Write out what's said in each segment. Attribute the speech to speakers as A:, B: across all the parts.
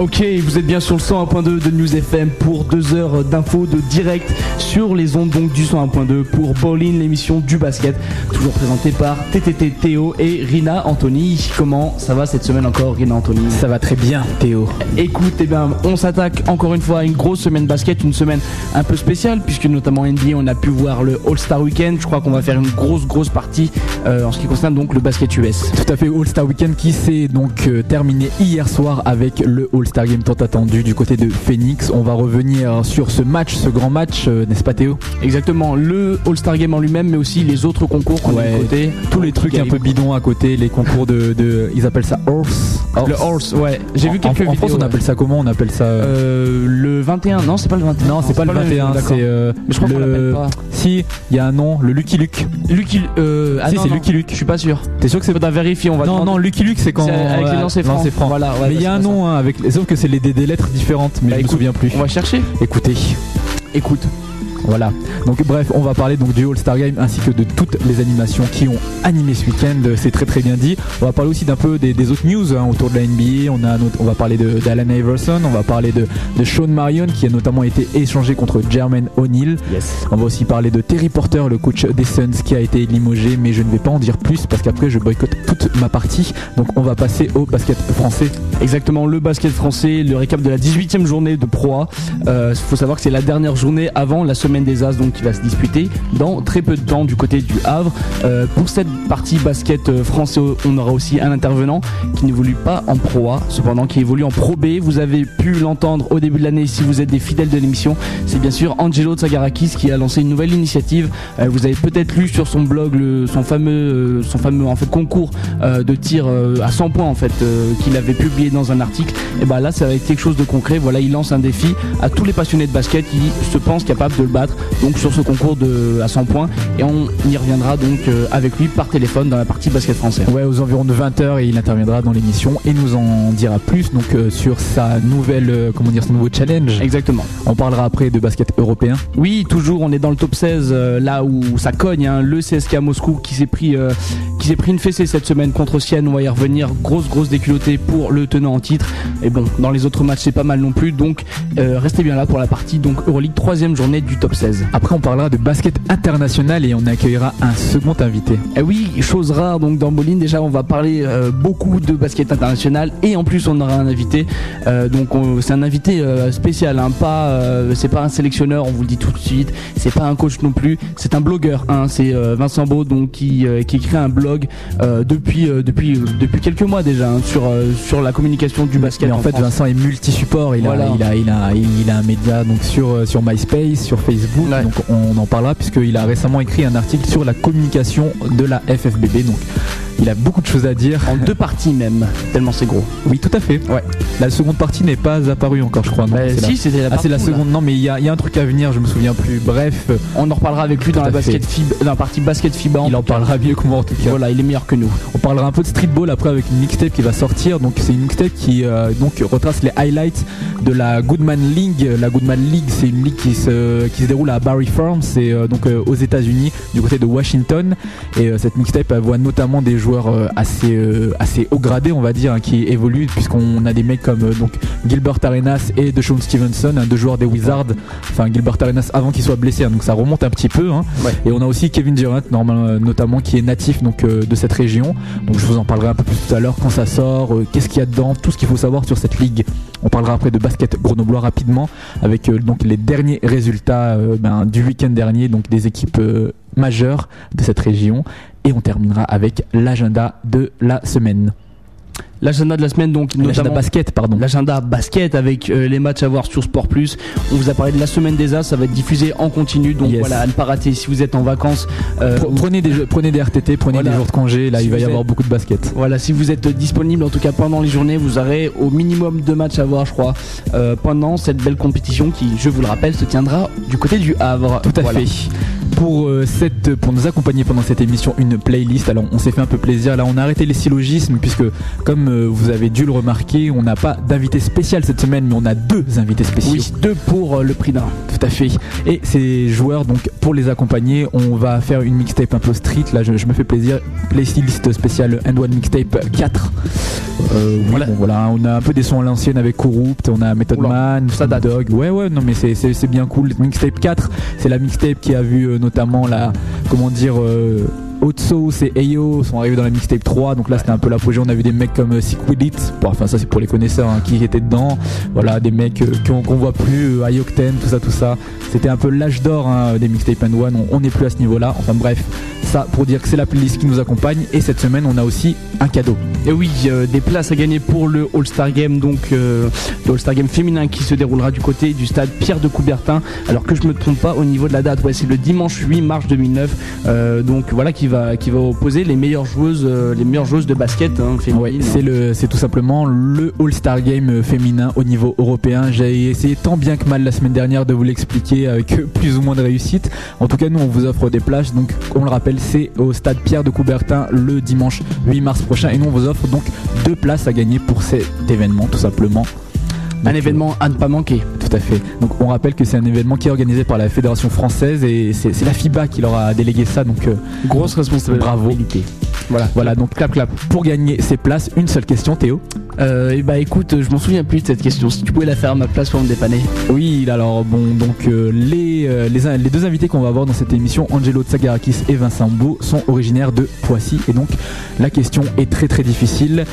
A: Ok, vous êtes bien sur le 101.2 de News FM pour deux heures d'infos de direct sur les ondes donc du 101.2 pour Bowling, l'émission du basket, toujours présentée par TTT Théo et Rina Anthony. Comment ça va cette semaine encore, Rina Anthony?
B: Ça va très bien, Théo.
A: Écoute, eh bien, on s'attaque encore une fois à une grosse semaine basket, une semaine un peu spéciale puisque notamment NBA, on a pu voir le All-Star Weekend. Je crois qu'on va faire une grosse grosse partie euh, en ce qui concerne donc le basket US.
B: Tout à fait, All-Star Weekend qui s'est donc euh, terminé hier soir avec le All-Star Game tant attendu du côté de Phoenix. On va revenir sur ce match, ce grand match, euh, n'est-ce pas Théo?
A: Exactement, le All-Star Game en lui-même, mais aussi les autres concours qu'on a
B: Ouais,
A: côté.
B: Tous les trucs un peu bidons à côté, les concours de, de- ils appellent ça horse.
A: Le Horse, ouais. J'ai vu quelques
B: en, en France,
A: vidéos.
B: on appelle ça comment? On appelle ça.
A: Euh, le 21, non, c'est pas le 21.
B: non, c'est pas le 21,
A: d'accord.
B: c'est. euh,
A: Mais je crois qu'on
B: le-
A: l'appelle pas.
B: Si, il y a un nom, le Lucky Luke.
A: Lucky. Euh, ah
B: Si, c'est Lucky Luke.
A: Je suis pas sûr.
B: T'es sûr que c'est
A: Faudra vérifier, on va
B: Non, non, Lucky Luke, c'est quand.
A: C'est avec les lancers francs. Voilà,
B: mais il y a
A: bah,
B: un nom, hein, avec, sauf que c'est les, des, des lettres différentes, mais
A: Bah,
B: je me souviens plus.
A: On va chercher.
B: Écoutez,
A: Écoute.
B: Voilà. Donc bref, on va parler donc du All-Star Game ainsi que de toutes les animations qui ont animé ce week-end. C'est très très bien dit. On va parler aussi d'un peu des, des autres news hein, autour de la NBA. On, a, notre- on va parler d'Alan Iverson, on va parler de, de Sean Marion qui a notamment été échangé contre Jermaine O'Neal.
A: Yes.
B: On va aussi parler de Terry Porter, le coach des Suns qui a été limogé, mais je ne vais pas en dire plus parce qu'après je boycotte toute ma partie. Donc on va passer au basket français.
A: Exactement, le basket français, le récap de la 18e journée de Pro A. Il faut savoir que c'est la dernière journée avant la semaine des As, donc qui va se disputer dans très peu de temps du côté du Havre. Euh, pour cette partie basket euh, français, on aura aussi un intervenant qui n'évolue pas en Pro A, cependant qui évolue en Pro B. Vous avez pu l'entendre au début de l'année si vous êtes des fidèles de l'émission. C'est bien sûr Angelo Tsagarakis qui a lancé une nouvelle initiative. Euh, vous avez peut-être lu sur son blog le- son fameux, son fameux en fait concours de tir à 100 points en fait qu'il avait publié dans un article. Et bah là, ça va être quelque chose de concret. Voilà, il lance un défi à tous les passionnés de basket qui se pensent capables de le battre. Donc sur ce concours de à 100 points et on y reviendra donc euh, avec lui par téléphone dans la partie basket français.
B: Ouais, aux environs de 20h et il interviendra dans l'émission et nous en dira plus donc euh, sur sa nouvelle euh, comment dire son nouveau challenge.
A: Exactement.
B: On parlera après de basket européen.
A: Oui, toujours, on est dans le top 16, euh, là où ça cogne. hein. le CSK Moscou qui s'est pris, euh, qui s'est pris une fessée cette semaine contre Sienne. On va y revenir. Grosse, grosse déculottée pour le tenant en titre. Et bon, dans les autres matchs, c'est pas mal non plus. Donc, euh, restez bien là pour la partie donc Euroleague troisième journée du top 16.
B: Après on parlera de basket international et on accueillera un second invité.
A: Et oui, chose rare donc dans Bolin déjà on va parler euh, beaucoup de basket international et en plus on aura un invité Euh, donc on- c'est un invité euh, spécial hein, pas c'est pas un sélectionneur on vous le dit tout de suite c'est pas un coach non plus c'est un blogueur hein, c'est Vincent Beau donc qui, qui écrit un blog depuis depuis depuis quelques mois déjà hein, sur sur la communication du basket
B: Mais en fait
A: France.
B: Vincent est multi-support, il,
A: Voilà.
B: a, il, a, il, a, il a un média donc sur, sur MySpace, sur Facebook,
A: Ouais.
B: donc on en parlera puisqu'il a récemment écrit un article sur la communication de la FFBB, donc il a beaucoup de choses à dire.
A: en deux parties même tellement c'est gros
B: Oui tout à fait.
A: Ouais.
B: La seconde partie n'est pas apparue encore je crois. non,
A: Bah,
B: c'est la-
A: si c'était la
B: Ah c'est la
A: là.
B: seconde, non mais il y a, il y a un truc à venir, je me souviens plus. Bref,
A: on en reparlera avec lui dans la basket FIBA, dans la partie basket FIBA
B: il en parlera mieux que moi en tout cas.
A: voilà il est meilleur que nous
B: On parlera un peu de streetball après avec une mixtape qui va sortir. Donc c'est une mixtape qui euh, donc retrace les highlights de la Goodman League. La Goodman League, c'est une ligue qui se qui se déroule à Barry Farm, c'est euh, donc euh, aux États-Unis, du côté de Washington. Et euh, cette mixtape voit notamment des joueurs assez assez haut gradés, on va dire, hein, qui évoluent puisqu'on a des mecs comme donc Gilbert Arenas et DeShaun Stevenson, hein, deux joueurs des Wizards. Enfin Gilbert Arenas avant qu'il soit blessé, hein, donc ça remonte un petit peu.
A: Ouais.
B: Et on a aussi Kevin Durant, euh, notamment, qui est natif donc de cette région. Donc je vous en parlerai un peu plus tout à l'heure quand ça sort, euh, qu'est-ce qu'il y a dedans, tout ce qu'il faut savoir sur cette ligue. On parlera après de basket grenoblois rapidement avec euh, donc les derniers résultats euh, ben, du week-end dernier, donc des équipes euh, majeures de cette région. Et on terminera avec l'agenda de la semaine.
A: L'agenda de la semaine, donc,
B: L'agenda basket, pardon.
A: l'agenda basket avec euh, les matchs à voir sur Sport Plus. On vous a parlé de la semaine des As, ça va être diffusé en continu, donc
B: Yes.
A: voilà, à ne pas rater si vous êtes en vacances. euh,
B: Prenez des, jeux- prenez des RTT, prenez
A: Voilà.
B: des jours de congé, là
A: Si
B: il va y avoir beaucoup de basket.
A: voilà, si vous êtes disponible, en tout cas pendant les journées, vous aurez au minimum deux matchs à voir, je crois, euh, pendant cette belle compétition qui, je vous le rappelle, se tiendra du côté du Havre.
B: Tout à
A: Voilà.
B: fait. Pour, cette, pour nous accompagner pendant cette émission, une playlist. Alors, on s'est fait un peu plaisir. Là, on a arrêté les syllogismes puisque, comme euh, vous avez dû le remarquer, on n'a pas d'invité spécial cette semaine, mais on a deux invités spéciaux.
A: Oui, deux pour euh, le prix d'un.
B: Tout à fait. Et ces joueurs, donc, pour les accompagner, on va faire une mixtape un peu street. Là, je, je me fais plaisir. Playlist spéciale And One Mixtape 4. Euh, oui,
A: Voilà.
B: bon, voilà, on a un peu des sons à l'ancienne avec Corrupt, on a Method
A: Oula,
B: Man,
A: ça date.
B: Dog. Ouais, ouais, non, mais c'est- bien cool. Mixtape 4, c'est la mixtape qui a vu euh, notamment la, comment dire, euh, Sauce et Ayo sont arrivés dans la mixtape 3, donc là c'était un peu l'apogée. On a vu des mecs comme euh, Sick With enfin ça c'est pour les connaisseurs hein, qui étaient dedans. Voilà, des mecs euh, qu'on qu'on voit plus, euh, Octane, tout ça, tout ça. C'était un peu l'âge d'or hein, des mixtape and one. On- n'est plus à ce niveau-là. Enfin bref, ça pour dire que c'est la playlist qui nous accompagne. Et cette semaine, on a aussi un cadeau.
A: Et oui, des places à gagner pour le All-Star Game, donc le All-Star Game féminin qui se déroulera du côté du stade Pierre de Coubertin. Alors que je me trompe pas au niveau de la date, ouais, c'est le dimanche 8 mars 2009. Euh, donc voilà qui qui va opposer les meilleures joueuses, euh, les meilleures joueuses de basket hein,
B: c'est tout simplement le All-Star Game euh, féminin au niveau européen. J'ai essayé tant bien que mal la semaine dernière de vous l'expliquer avec plus ou moins de réussite. En tout cas, nous on vous offre des places. Donc, on le rappelle, c'est au stade Pierre de Coubertin le dimanche 8 mars prochain. Et nous on vous offre donc deux places à gagner pour cet événement, tout simplement.
A: Un événement à ne pas manquer.
B: Tout à fait. Donc on rappelle que c'est un événement qui est organisé par la Fédération française et c'est la FIBA qui leur a délégué ça. Donc euh,
A: Grosse responsabilité.
B: Bravo.
A: Voilà.
B: voilà, donc clap clap. Pour gagner ces places, une seule question Théo.
A: Euh, et bah écoute, je m'en souviens plus de cette question. Si tu pouvais la faire à ma place pour me dépanner.
B: Oui, alors bon, donc euh, les, euh, les, les deux invités qu'on va avoir dans cette émission, Angelo Tsagarakis et Vincent Beau, sont originaires de Poissy. Et donc la question est très très difficile.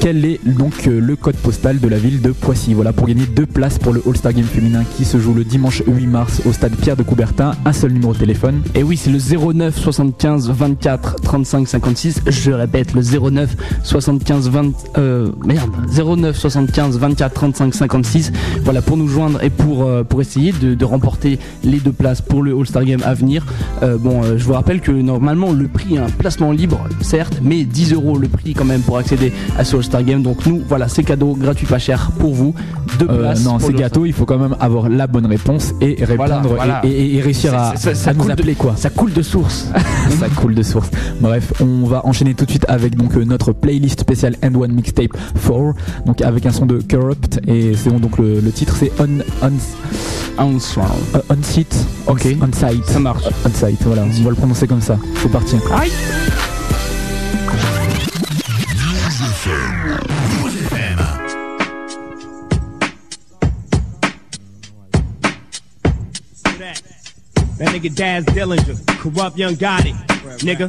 B: Quel est donc euh, le code postal de la ville de Poissy? Voilà, pour gagner deux places pour le All-Star Game féminin qui se joue le dimanche 8 mars au stade Pierre de Coubertin. Un seul numéro de téléphone.
A: Et oui, c'est le 09 75 24 35 56. Je répète, le 09 75 20 euh, merde, 09 75 24 35 56. Voilà pour nous joindre et pour euh, pour essayer de, de remporter les deux places pour le All-Star Game à venir. Euh, bon, euh, je vous rappelle que normalement le prix est un placement libre, certes, mais 10 euros le prix quand même pour accéder à ce All-Star Game. Donc nous, voilà, c'est cadeau, gratuit, pas cher pour vous. Deux
B: Euh,
A: places.
B: non, c'est gâteau, il faut quand même avoir la bonne réponse et répondre
A: voilà.
B: Et, et- et réussir à,
A: ça
B: à nous
A: coule de-
B: appeler quoi.
A: Ça coule de source.
B: ça coule de source. Bref, on va enchaîner tout de suite avec donc euh, notre playlist spéciale End One Mixtape 4, donc avec un son de Corrupt et c'est donc le, le titre c'est On On
A: soir.
B: euh, On Site.
A: Ok.
B: On Site.
A: Ça marche.
B: On Site. Voilà, on va le prononcer comme ça. Faut partir.
A: Aïe
C: That nigga Daz Dillinger, corrupt young Gotti, nigga.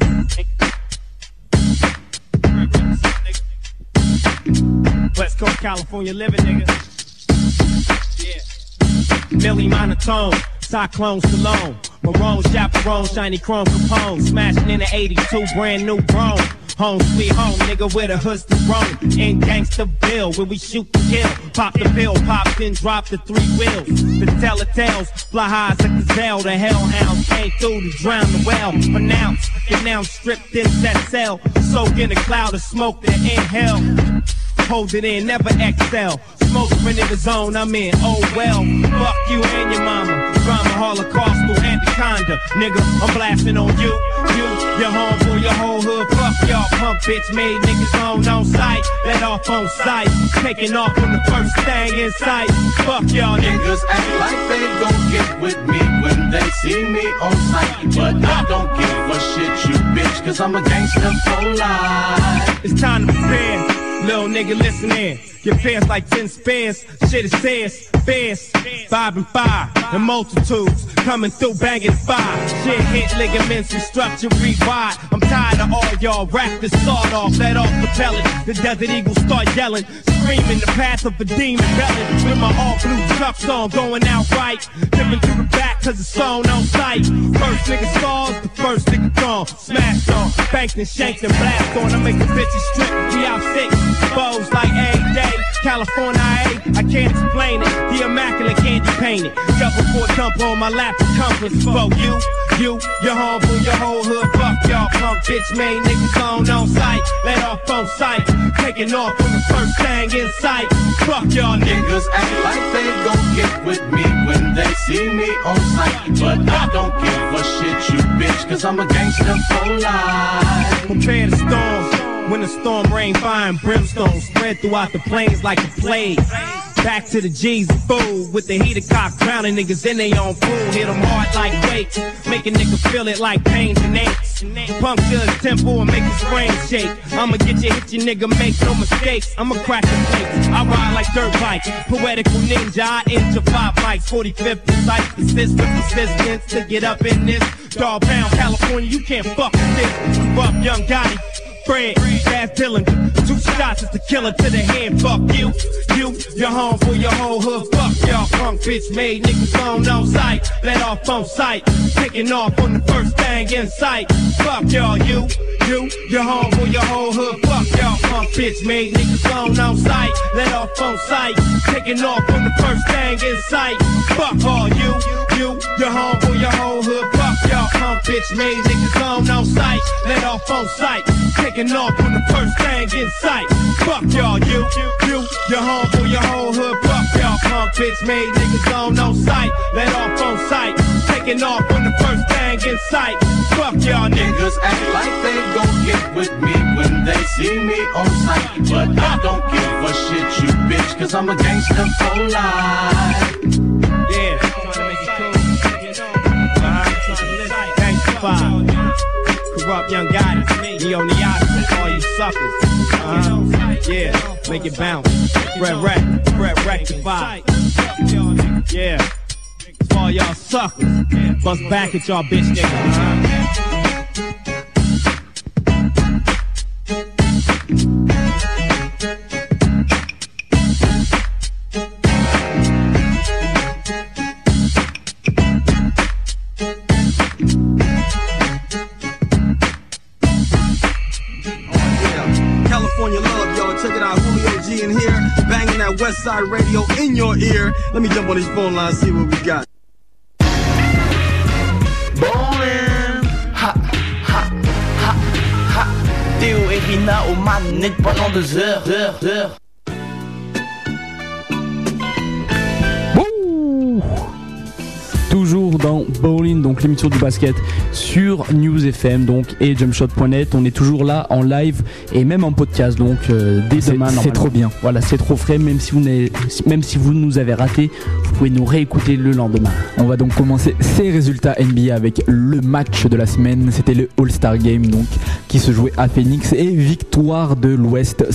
C: West Coast California living, nigga. Yeah. Millie monotone, cyclone Stallone, Marone chaperone, shiny chrome Capone, smashing in the 82 brand new Chrome. Home sweet home, nigga, with the hood's to roam. In bill, when we shoot to kill. Pop the pill, pop, then drop the three wheels. The telltales, fly high as a gazelle. The hellhounds came through to drown the well. Pronounce, get now stripped in that cell. Soak in a cloud of smoke that inhale. Hold it in, never excel. Smoke when in the zone, I'm in. Oh well, fuck you and your mama. Drama holocaustal anaconda. Nigga, I'm blasting on you. You, your homeboy, your whole hood. Fuck y'all punk bitch made niggas on on sight. Let off on sight. Taking off on the first thing in sight. Fuck y'all niggas.
D: Niggas act like they gon' get with me when they see me on sight. But I don't give a shit, you bitch, cause I'm a gangster for life.
C: It's time to prepare. Little nigga, listen in. Your fans like 10 spares. Shit is says, fierce. Five and five. And multitudes coming through banging five. Shit hit ligaments and structure rewired. I'm tired of all y'all rap this sawed off. Let off the pellet. The desert eagles start yelling. Screaming the path of a demon belling. With my all blue cuffs on, going out right. Dipping to the back cause it's on on sight. First nigga stars, the first nigga gone. Smash on, banked and shanked and blast on. I make the bitches strip. We out sick. Foes like a day. California, I, I can't explain it. The immaculate candy painted. Double four dump on my lap compass. For you, you, your homeboy, your whole hood. Fuck y'all punk bitch made niggas on on sight. Let off on sight. Taking off on the first thing in sight. Fuck y'all niggas.
D: Niggas act like they gon' get with me when they see me on sight. But I don't give a shit, you bitch, cause I'm a gangster for life.
C: Prepare the storm. When the storm rain, fire and brimstone spread throughout the plains like a plague. Back to the G's and with the heater cock drowning niggas in they own pool. Hit them hard like weights, make a nigga feel it like pains and aches. Puncture his tempo and make his brain shake. I'ma get you, hit you, nigga, make no mistakes. I'ma crack the plates. I ride like dirt bike, poetical ninja. I injure five mics, 45th precise, persistent persistence to get up in this. Dog pound, California, you can't fuck with this. Rough young Gotti. Fred, Baz Dylan, two shots is the killer to the head. Fuck you, you, your home for your whole hood. Fuck y'all, punk bitch made niggas on no sight. Let off on sight, picking off on the first thing in sight. Fuck y'all, you, you, your home for your whole hood. Fuck y'all, punk bitch made niggas on no sight. Let off on sight, picking off on the first thing in sight. Fuck all you, you, your home for your whole hood. Y'all, punk bitch made niggas on no sight. Let off on sight, taking off on the first thing in sight. Fuck y'all, you, you, your home for your whole hood. Fuck y'all, punk bitch made niggas on no sight. Let off on sight, taking off on the first thing in sight. Fuck y'all niggas.
D: Niggas act like they gon' get with me when they see me on sight. But I don't give a shit, you bitch, cause I'm a gangster for life.
C: Yeah, Corrupt young the opposite. All you suckers. Uh-huh. Yeah, make it bounce. Red wreck, red rectify. Yeah. All y'all suckers. Bust back at y'all bitch niggas.
E: Radio in your ear. Let me jump on these phone lines, see what we got.
F: Théo et Rina manettes pendant deux heures.
A: Toujours dans Bowling, donc l'émission du basket sur News FM donc et jumpshot.net. On est toujours là en live et même en podcast donc euh, dès demain.
B: c'est trop bien.
A: Voilà, c'est trop frais. Même si vous même si vous nous avez raté, vous pouvez nous réécouter le lendemain.
B: On va donc commencer ces résultats NBA avec le match de la semaine. C'était le All-Star Game donc qui se jouait à Phoenix et victoire de l'Ouest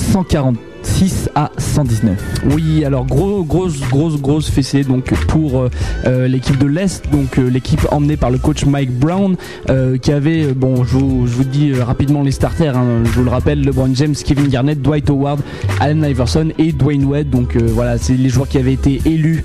B: 146 à 119.
A: Oui, alors gros, grosse, grosse, grosse fessée donc pour euh, euh, l'équipe de l'Est, donc euh, l'équipe emmenée par le coach Mike Brown, qui avait, bon, je vous, dis rapidement les starters, hein, je vous le rappelle, LeBron James, Kevin Garnett, Dwight Howard, Allen Iverson et Dwayne Wade. Donc voilà, c'est les joueurs qui avaient été élus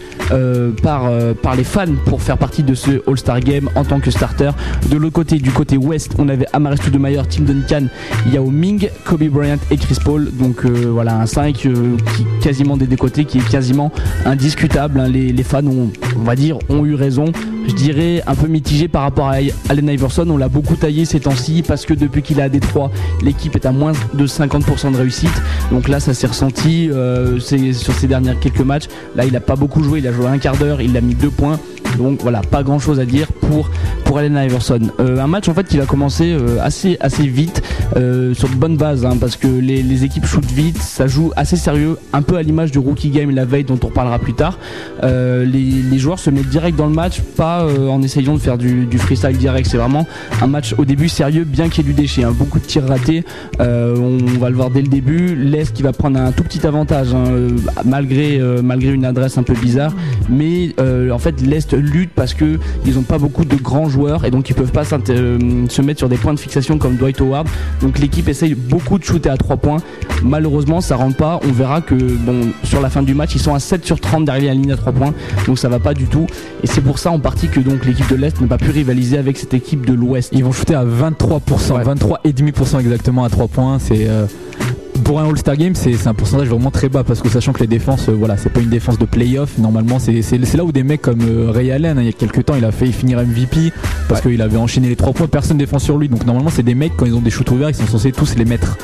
A: par les fans pour faire partie de ce All-Star Game en tant que starter. De l'autre côté, du côté Ouest, on avait Amaris Stoudemire, Tim Duncan, Yao Ming, Kobe Bryant et Chris Paul. Donc voilà, un 5 euh, qui quasiment des deux côtés, qui est quasiment indiscutable. hein. Les, fans ont, on va dire, ont eu raison. Je dirais un peu mitigé par rapport à Allen Iverson. On l'a beaucoup taillé ces temps-ci parce que depuis qu'il est à Détroit, l'équipe est à moins de 50% de réussite. Donc là, ça s'est ressenti euh, sur ces derniers quelques matchs. Là, il a pas beaucoup joué. Il a joué un quart d'heure. Il a mis deux points. Donc voilà, pas grand chose à dire pour, pour Allen Iverson. Euh, un match en fait qui va commencer euh, assez, assez vite, euh, sur de bonnes bases, hein, parce que les, équipes shootent vite, ça joue assez sérieux, un peu à l'image du rookie game la veille dont on reparlera plus tard. Les, joueurs se mettent direct dans le match, pas en essayant de faire du, freestyle direct. C'est vraiment un match au début sérieux, bien qu'il y ait du déchet. hein. Beaucoup de tirs ratés, on va le voir dès le début. L'Est qui va prendre un tout petit avantage, hein, malgré, une adresse un peu bizarre. Mais en fait, l'Est lutte parce que ils ont pas beaucoup de grands joueurs et donc ils peuvent pas euh, se mettre sur des points de fixation comme Dwight Howard. Donc l'équipe essaye beaucoup de shooter à 3 points. Malheureusement, ça rentre pas. On verra que bon, sur la fin du match, ils sont à 7 sur 30 derrière la ligne à 3 points. Donc ça va pas du tout. Et c'est pour ça en partie que donc l'équipe de l'Est n'a pas pu rivaliser avec cette équipe de l'Ouest.
B: Ils vont shooter à 23%,
A: Ouais.
B: 23,5% exactement à 3 points. C'est euh, pour un All-Star Game, c'est un pourcentage vraiment très bas parce que sachant que les défenses, euh, voilà, c'est pas une défense de playoff. Normalement, c'est là où des mecs comme euh, Ray Allen, hein, il y a quelques temps, il a failli finir MVP parce qu'il avait enchaîné les 3 points, personne défend sur lui. Donc normalement, c'est des mecs quand ils ont des shoots ouverts, ils sont censés tous les mettre.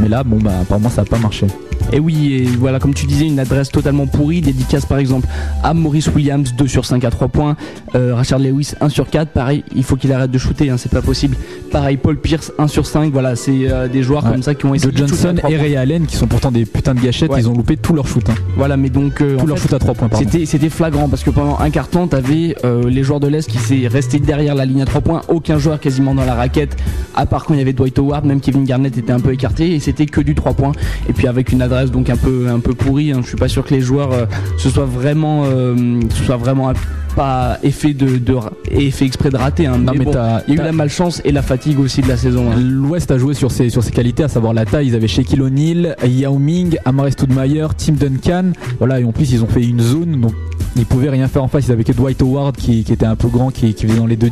B: Mais là, bon, bah apparemment, ça a pas marché.
A: Et oui, et voilà, comme tu disais, une adresse totalement pourrie. Dédicace par exemple à Maurice Williams, 2 sur 5 à 3 points. Euh, Rachard Lewis, 1 sur 4. Pareil, il faut qu'il arrête de shooter, hein, c'est pas possible. Pareil, Paul Pierce, 1 sur 5. Voilà, c'est euh, des joueurs
B: Ouais.
A: comme ça qui ont essayé de
B: Johnson et. Ray Allen qui sont pourtant des putains de gâchettes,
A: Ouais.
B: ils ont loupé tout leur shoot. Hein.
A: Voilà, mais donc. euh,
B: Tout leur
A: fait,
B: shoot à 3 points,
A: c'était flagrant parce que pendant un quart temps, t'avais euh, les joueurs de l'Est qui s'est resté derrière la ligne à 3 points, aucun joueur quasiment dans la raquette, à part quand il y avait Dwight Howard, même Kevin Garnett était un peu écarté et c'était que du 3 points. Et puis avec une adresse donc un peu un peu pourrie, hein, je suis pas sûr que les joueurs euh, se soient vraiment euh, se soient vraiment pas effet de, de et fait exprès de rater. Hein,
B: Non,
A: mais
B: mais
A: bon,
B: t'as-
A: il y a eu la malchance et la fatigue aussi de la saison. hein.
B: L'Ouest a joué sur ses, sur ses qualités, à savoir la taille. Ils avaient Shaquille O'Neal, Yao Ming, Amare Stoudemire, Tim Duncan. Voilà, et en plus, ils ont fait une zone, donc ils pouvaient rien faire en face. Ils avaient que Dwight Howard qui, qui était un peu grand, qui, qui faisait dans les 2-10.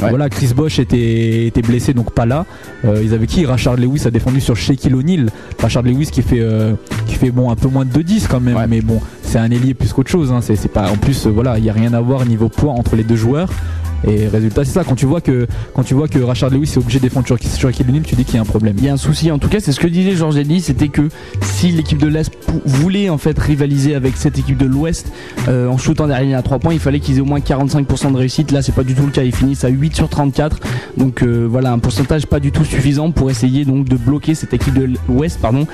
A: Ouais.
B: Voilà, Chris Bosh était, était blessé, donc pas là. Euh, ils avaient qui? Rachard Lewis a défendu sur Shaquille O'Neal. Rachard Lewis qui fait, euh, qui fait bon, un peu moins de 2-10 quand même,
A: Ouais.
B: mais bon, c'est un ailier plus qu'autre chose. Hein. C'est, pas, en plus, euh, voilà, il y a rien à voir niveau poids entre les deux joueurs. Et résultat, c'est ça. Quand tu vois que, quand tu vois que Rachard Lewis est obligé de défendre Shaquille O'Neal, tu dis qu'il y a un problème.
A: Il y a un souci, en tout cas, c'est ce que disait Georges Eddy, c'était que si l'équipe de l'Est voulait en fait rivaliser avec cette équipe de l'Ouest euh, en shootant derrière à 3 points, il fallait qu'ils aient au moins 45% de réussite. Là, c'est pas du tout le cas, ils finissent à 8 sur 34. Donc euh, voilà, un pourcentage pas du tout suffisant pour essayer donc de bloquer cette équipe de l'Ouest, pardon,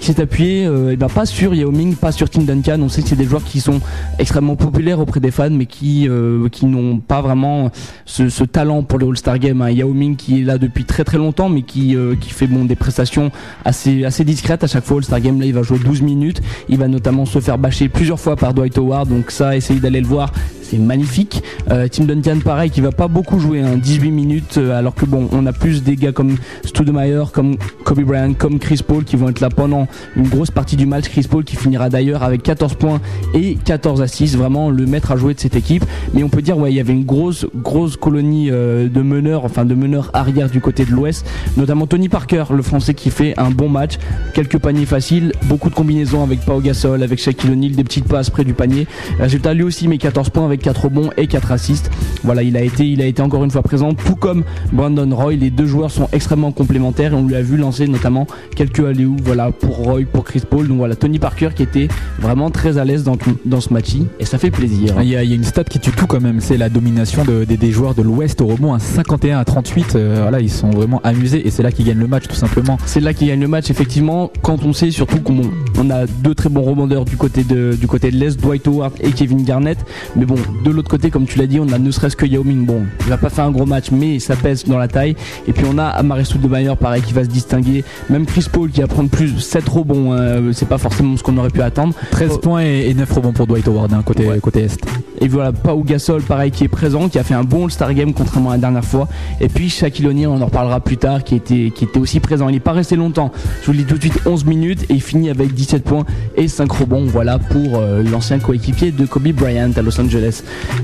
A: qui s'est appuyée euh, eh ben, pas sur Yao Ming, pas sur Tim Duncan. On sait que c'est des joueurs qui sont extrêmement populaires auprès des fans, mais qui euh, qui n'ont pas vraiment ce, talent pour le All-Star Game. Hein. Yao Ming qui est là depuis très très longtemps, mais qui, euh, fait bon, des prestations assez, assez discrètes à chaque fois. All-Star Game, là, il va jouer 12 minutes. Il va notamment se faire bâcher plusieurs fois par Dwight Howard. Donc ça, essayez d'aller le voir. C'est magnifique. Euh, Tim Duncan, pareil, qui va pas beaucoup jouer, hein, 18 minutes, euh, alors que bon, on a plus des gars comme Stoudemire, comme Kobe Bryant, comme Chris Paul qui vont être là pendant une grosse partie du match. Chris Paul qui finira d'ailleurs avec 14 points et 14 assists, vraiment le maître à jouer de cette équipe. Mais on peut dire, ouais, il y avait une grosse, grosse colonie euh, de meneurs, enfin de meneurs arrière du côté de l'Ouest, notamment Tony Parker, le Français qui fait un bon match, quelques paniers faciles, beaucoup de combinaisons avec Pau Gasol, avec Shaquille O'Neal, des petites passes près du panier. Résultat, lui aussi met 14 points avec 4 rebonds et 4 assists. Voilà, il a été, il a été encore une fois présent, tout comme Brandon Roy. Les deux joueurs sont extrêmement complémentaires et on lui a vu lancer notamment quelques alley voilà, pour Roy, pour Chris Paul. Donc voilà, Tony Parker qui était vraiment très à l'aise dans, tout- dans ce match et ça fait plaisir.
B: Il y, a, il y a une stat qui tue tout quand même, c'est la domination de- des- des joueurs de l'Ouest au rebond à 51 à 38. euh, voilà, ils sont vraiment amusés et c'est là qu'ils gagnent le match tout simplement.
A: C'est là qu'il gagne le match, effectivement, quand on sait surtout qu'on on a deux très bons rebondeurs du côté de, du côté de l'Est, Dwight Howard et Kevin Garnett. Mais bon, de l'autre côté, comme tu l'as dit, on a ne serait-ce que Yao Ming. Bon, il va pas faire un gros match, mais ça pèse dans la taille. Et puis on a Amare Stoudemire, pareil, qui va se distinguer. Même Chris Paul qui va prendre plus 7 rebonds, hein, c'est pas forcément ce qu'on aurait pu attendre.
B: 13
A: Oh.
B: points et, et 9 rebonds pour Dwight Howard hein, côté,
A: Ouais.
B: côté Est.
A: Et voilà, Pau Gasol, pareil, qui est présent, qui a fait un bon All-Star Game contrairement à la dernière fois. Et puis Shaquille O'Neal, on en reparlera plus tard, qui était, qui était aussi présent. Il n'est pas resté longtemps. Je vous le dis tout de suite, 11 minutes et il finit avec 17 points et 5 rebonds. Voilà pour euh, l'ancien coéquipier de Kobe Bryant à Los Angeles.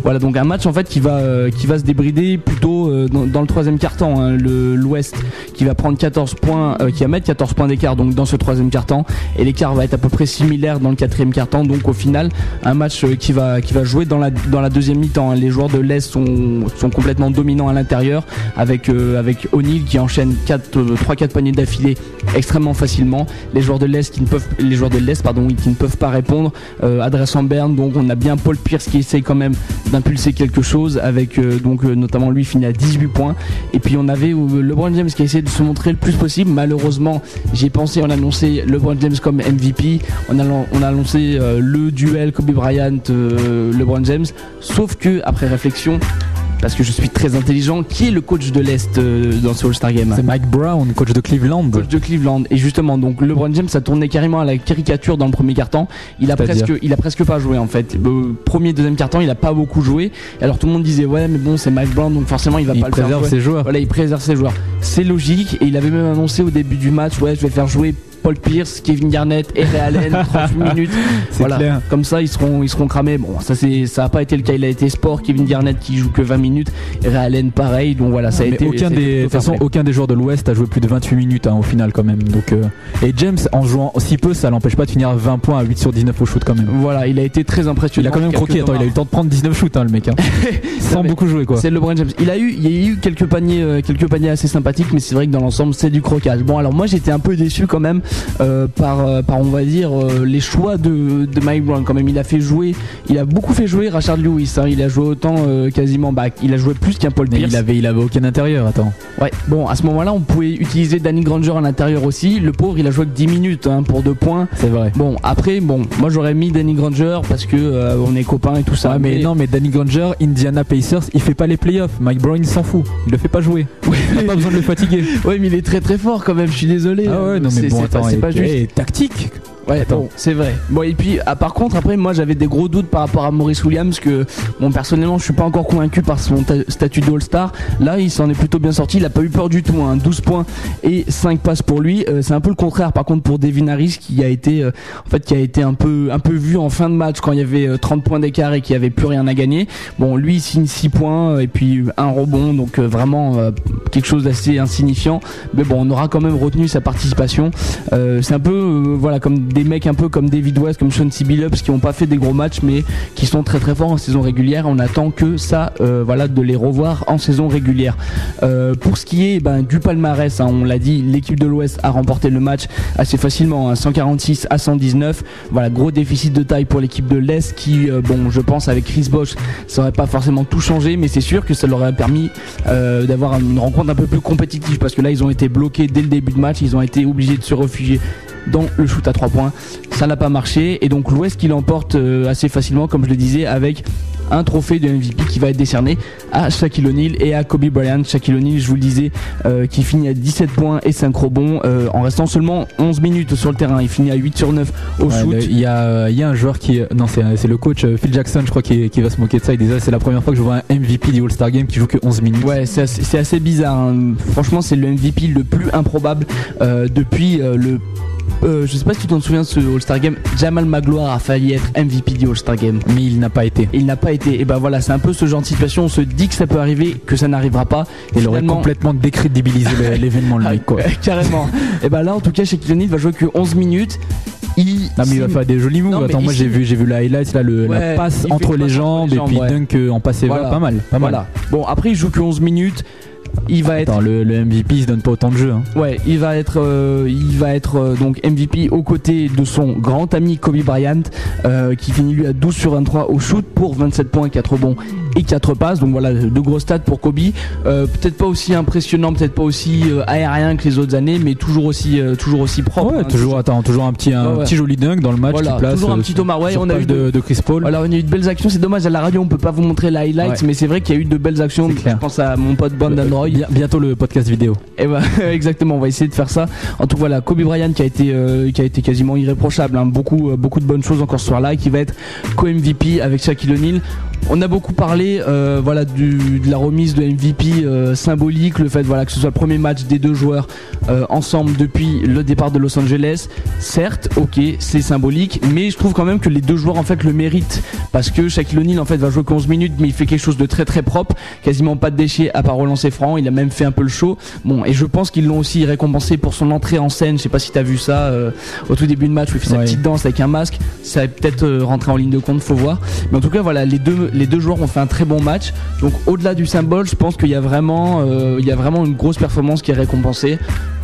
A: Voilà donc un match en fait qui va, euh, qui va se débrider plutôt euh, dans, le troisième quart-temps. hein. L'Ouest qui va prendre 14 points, euh, qui va mettre 14 points d'écart donc dans ce troisième quart-temps et l'écart va être à peu près similaire dans le quatrième quart-temps. Donc au final, un match qui va, jouer dans la, deuxième mi-temps. hein. Les joueurs de l'Est sont, complètement dominants à l'intérieur avec, avec O'Neal qui enchaîne 3-4 paniers d'affilée extrêmement facilement. Les joueurs de l'Est qui ne peuvent, qui ne peuvent pas répondre. Adresse en berne, donc on a bien Paul Pierce qui essaye quand même d'impulser quelque chose avec euh, donc euh, notamment lui finit à 18 points. Et puis on avait euh, LeBron James qui a essayé de se montrer le plus possible. Malheureusement, j'ai pensé, on a annoncé LeBron James comme MVP. On a, on a annoncé le duel Kobe Bryant, LeBron James. Sauf que après réflexion, parce que je suis très intelligent, qui est le coach de l'Est euh, dans ce All-Star Game
B: C'est Mike Brown, coach de Cleveland.
A: coach de Cleveland. Et justement donc LeBron James a tourné carrément à la caricature dans le premier carton. Il a presque il a presque pas joué en fait. Euh, premier deuxième carton il a pas beaucoup joué. Alors tout le monde disait ouais mais bon c'est Mike Brown donc forcément il va
B: Il
A: pas le faire
B: préserve
A: jouer.
B: ses joueurs.
A: voilà il préserve ses joueurs. C'est logique et il avait même annoncé au début du match ouais je vais faire jouer Paul Pierce, Kevin Garnett et Ray Allen 38 minutes. Voilà,
B: clair.
A: comme ça ils seront ils seront cramés. Bon, ça c'est ça a pas été le cas, il a été sport Kevin Garnett qui joue que 20 minutes Ray Allen pareil. Donc voilà, ça a été
B: aucun des, de toute façon, aucun des joueurs de l'Ouest a joué plus de 28 minutes hein, au final quand même. Donc, euh, et James, en jouant si peu, ça l'empêche pas de finir à 20 points à 8 sur 19 au shoot quand même.
A: Voilà, il a été très impressionnant.
B: Il a quand même croqué, attends, il a eu le temps de prendre 19 shoots hein, le mec, hein. sans beaucoup jouer quoi.
A: C'est LeBron James. Il a eu, il y a eu quelques paniers, euh, quelques paniers assez sympathiques, mais c'est vrai que dans l'ensemble, c'est du croquage. Bon, alors moi, j'étais un peu déçu quand même euh, par, euh, par, on va dire, euh, les choix de, de Mike Brown. Quand même, il a fait jouer, il a beaucoup fait jouer Rashard Lewis. hein. Il a joué autant quasiment, bah, il a joué plus qu'un Paul
B: Mais
A: Pierce.
B: il avait, il avait aucun intérieur, attends.
A: Ouais. Bon, à ce moment-là, on pouvait utiliser Danny Granger à l'intérieur aussi. Le pauvre, il a joué que 10 minutes hein, pour deux points.
B: C'est vrai.
A: Bon, après, bon, moi j'aurais mis Danny Granger parce que on est copains et tout ça.
B: Ouais, mais, non, mais Danny Granger, Indiana Pacers, il fait pas les playoffs. Mike Brown, il s'en fout. Il le fait pas jouer. Il a pas besoin de le fatiguer.
A: Ouais, mais il est très très fort quand même. Je suis désolé.
B: Ah ouais, non, mais bon,
A: c'est pas- c'est pas juste.
B: et tactique.
A: Ouais,
B: Attends.
A: bon, c'est vrai. Bon, et puis, ah, par contre, après, moi, j'avais des gros doutes par rapport à Maurice Williams, que, bon, personnellement, je suis pas encore convaincu par son ta- statut de All-Star. Là, il s'en est plutôt bien sorti. Il a pas eu peur du tout. Hein. 12 points et 5 passes pour lui. Euh, c'est un peu le contraire, par contre, pour Devin Harris, qui a été, euh, en fait, qui a été un peu, un peu vu en fin de match quand il y avait euh, 30 points d'écart et qu'il y avait plus rien à gagner. Bon, lui, il signe 6 points euh, et puis un rebond, donc euh, vraiment euh, quelque chose d'assez insignifiant. Mais bon, on aura quand même retenu sa participation. Euh, c'est un peu, euh, voilà, comme des mecs un peu comme David West, comme Sean C. Billups, qui n'ont pas fait des gros matchs, mais qui sont très très forts en saison régulière. On attend que ça, euh, voilà, de les revoir en saison régulière. Euh, pour ce qui est ben, du palmarès, hein, on l'a dit, l'équipe de l'Ouest a remporté le match assez facilement, hein, 146 à 119. Voilà, gros déficit de taille pour l'équipe de l'Est, qui, euh, bon, je pense avec Chris Bosch, ça aurait pas forcément tout changé, mais c'est sûr que ça leur a permis d'avoir une rencontre un peu plus compétitive, parce que là, ils ont été bloqués dès le début de match, ils ont été obligés de se réfugier dans le shoot à 3 points. Ça n'a pas marché et donc l'Ouest qui l'emporte euh, assez facilement, comme je le disais, avec un trophée de MVP qui va être décerné à Shaquille O'Neal et à Kobe Bryant. Shaquille O'Neal, je vous le disais, euh, qui finit à 17 points et 5 rebonds euh, en restant seulement 11 minutes sur le terrain. Il finit à 8 sur 9 au
B: Ouais,
A: shoot.
B: Il y, a, il y a un joueur qui. Non, c'est le coach Phil Jackson, je crois, qui, qui va se moquer de ça. Il disait c'est la première fois que je vois un MVP du All-Star Game qui joue que 11 minutes.
A: Ouais, c'est assez, bizarre. hein. Franchement, c'est le MVP le plus improbable euh, depuis le. Euh, je sais pas si tu t'en souviens de ce All-Star Game. Jamal Magloire a failli être MVP du All-Star Game.
B: Mais il n'a pas été.
A: Il n'a pas été. Et ben voilà, c'est un peu ce genre de situation. On se dit que ça peut arriver, que ça n'arrivera pas.
B: Il aurait complètement décrédibilisé l'événement, le mec, quoi.
A: Carrément. et ben là, en tout cas, chez O'Neal va jouer que 11 minutes. Il,
B: Non mais il va faire des jolis moves.
A: Non,
B: Attends, moi j'ai vu, j'ai vu le highlight là, le,
A: Ouais,
B: la passe entre les
A: passe entre
B: jambes et puis
A: ouais.
B: dunk euh, en passé
A: Voilà.
B: pas mal, pas mal.
A: Voilà. Bon, après, il joue que 11 minutes. Il va être
B: Attends, le, le MVP il se donne pas autant de jeux. Hein.
A: Ouais, il va être, euh, il va être euh, donc MVP aux côtés de son grand ami Kobe Bryant, euh, qui finit lui à 12 sur 23 au shoot pour 27 points, 4 rebonds et 4 passes. Donc voilà, de gros stats pour Kobe. Peut-être pas aussi impressionnant, peut-être pas aussi aérien que les autres années, mais toujours aussi, toujours aussi propre.
B: ouais,
A: hein.
B: toujours, attends, toujours un petit, un
A: Ouais, ouais.
B: petit joli dunk dans le match
A: Voilà,
B: qui place.
A: toujours un petit
B: sur
A: on a eu
B: de, de Chris Paul.
A: Alors il y a eu de belles actions, c'est dommage à la radio on peut pas vous montrer les highlights mais c'est vrai qu'il y a eu de belles actions, je pense à mon pote Brandon
B: Bien- bientôt le podcast vidéo.
A: Et bah, exactement, on va essayer de faire ça. En tout cas, voilà, Kobe Bryant qui a été, euh, qui a été quasiment irréprochable. hein. Beaucoup, euh, beaucoup de bonnes choses encore ce soir-là, qui va être co-MVP avec Shaquille O'Neal. On a beaucoup parlé, euh, voilà, du, de la remise de MVP euh, symbolique, le fait, voilà, que ce soit le premier match des deux joueurs euh, ensemble depuis le départ de Los Angeles. Certes, ok, c'est symbolique, mais je trouve quand même que les deux joueurs en fait le méritent parce que Shaquille O'Neal en fait va jouer 11 minutes, mais il fait quelque chose de très très propre, quasiment pas de déchets à part relancer franc. Il a même fait un peu le show. Bon, et je pense qu'ils l'ont aussi récompensé pour son entrée en scène. Je sais pas si t'as vu ça au tout début de match où il fait sa petite danse avec un masque. Ça va peut-être rentrer en ligne de compte, faut voir. Mais en tout cas, voilà, les deux les deux joueurs ont fait un très bon match. Donc au-delà du symbole, je pense qu'il y a vraiment euh, il y a vraiment une grosse performance qui est récompensée.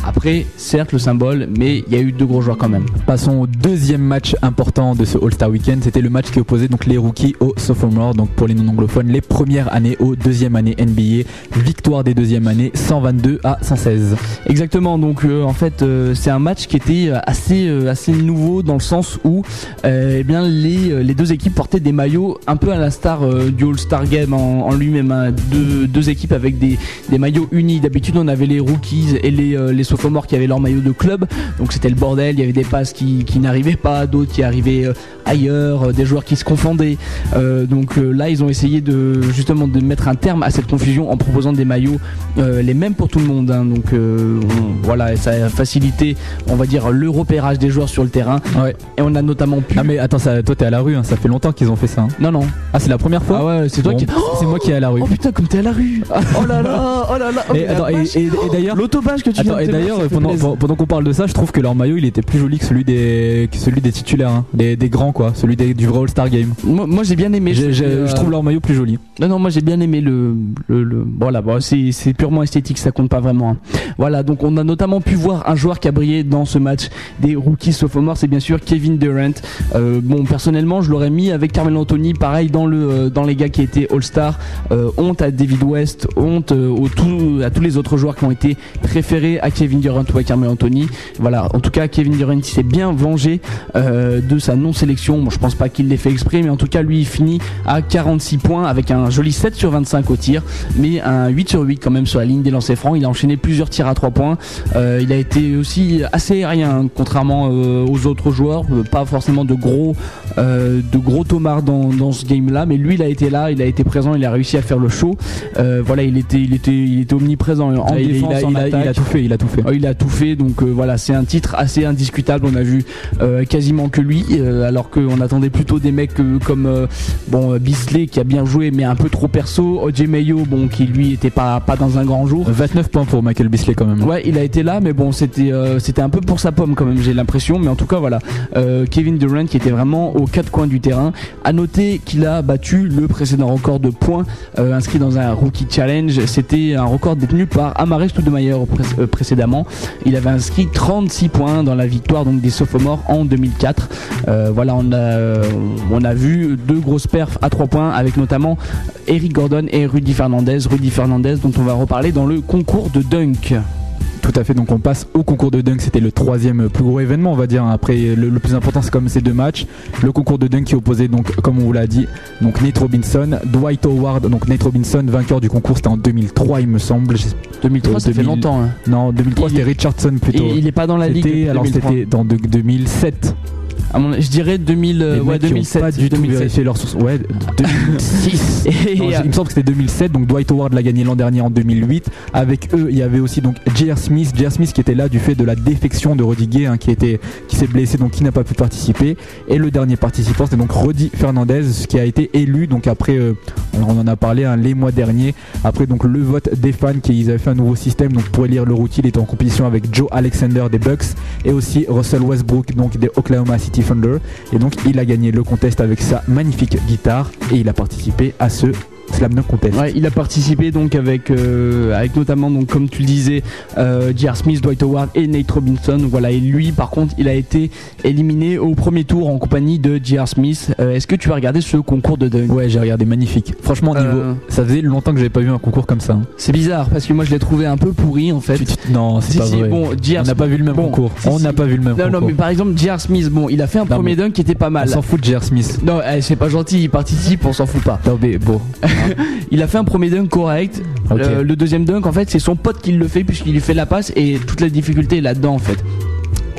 A: Après, certes le symbole, mais il y a eu deux gros joueurs quand même.
B: Passons au deuxième match important de ce All-Star Weekend. C'était le match qui opposait donc les rookies aux sophomores. Donc pour les non-anglophones, les premières années aux deuxième année NBA. Victoire des deuxièmes années 122 à 116.
A: Exactement, donc euh, en fait euh, c'est un match qui était assez, euh, assez nouveau dans le sens où eh bien, les, les deux équipes portaient des maillots un peu à la star euh, du All-Star Game en, en lui-même, hein. deux, deux équipes avec des, des maillots unis. D'habitude on avait les rookies et les, euh, les sophomores qui avaient leur maillot de club, donc c'était le bordel, il y avait des passes qui, qui n'arrivaient pas, d'autres qui arrivaient euh, ailleurs, des joueurs qui se confondaient. Donc là ils ont essayé de justement de mettre un terme à cette confusion en proposant des maillots les mêmes pour tout le monde. hein. donc on- voilà, ça a facilité, on va dire, le repérage des joueurs sur le terrain.
B: Ouais.
A: Et on a notamment pu.
B: Ah mais attends, ça, toi t'es à la rue, hein, ça fait longtemps qu'ils ont fait ça. hein.
A: Non non.
B: Ah c'est la première fois
A: Ah ouais, c'est toi
B: Bon,
A: qui.
B: C'est moi qui est à la rue.
A: Oh putain, comme t'es à la rue. Oh là là, oh là là. Oh,
B: Et, attends, et d'ailleurs,
A: L'autobâche que tu viens
B: Attends,
A: de
B: et d'ailleurs, pendant, pendant qu'on parle de ça, je trouve que leur maillot il était plus joli que celui des, que celui des titulaires, hein. des, des grands quoi, celui des- du vrai All-Star Game.
A: Moi, moi, j'ai bien aimé. Euh,
B: Je trouve leur maillot plus joli.
A: Non, non, moi j'ai bien aimé le. le, le- Voilà, bon, c'est c'est purement esthétique, ça compte pas vraiment. hein. Voilà, donc on a notamment pu voir un joueur qui a brillé dans ce match des rookies sophomores, c'est bien sûr Kevin Durant. Euh, bon, personnellement, je l'aurais mis avec Carmelo Anthony, pareil dans, le, euh, dans les gars qui étaient All-Star. Euh, honte à David West, honte euh, tout, à tous les autres joueurs qui ont été préférés à Kevin Durant ou à Carmelo Anthony. Voilà, en tout cas, Kevin Durant s'est bien vengé euh, de sa non-sélection. Bon, je pense pas qu'il l'ait fait exprès, mais en tout cas, lui, il finit à 46 points avec un joli 7 sur 25 au tir, mais un 8 sur 8 quand même sur la ligne des lancers francs. Il a enchaîné plusieurs tirs à 3 points. Euh, il a été aussi assez aérien, contrairement euh, aux autres joueurs. Euh, Pas forcément de gros, euh, de gros tomards dans, dans ce game-là, mais lui, il a été là, il a été présent, il a réussi à faire le show. Euh, voilà, il était, il était, il était omniprésent en
B: Ah, il, il
A: défense,
B: a,
A: en
B: il a- il tout fait, il a tout fait.
A: Oh, il a tout fait, donc euh, voilà, c'est un titre assez indiscutable. On a vu euh, quasiment que lui, alors qu'on attendait plutôt des mecs comme bon Bisley qui a bien joué, mais un peu trop perso. OJ Mayo, bon, qui lui était pas pas dans un grand jour.
B: 29 points pour Michael Bisley quand même.
A: Ouais, il a été là, mais bon, c'était c'était un peu pour sa pomme quand même, j'ai l'impression. Mais en tout cas, voilà, Kevin Durant qui était vraiment aux quatre coins du terrain. À noter qu'il a battu le précédent record de points euh, inscrit dans un rookie challenge. C'était un record détenu par Amaré Stoudemire pré- euh, précédemment. Il avait inscrit 36 points dans la victoire donc des sophomores en 2004. Euh, voilà, on a euh, on a vu deux grosses perfs à trois points avec notamment Eric Gordon et Rudy Fernandez. Rudy Fernandez dont on va reparler dans le concours de dunk.
B: Tout à fait, donc on passe au concours de dunk, c'était le troisième plus gros événement on va dire. Après le, le plus important c'est comme ces deux matchs. Le concours de dunk qui opposait donc comme on vous l'a dit, donc Nate Robinson, Dwight Howard, donc Nate Robinson vainqueur du concours c'était en 2003 il me semble. J'ai-
A: 2003, ça fait
B: 2000.
A: longtemps. hein.
B: Non 2003
A: Il-
B: c'était Richardson plutôt.
A: Et il est pas dans la ligue.
B: Alors
A: 2003.
B: c'était dans de- 2007.
A: À mon- je dirais 2000, euh,
B: Les
A: ouais,
B: mecs qui ont
A: 2007.
B: pas du tout
A: 2007.
B: vérifié leur source. Ouais, 2006.
A: Et,
B: Non,
A: euh,
B: il me semble que c'était 2007, donc Dwight Howard l'a gagné l'an dernier en 2008. Avec eux, il y avait aussi donc J.R. Smith, J.R. Smith qui était là du fait de la défection de Rudy Gay, hein, qui était, qui s'est blessé, donc qui n'a pas pu participer. Et le dernier participant, c'était donc Rudy Fernandez, qui a été élu donc après, euh, on en a parlé hein, les mois derniers, après donc le vote des fans, qui ils avaient fait un nouveau système, donc pour élire le rookie, il était en compétition avec Joe Alexander des Bucks et aussi Russell Westbrook donc des Oklahoma City Thunder. Et donc il a gagné le contest avec sa magnifique guitare et il a participé à ce Slam Dunk Contest.
A: Ouais, il a participé donc avec, euh, avec notamment donc comme tu le disais, euh, J.R. Smith, Dwight Howard et Nate Robinson. Voilà, et lui par contre, il a été éliminé au premier tour en compagnie de J.R. Smith. Euh, Est-ce que tu as regardé ce concours de dunk
B: Ouais, j'ai regardé, magnifique. Franchement,
A: Euh,
B: niveau, ça faisait longtemps que j'avais pas vu un concours comme ça. hein.
A: C'est bizarre parce que moi je l'ai trouvé un peu pourri en fait.
B: Tu- tu- Non, c'est
A: Si,
B: pas
A: si,
B: vrai.
A: bon, J.R.
B: on n'a pas vu le même
A: bon,
B: concours.
A: si,
B: on
A: si.
B: n'a pas vu le même
A: Non, non,
B: concours.
A: mais par exemple, J.R. Smith, bon, il a fait un
B: Non,
A: premier dunk qui était pas
B: on
A: mal.
B: s'en fout de J.R. Smith.
A: Non, eh, c'est pas gentil, il participe, on s'en fout pas.
B: Non, mais bon.
A: Il a fait un premier dunk correct. Le, le deuxième dunk, en fait, c'est son pote qui le fait puisqu'il lui fait la passe et toute la difficulté est là-dedans, en fait.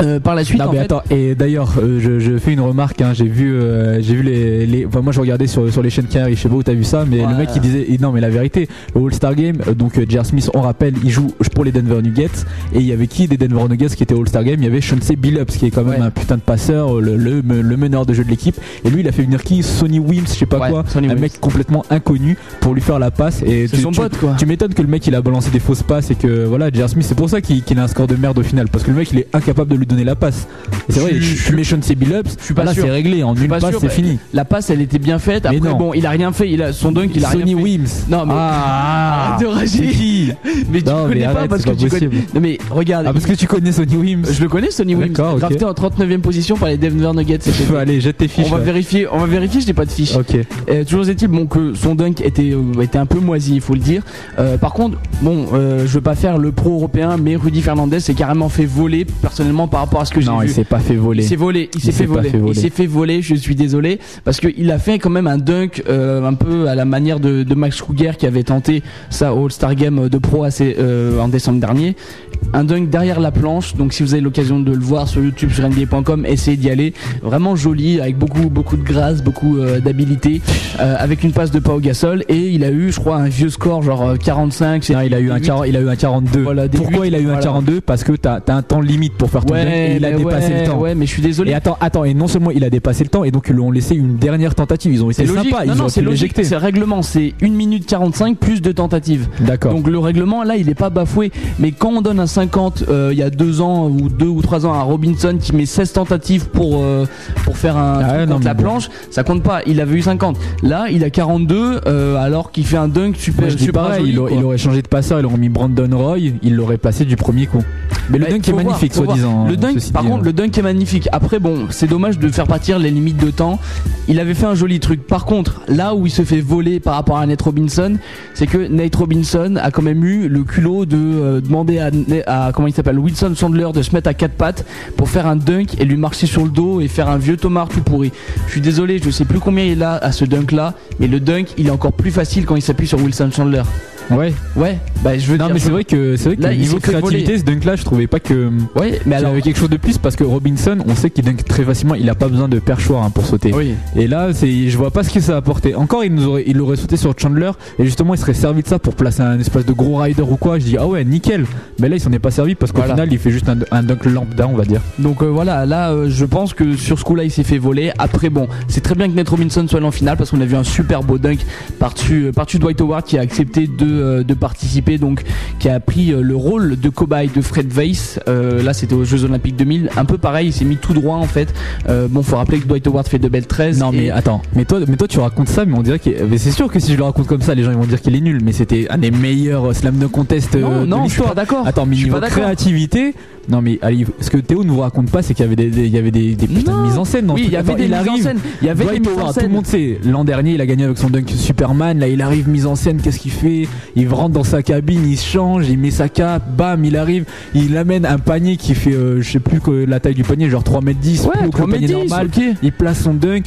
A: Euh, par la suite,
B: Non
A: en
B: mais
A: fait,
B: attends et d'ailleurs euh, je, je fais une remarque hein, j'ai vu euh, j'ai vu les, les enfin moi je regardais sur, sur les chaînes Canary je sais pas où t'as vu ça mais
A: Ouais.
B: le mec il disait non mais la vérité le All Star Game donc J.R. Smith on rappelle il joue pour les Denver Nuggets et il y avait qui des Denver Nuggets qui était All Star Game? Il y avait Chauncey Billups qui est quand même
A: Ouais.
B: un putain de passeur le, le, le meneur de jeu de l'équipe et lui il a fait venir qui? Sonny Wims je sais pas
A: Ouais,
B: quoi
A: Sonny
B: un mec complètement inconnu pour lui faire la passe et tu-
A: son
B: tu-
A: pote, quoi.
B: tu m'étonnes que le mec il a balancé des fausses passes et que voilà J.R. Smith c'est pour ça qu'il qu'il a un score de merde au final parce que le mec il est incapable de lui donner la passe c'est vrai
A: Je-
B: tu, mets Chauncey Billups
A: je suis pas
B: là
A: sûr.
B: c'est réglé en une
A: pas
B: passe c'est fini
A: La passe, elle était bien faite. Après, bon, il a rien fait. Il a son dunk, il a
B: Sonny
A: rien fait.
B: Wims
A: Non, mais
B: ah
A: arrête de rager.
B: c'est qui
A: Mais tu
B: Non,
A: connais
B: mais
A: pas parce que
B: pas
A: tu connais. Non, mais regarde.
B: ah parce que tu connais Sonny Wims
A: Je le connais, Sonny Wims. Drafté en 39e position par les Denver Nuggets.
B: aller jette tes fiches
A: On va vérifier, on va vérifier, je n'ai pas de fiche.
B: ok
A: toujours est-il bon que son dunk était, euh, était un peu moisi, il faut le dire. Euh, par contre, bon, euh, je veux pas faire le pro européen, mais Rudy Fernandez s'est carrément fait voler personnellement par rapport à ce que j'ai
B: non il s'est pas fait voler
A: Il s'est volé, il s'est fait voler. Il s'est fait voler, je suis désolé, parce qu'il a fait quand même un dunk euh, un peu à la manière de, de Max Kruger qui avait tenté sa All-Star Game de pro assez, euh, en décembre dernier. Un dunk derrière la planche, donc si vous avez l'occasion de le voir sur YouTube, sur NBA.com, essayez d'y aller. Vraiment joli, avec beaucoup, beaucoup de grâce, beaucoup euh, d'habileté, euh, avec une passe de Pau Gasol, et il a eu, je crois, un vieux score, genre euh, 45. c'est-
B: Non, il a eu un
A: huit.
B: 40 il a eu un 42
A: Voilà, des
B: pourquoi il a eu un
A: voilà.
B: 42 parce que t'as as un temps limite pour faire ton dunk et il a dépassé
A: ouais,
B: le temps
A: Ouais, mais je suis désolé.
B: et attends, attends, et non seulement il a dépassé le temps, et donc ils lui ont laissé une dernière tentative. Ils ont été sympas,
A: non,
B: ils
A: non,
B: ont
A: c'est logique. C'est le règlement. C'est 1 minute 45 plus de tentatives.
B: D'accord.
A: Donc le règlement là, il est pas bafoué. Mais quand on donne un 50 euh, il y a deux ans ou deux ou trois ans à Robinson qui met 16 tentatives pour euh, pour faire un
B: Ah ouais, non,
A: la
B: bon.
A: planche, ça compte pas. Il avait eu 50. Là, il a 42 euh, alors qu'il fait un dunk super
B: je dis
A: super
B: pareil,
A: joli,
B: il, aurait-
A: quoi.
B: il aurait changé de passeur, il aurait mis Brandon Roy, il l'aurait placé du premier coup. Mais le
A: Ouais,
B: dunk est
A: voir,
B: magnifique, soi-disant.
A: Le
B: hein,
A: dunk, par
B: dit,
A: contre,
B: hein.
A: le dunk est magnifique. Après, bon, c'est dommage de faire partir les limites de temps. Il avait fait un joli truc. Par contre, là où il se fait voler par rapport à Nate Robinson, c'est que Nate Robinson a quand même eu le culot de euh, demander à, à comment il s'appelle Wilson Chandler de se mettre à quatre pattes pour faire un dunk et lui marcher sur le dos et faire un vieux Thomas tout pourri. Je suis désolé, je sais plus combien il a à ce dunk là, mais le dunk il est encore plus facile quand il s'appuie sur Wilson Chandler.
B: Ouais.
A: Ouais, bah je veux
B: Non,
A: dire.
B: mais c'est vrai que c'est vrai que
A: Là,
B: niveau créativité, ce dunk-là, je trouvais pas que.
A: Ouais, mais alors.
B: avait quelque chose de plus parce que Robinson, on sait qu'il dunk très facilement, il a pas besoin de perchoir hein, pour sauter.
A: Oui.
B: Et là, c'est, je vois pas ce que ça a apporté. Encore, il nous aurait, il aurait sauté sur Chandler et justement, il serait servi de ça pour placer un espèce de gros rider ou quoi. Je dis ah ouais, nickel. Mais là, il s'en est pas servi parce qu'au
A: Voilà.
B: final, il fait juste un, un dunk lambda, on va dire.
A: Donc euh, voilà, là euh, je pense que sur ce coup-là il s'est fait voler. Après bon, c'est très bien que Nate Robinson soit allé en finale parce qu'on a vu un super beau dunk par-dessus euh, par-dessus Dwight Howard qui a accepté de, euh, de participer, donc qui a pris euh, le rôle de cobaye de Fred Weiss. Euh, là c'était aux Jeux Olympiques 2000, un peu pareil, il s'est mis tout droit en fait. Euh, bon, faut rappeler que Dwight Howard fait de belles 13.
B: Non mais attends, mais toi, mais toi tu racontes ça, mais on dirait que c'est sûr que si je le raconte comme ça, les gens ils vont dire qu'il est nul. Mais c'était un des meilleurs slam dunk contest
A: non,
B: de
A: non, je suis pas d'accord.
B: Attends, mais niveau créativité, non mais allez, ce que Théo ne vous raconte pas, c'est qu'il y avait des, des- il y avait des, des putains de mises en scène. Dans
A: Oui, il y avait des mises en scène. Il y avait des mises en
B: Howard, tout le
A: scène.
B: monde sait. L'an dernier, il a gagné avec son dunk Superman. Là, il arrive mise en scène. Qu'est-ce qu'il fait? Il rentre dans sa cabine, il se change, il met sa cape, bam, il arrive, il amène un panier qui fait, euh, je sais plus que la taille du panier, genre 3m10,
A: Ouais,
B: plus haut que le
A: 3
B: panier
A: mètres 10,
B: normal. Il place son dunk.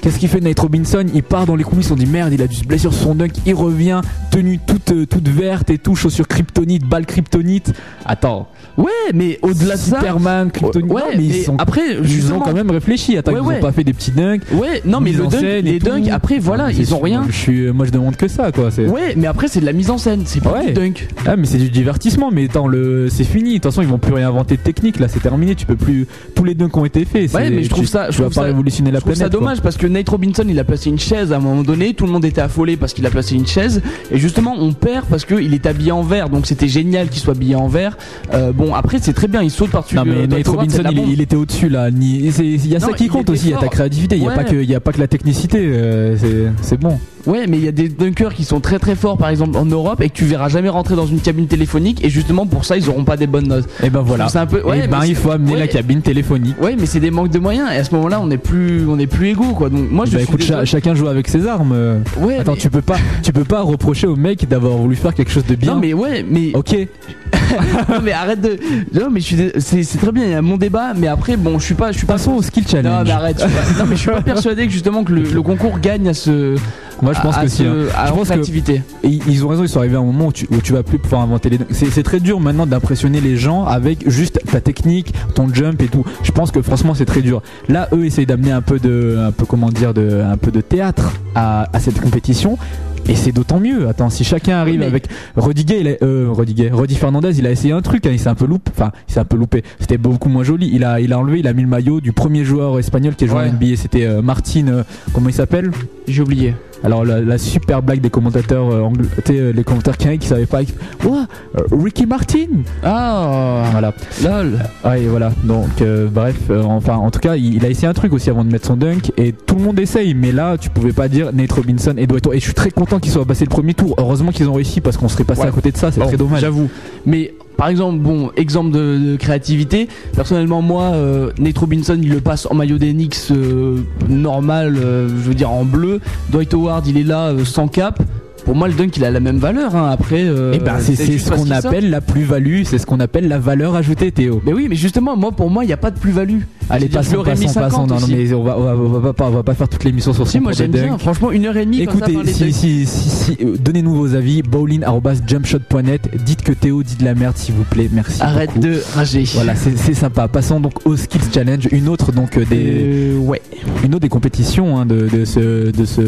B: Qu'est-ce qu'il fait Nate Robinson? Il part dans les coulisses, on dit merde, il a dû se blesser sur son dunk, il revient, tenue toute, euh, toute verte et tout, chaussures kryptonite, balle kryptonite. Attends,
A: Ouais, mais au-delà de ça.
B: Superman, kryptonite,
A: Ouais,
B: non, mais ils, sont-
A: après,
B: ils ont quand même réfléchi. Attends,
A: Ouais,
B: ils
A: ouais.
B: ont pas fait des petits dunks.
A: Ouais, non, mais le dunk, les dunks, après voilà, ils ont rien.
B: Je suis, moi je demande que ça quoi.
A: Ouais, mais après c'est de la mise en scène, c'est pas du dunk.
B: Ah mais c'est du divertissement. Mais attends, le, c'est fini. De toute façon, ils vont plus réinventer de technique. Là, c'est terminé. Tu peux plus. Tous les dunks ont été faits.
A: Ouais, mais je trouve ça- je
B: Tu vas
A: trouve
B: pas révolutionner la
A: Je trouve
B: planète.
A: ça
B: quoi.
A: dommage parce que Nate Robinson il a placé une chaise à un moment donné, tout le monde était affolé parce qu'il a placé une chaise et justement on perd parce qu'il est habillé en vert donc c'était génial qu'il soit habillé en vert. Euh, bon après c'est très bien, il saute par-dessus
B: Non mais Nate Robinson il, était au-dessus là. Il y a
A: Non,
B: ça qui compte aussi. Il y a ta créativité. Il y a
A: Ouais.
B: pas que il y a pas que la technicité. euh, c'est bon.
A: Ouais, mais il y a des dunkers qui sont très très forts par exemple en Europe et que tu verras jamais rentrer dans une cabine téléphonique et justement pour ça ils auront pas des bonnes notes.
B: Et ben voilà.
A: C'est un peu ouais,
B: et ben
A: mais
B: il faut amener
A: ouais.
B: la cabine téléphonique.
A: Ouais, mais c'est des manques de moyens et à ce moment-là on est plus on est plus égaux quoi. Donc moi je
B: Bah
A: suis
B: écoute, cha- chacun joue avec ses armes.
A: Ouais,
B: Attends,
A: mais-
B: tu peux pas, tu peux pas reprocher au mec d'avoir voulu faire quelque chose de bien.
A: Non mais ouais, mais
B: Ok.
A: non mais arrête de non mais je suis dé- c'est très bien, il y a mon débat mais après bon, je suis pas je suis pas
B: Passons au skill
A: Non
B: challenge.
A: mais arrête, je suis pas- non mais je suis pas persuadé que justement que le, le concours gagne à ce
B: Moi je pense
A: à,
B: que si. hein. Je
A: en
B: pense que ils ont raison, ils sont arrivés à un moment où tu, où tu vas plus pouvoir inventer les. C'est c'est très dur maintenant d'impressionner les gens avec juste ta technique, ton jump et tout. Je pense que franchement c'est très dur. Là, eux essayent d'amener un peu de, un peu comment dire, de, un peu de théâtre à, à cette compétition. Et c'est d'autant mieux. Attends, si chacun arrive avec il a- euh, Rudy Fernandez, il a essayé un truc, hein, il s'est un peu loupé. Enfin, il s'est un peu loupé. C'était beaucoup moins joli. Il a, il a enlevé, il a mis le maillot du premier joueur espagnol qui a joué
A: Ouais.
B: en NBA. C'était euh, Martin, euh, comment il s'appelle?
A: J'ai oublié.
B: alors la, la super blague des commentateurs euh, anglais, euh, les commentateurs canadiens qui savaient pas. Ouah, Ricky Martin.
A: Ah
B: Voilà.
A: lol.
B: Ouais, voilà. Donc euh, bref, enfin en tout cas, il, il a essayé un truc aussi avant de mettre son dunk et tout le monde essaye. Mais là, tu pouvais pas dire Nate Robinson et Howard. Et je suis très content qu'ils soient passés le premier tour. Heureusement qu'ils ont réussi parce qu'on serait passé
A: Ouais.
B: à côté de ça. C'est
A: Bon,
B: très dommage.
A: J'avoue. Mais par exemple, bon, exemple de, de créativité. Personnellement, moi, euh, Nate Robinson, il le passe en maillot d'Enix euh, normal, euh, je veux dire en bleu. Dwight Howard, il est là sans cap. Pour moi, le dunk, il a la même valeur. Hein. Après, euh,
B: Et ben c'est ce qu'on appelle la plus-value. C'est ce qu'on appelle la valeur ajoutée, Théo.
A: Mais oui, mais justement, moi, pour moi, il n'y a pas de plus-value.
B: Allez, passons, passons, passons.
A: 50
B: Non, non, mais on va, on va, on va pas, on va pas faire toute l'émission sur
A: Si, moi, j'aime bien. Franchement, une heure et demie. comme ça,
B: Écoutez, si, si, si, si, euh, donnez-nous vos avis. Bowling@jumpshot.net. Dites que Théo dit de la merde, s'il vous plaît. Merci.
A: Arrête
B: beaucoup.
A: de rager.
B: Voilà, c'est sympa. Passons donc au Skills Challenge, une autre donc euh, des,
A: Euh, ouais.
B: une autre des compétitions hein, de, de ce de ce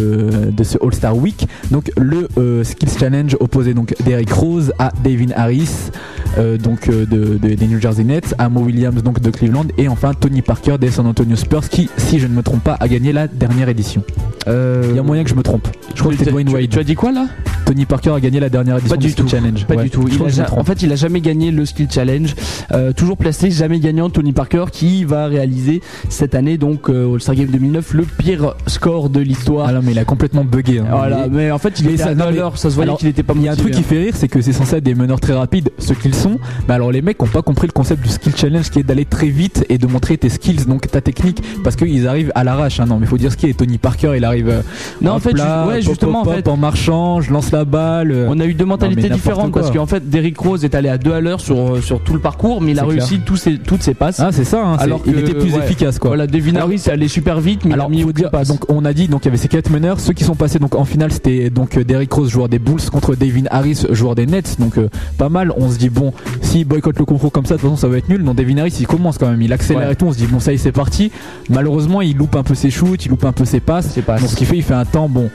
B: de ce All Star Week. Donc le euh, Skills Challenge opposait donc Derrick Rose à Devin Harris, euh, donc euh, de, de- des New Jersey Nets, à Mo Williams donc de Cleveland et enfin Tony Parker des San Antonio Spurs qui, si je ne me trompe pas, a gagné la dernière édition. Il y a moyen que je me trompe. Je crois que
A: tu-
B: c'était Dwayne
A: tu-
B: Wade.
A: Tu as dit quoi là?
B: Tony Parker a gagné la dernière édition
A: Pas du
B: Skill
A: tout.
B: Challenge.
A: Pas
B: Ouais,
A: du tout. Il a en fait, il a jamais gagné le Skill Challenge. Euh, toujours placé, jamais gagnant. Tony Parker qui va réaliser cette année, donc euh, au All-Star Game 2009, le pire score de l'histoire.
B: Ah non, mais il a complètement bugué. hein.
A: voilà,
B: Il-
A: mais en fait, il
B: mais
A: était
B: ça-
A: à
B: non, mais-
A: l'heure, ça se voyait qu'il était pas
B: Il y a un truc qui fait rire, c'est que c'est censé être des meneurs très rapides, ce qu'ils sont. Mais alors les mecs ont pas compris le concept du skill challenge qui est d'aller très vite et de montrer tes skills, donc ta technique, parce qu'ils arrivent à l'arrache. hein. Non, mais faut dire ce qui est. Tony Parker, il arrive. euh,
A: Non, en fait, ouais,
B: pop,
A: justement,
B: pop,
A: en fait,
B: en marchant, je lance la balle. euh,
A: On a eu deux mentalités différentes parce qu'en fait, Derrick Rose est allé à deux à l'heure sur, euh, sur tout le parcours, mais il a réussi tous ses, toutes ses passes.
B: Ah, c'est ça. hein,
A: Alors
B: il
A: que,
B: était plus
A: ouais,
B: efficace, quoi.
A: Voilà, Devin Harris est allé super vite, mais
B: Alors,
A: il a mis
B: faut dire, donc on a dit donc il y avait ces quatre meneurs, ceux qui sont passés donc en finale c'était donc euh, Derrick Rose joueur des Bulls contre Devin Harris joueur des Nets donc euh, pas mal. On se dit bon s'il boycotte le concours comme ça de toute façon ça va être nul. Non Devin Harris il commence quand même, il accélère
A: Ouais.
B: et tout. On se dit bon ça y est c'est parti. Malheureusement il loupe un peu ses shoots, il loupe un peu ses passes.
A: C'est pas
B: Donc ce qui fait il fait un temps bon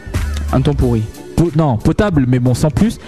A: un temps pourri.
B: Po- non potable mais bon sans plus.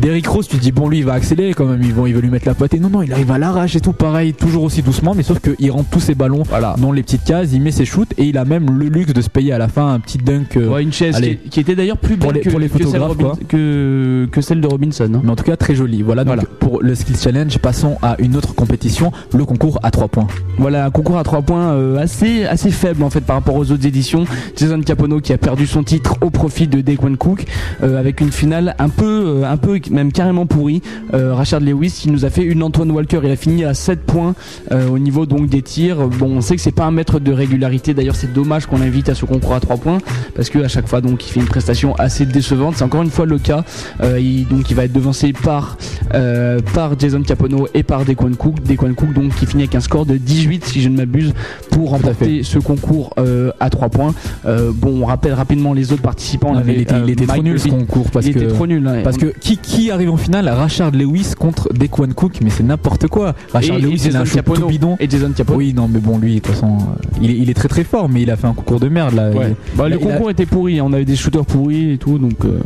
B: Derrick Rose, tu te dis bon lui il va accélérer quand même, ils vont, il veut lui mettre la pâtée. Non non, il arrive à l'arrache et tout, pareil, toujours aussi doucement, mais sauf qu'il rentre tous ses ballons
A: Voilà.
B: dans les petites cases, il met ses shoots et il a même le luxe de se payer à la fin un petit dunk. euh,
A: Ouais, une chaise
B: allez.
A: qui, qui était d'ailleurs plus
B: Pour
A: belle
B: les-
A: que,
B: pour les
A: que celle
B: photographes,
A: Robin- que, que celle de Robinson. hein.
B: mais en tout cas très joli. Voilà donc
A: Voilà.
B: pour le Skills Challenge, passons à une autre compétition, le concours à 3 points.
A: Voilà un concours à 3 points euh, assez, assez faible en fait par rapport aux autres éditions. Jason Capono qui a perdu son titre au profit de Daquan Cook avec une finale un peu, euh, un peu même carrément pourrie. Euh, Rashard Lewis qui nous a fait une Antoine Walker. Il a fini à 7 points euh, au niveau donc des tirs. Bon, on sait que c'est pas un maître de régularité. D'ailleurs, c'est dommage qu'on l'invite à ce concours à 3 points parce que à chaque fois donc il fait une prestation assez décevante. C'est encore une fois le cas. Euh, il, donc il va être devancé par euh, par Jason Capono et par Dequan Cook. Dequan Cook donc qui finit avec un score de 18 si je ne m'abuse pour remporter ce concours euh, à 3 points. Euh, bon, on rappelle rapidement les autres participants. On avait,
B: il était, il
A: euh,
B: était trop
A: Mike
B: nul ce
A: Bobbitt.
B: concours parce
A: il
B: que
A: était trop nul. hein.
B: parce que qui, qui arrive en finale Rashard Lewis contre Dequan Cook, mais c'est n'importe quoi.
A: Et- et
B: Lewis il a un shoot tout bidon.
A: et Jason Capono.
B: Oui, non, mais bon, lui, de toute façon, euh, il est, il est très très fort, mais il a fait un concours de merde là.
A: Ouais.
B: Il-
A: Bah,
B: il
A: le
B: a-
A: concours était pourri, on avait des shooters pourris et tout, donc euh,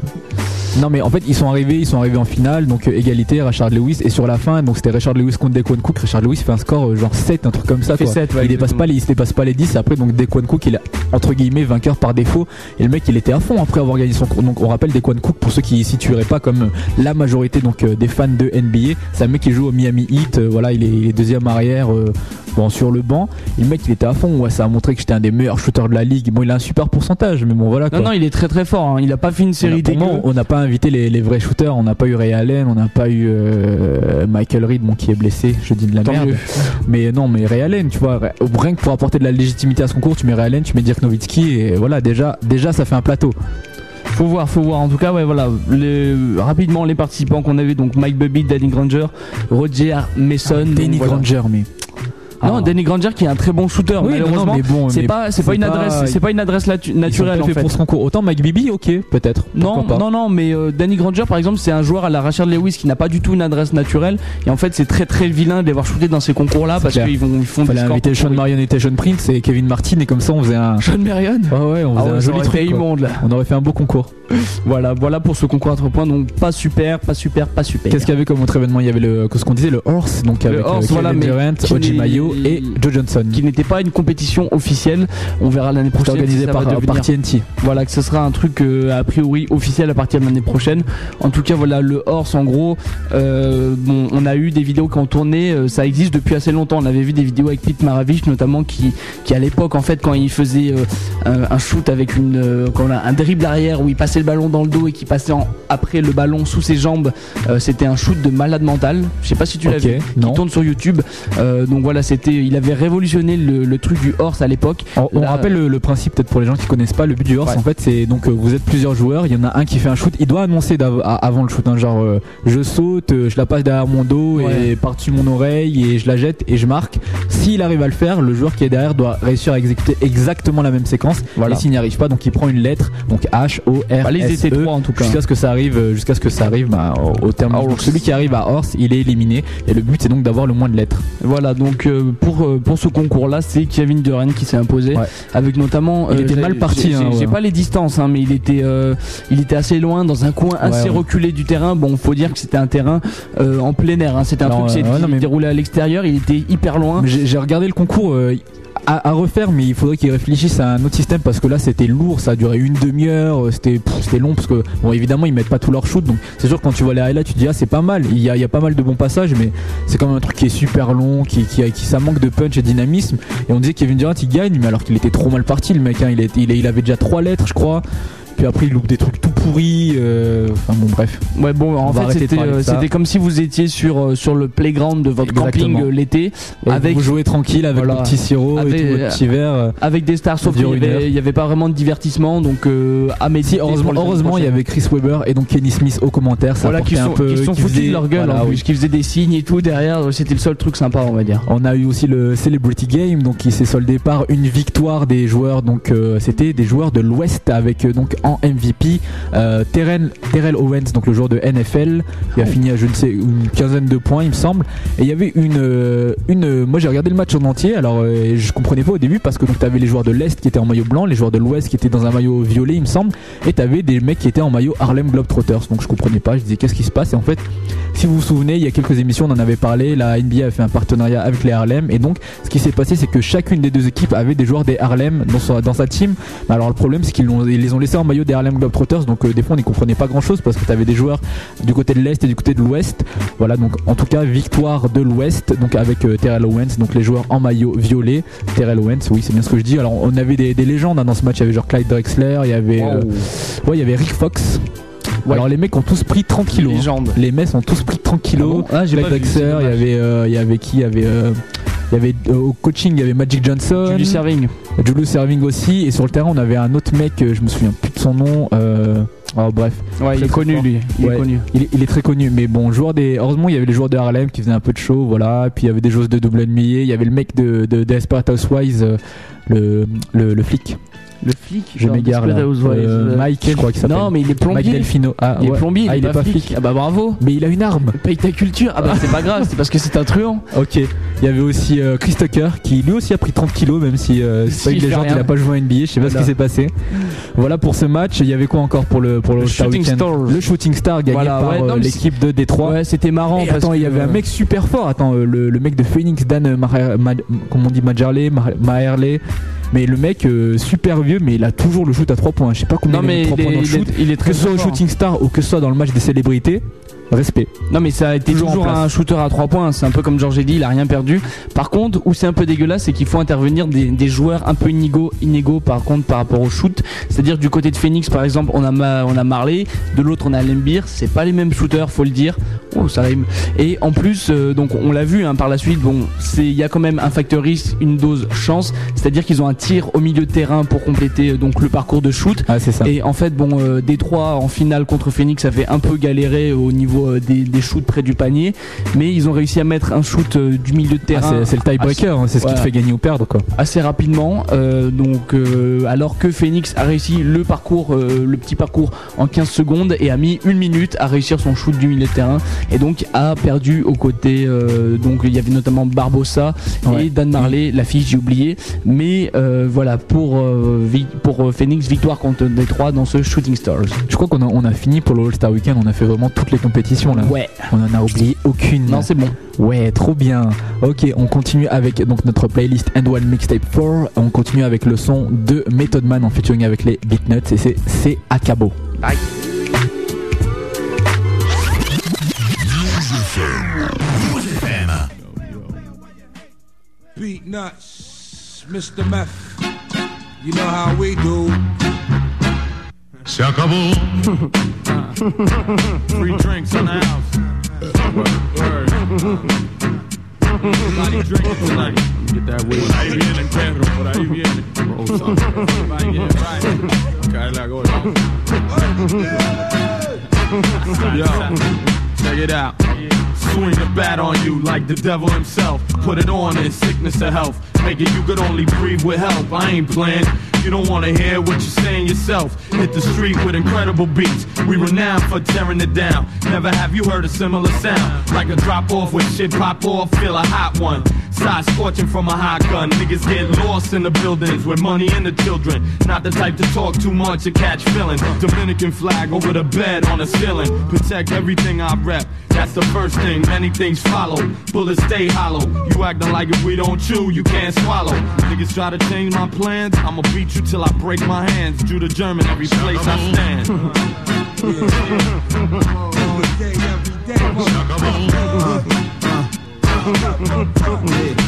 B: Non mais en fait ils sont arrivés, ils sont arrivés en finale, donc euh, égalité, Rashard Lewis et sur la fin donc c'était Rashard Lewis contre Dequan Cook, Rashard Lewis fait un score euh, genre 7, un truc comme ça
A: fait
B: quoi.
A: 7, ouais,
B: il dépasse pas les, il dépasse pas les 10 après donc Dequan Cook il est entre guillemets vainqueur par défaut. Et le mec il était à fond après avoir gagné son cours. Donc on rappelle Dequan Cook pour ceux qui ne situeraient pas comme euh, la majorité donc euh, des fans de NBA c'est un mec qui joue au Miami Heat euh, voilà il est, il est deuxième arrière euh, bon, sur le banc et le mec il était à fond ouais ça a montré que j'étais un des meilleurs shooters de la ligue bon il a un super pourcentage mais bon voilà quoi.
A: Non, non, il est très très fort. hein. Il a pas fait une série dégueu.
B: on n'a pas invité les, les vrais shooters, on n'a pas eu Ray Allen, on n'a pas eu euh, Michael Reed, bon, qui est blessé, je dis de la
A: Tant
B: merde.
A: mieux.
B: Mais non, mais Ray Allen, tu vois, rien que pour apporter de la légitimité à ce concours, tu mets Ray Allen, tu mets Dirk Nowitzki, et voilà, déjà, déjà ça fait un plateau.
A: Faut voir, faut voir. En tout cas, ouais, voilà. Les- rapidement, les participants qu'on avait donc Mike Bubby, Danny Granger, Roger Mason.
B: Danny
A: voilà.
B: Granger, mais.
A: Non,
B: Ah.
A: Danny Granger qui est un très bon shooter.
B: Oui, non,
A: malheureusement,
B: non, mais bon,
A: c'est pas, c'est pas une adresse, c'est pas une adresse naturelle en fait.
B: pour ce concours. Autant Mike Bibi, ok, peut-être.
A: Non, non, non, mais euh, Danny Granger par exemple, c'est un joueur à la Rachel Lewis qui n'a pas du tout une adresse naturelle. Et en fait, c'est très très vilain de les voir shooter dans ces concours-là parce qu'ils vont, ils font
B: Fallait inviter Sean. Marion et Tayshaun Prince et Kevin Martin, et comme ça on faisait un.
A: Sean Marion.
B: Ouais, ouais, on
A: Ah
B: faisait un joli truc. On aurait fait un beau concours.
A: Voilà, voilà pour ce concours à 3 points. Donc pas super, pas super, pas super.
B: Qu'est-ce qu'il y avait comme autre événement? Il y avait le, ce qu'on disait, le horse, donc
A: Le
B: avec
A: horse,
B: euh, Kevin
A: voilà,
B: Durant, Oji Mayo et Joe Johnson.
A: qui n'était pas une compétition officielle. On verra l'année prochaine.
B: organisé par,
A: va devenir-
B: par TNT.
A: Voilà, que ce sera un truc euh, a priori officiel à partir de l'année prochaine. En tout cas, voilà, le horse, en gros, euh, bon, on a eu des vidéos qui ont tourné, euh, ça existe depuis assez longtemps. On avait vu des vidéos avec Pete Maravich, notamment, qui, qui à l'époque, en fait, quand il faisait euh, un, un shoot avec une, euh, quand on a un dribble arrière où il passait le ballon dans le dos et qui passait en- après le ballon sous ses jambes, euh, c'était un shoot de malade mental. Je sais pas si tu l'as vu, qui tourne sur YouTube. Euh, donc voilà, c'était, il avait révolutionné le, le truc du horse à l'époque.
B: On, on
A: Là,
B: rappelle le, le principe peut-être pour les gens qui connaissent pas le but du horse
A: Ouais.
B: en fait c'est donc euh, vous êtes plusieurs joueurs il y en a un qui fait un shoot il doit annoncer avant le shoot hein, genre euh, je saute je la passe derrière mon dos et
A: Ouais.
B: par dessus mon oreille et je la jette et je marque s'il arrive à le faire le joueur qui est derrière doit réussir à exécuter exactement la même séquence
A: Voilà.
B: et s'il n'y arrive pas donc il prend une lettre donc H O R
A: Étaient
B: E
A: trois en tout cas.
B: jusqu'à ce que ça arrive euh, jusqu'à ce que ça arrive bah, au, au terme donc
A: horse.
B: celui qui arrive à horse il est éliminé et le but c'est donc d'avoir le moins de lettres
A: Voilà, donc euh, pour, euh, pour ce concours-là, c'est Kevin Durant qui s'est imposé,
B: Ouais.
A: avec notamment.
B: Il était mal parti,
A: J'ai
B: hein, ouais.
A: pas les distances, hein, mais il était, il était assez loin, dans un coin assez
B: ouais.
A: reculé du terrain. Bon, faut dire que c'était un terrain en plein air. hein. C'était un
B: Alors,
A: truc qui s'est déroulé à l'extérieur. Il était hyper loin.
B: J'ai regardé le concours. À, à refaire, mais il faudrait qu'ils réfléchissent à un autre système parce que là c'était lourd, ça a duré une demi-heure, euh, c'était long parce que bon évidemment ils mettent pas tout leur shoot, donc c'est sûr quand tu vois les highlights tu te dis ah c'est pas mal, il y a, il y a pas mal de bons passages, mais c'est quand même un truc qui est super long, qui, qui, qui ça manque de punch et dynamisme. Et on disait Kevin Durant il gagne, mais alors qu'il était trop mal parti le mec, hein, il, était- il, il avait déjà trois lettres je crois. Puis après il loupe des trucs tout pourris, euh, enfin bon bref.
A: Ouais bon en fait c'était euh, c'était comme si vous étiez sur euh, sur le playground de votre
B: Exactement.
A: camping l'été avec
B: vous jouez tranquille avec
A: Voilà.
B: le petit sirop
A: Avec-
B: et tout, votre petit verre.
A: avec des stars sauf qu'il
B: dure
A: y
B: une heure.
A: avait, il y avait pas vraiment de divertissement donc à méditer
B: Si, heureusement, heureusement il y avait Chris Weber et donc Kenny Smith aux commentaires. Ça
A: voilà qui sont,
B: un peu,
A: qui sont
B: qui
A: foutus de leur gueule
B: voilà,
A: en
B: oui.
A: plus qui faisaient des signes et tout derrière c'était le seul truc sympa on va dire
B: On a eu aussi le Celebrity Game, donc qui s'est soldé par une victoire des joueurs. Donc euh, c'était des joueurs de l'Ouest avec donc en MVP euh, Terrell, Terrell Owens, donc le joueur de NFL, qui a fini à je ne sais une quinzaine de points, il me semble. Et il y avait une, euh, une. Moi j'ai regardé le match en entier. Alors euh, je comprenais pas au début parce que donc t'avais les joueurs de l'Est qui étaient en maillot blanc, les joueurs de l'Ouest qui étaient dans un maillot violet, il me semble, et t'avais des mecs qui étaient en maillot Harlem Globetrotters. Donc je comprenais pas. Je disais qu'est-ce qui se passe? Et en fait, si vous vous souvenez, il y a quelques émissions, on en avait parlé. La NBA a fait un partenariat avec les Harlem. Et donc, ce qui s'est passé, c'est que chacune des deux équipes avait des joueurs des Harlem dans sa, dans sa team. Alors, le problème, c'est qu'ils les ont laissés en maillot des Harlem Globetrotters. Donc, euh, des fois, on n'y comprenait pas grand chose parce que tu avais des joueurs du côté de l'Est et du côté de l'Ouest. Voilà, donc, en tout cas, victoire de l'Ouest. Donc, avec euh, Terrell Owens, donc les joueurs en maillot violet. Terrell Owens, oui, c'est bien ce que je dis. Alors, on avait des, des légendes hein, dans ce match. Il y avait genre Clyde Drexler, il y avait, euh, ouais, il y avait Rick Fox.
A: Ouais.
B: Alors, les mecs ont tous pris 30 kilos. hein.
A: légende
B: Les mecs ont tous pris 30 kilos.
A: Ah bon Ah, j'ai
B: Drexler, il y avait, euh, il y avait qui Il y avait, euh, il y avait euh, au coaching, il y avait Magic Johnson,
A: Julius Serving
B: Julius Serving aussi, et sur le terrain, on avait un autre mec, je me souviens plus son nom. euh, oh, bref,
A: ouais il est connu
B: fort.
A: lui il
B: Ouais.
A: est connu
B: il est, il est très connu, mais bon, joueur des. Heureusement, il y avait les joueurs de Harlem qui faisaient un peu de show, voilà. Puis il y avait des joueurs de double NBA, il y avait le mec de, de Desperate Housewives, euh, le, le, le flic.
A: Le flic
B: Je m'égare là. Euh,
A: euh,
B: Mike, je crois qu'il s'appelle.
A: non mais il est
B: Mike
A: plombier
B: Delfino. Ah,
A: il est
B: ouais.
A: plombier
B: Ah, il est pas flic.
A: ah bah bravo
B: Mais il a une arme.
A: paye ta culture ah bah c'est pas grave c'est parce que c'est un truand
B: Ok, il y avait aussi euh, Chris Tucker qui lui aussi a pris 30 kilos, même si euh, c'est pas
A: Il
B: une légende, il a pas joué à NBA, je sais pas ce qui s'est passé. Voilà pour ce match, il y avait quoi encore pour le, pour le,
A: Shooting Stars.
B: Le Shooting Star gagné
A: Voilà,
B: par
A: ouais,
B: l'équipe de Détroit.
A: ouais c'était marrant parce
B: attends, il y avait un mec super fort. Attends, le, mec de Phoenix, Dan comment on dit Majerle, Ma- Maherle. Mais le mec euh, super vieux, mais il a toujours le shoot à 3 points. Je sais pas combien
A: non
B: il
A: mais
B: de 3
A: il
B: points
A: est,
B: dans le
A: il est-
B: shoot.
A: il est
B: Que
A: très
B: ce soit au
A: fort.
B: Shooting Star ou que ce soit dans le match des célébrités, respect.
A: Non mais ça a été
B: Toujours
A: un shooter à 3 points, c'est un peu comme Georges a dit, il a rien perdu. Par contre, où c'est un peu dégueulasse, c'est qu'il faut intervenir des, des joueurs un peu inégaux, inégaux par contre par rapport au shoot. C'est-à-dire du côté de Phoenix par exemple, on a Ma- on a Marley, de l'autre on a Lembir, c'est pas les mêmes shooters, faut le dire. Oh, ça rime. Et en plus euh, donc on l'a vu hein, par la suite, bon, c'est il y a quand même un facteur risque, une dose chance, c'est-à-dire qu'ils ont un tir au milieu de terrain pour compléter euh, donc le parcours de shoot.
B: Ah, c'est ça.
A: Et en fait, bon, euh, Détroit en finale contre Phoenix avait un peu galéré au niveau euh, des, des shoots près du panier, mais ils ont réussi à mettre un shoot euh, du milieu de
B: Ah,
A: terrain
B: c'est c'est le tiebreaker, hein, c'est ce qui te fait gagner ou perdre quoi.
A: assez rapidement. euh, donc, alors que Phoenix a réussi le parcours, le petit parcours en 15 secondes et a mis une minute à réussir son shoot du milieu de terrain et donc a perdu aux côtés. donc, il y avait notamment Barbossa
B: Ouais.
A: et Dan Marley, la fille j'ai oublié. Mais voilà pour Phoenix victoire contre Détroit dans ce Shooting Stars.
B: Je crois qu'on a, on a fini pour le All-Star Weekend, on a fait vraiment toutes les compétitions là.
A: Ouais.
B: On en a oublié aucune.
A: Non, c'est bon.
B: Ouais, trop bien. Ok, on continue avec donc notre playlist And One Mixtape 4. On continue avec le son de Method Man en featuring avec les Beatnuts et c'est c'est Akabo.
G: Beat nuts, Mr. Meth. You know how we do.
D: Se acabó.
G: Free drinks in the house. Everybody drinking tonight. Get that weed. Por ahí viene el perro, por ahí viene. Everybody get right. Cae la gorda. Yo, check it out.
F: Swing the bat on you like the devil himself. Put it on in sickness or health. Make it you could only breathe with help. I ain't playing. You don't wanna hear what you're saying yourself. Hit the street with incredible beats. We renowned for tearing it down. Never have you heard a similar sound. Like a drop off with shit pop off, feel a hot one. Side scorching from a hot gun. Niggas get lost in the buildings with money and the children. Not the type to talk too much or catch feelings. Dominican flag over the bed on the ceiling. Protect everything I rep. That's the first thing, many things follow. Bullets stay hollow. You acting like if we don't chew, you can't swallow. Niggas try to change my plans, I'ma beat you till I break my hands. Jew to German, every place I stand.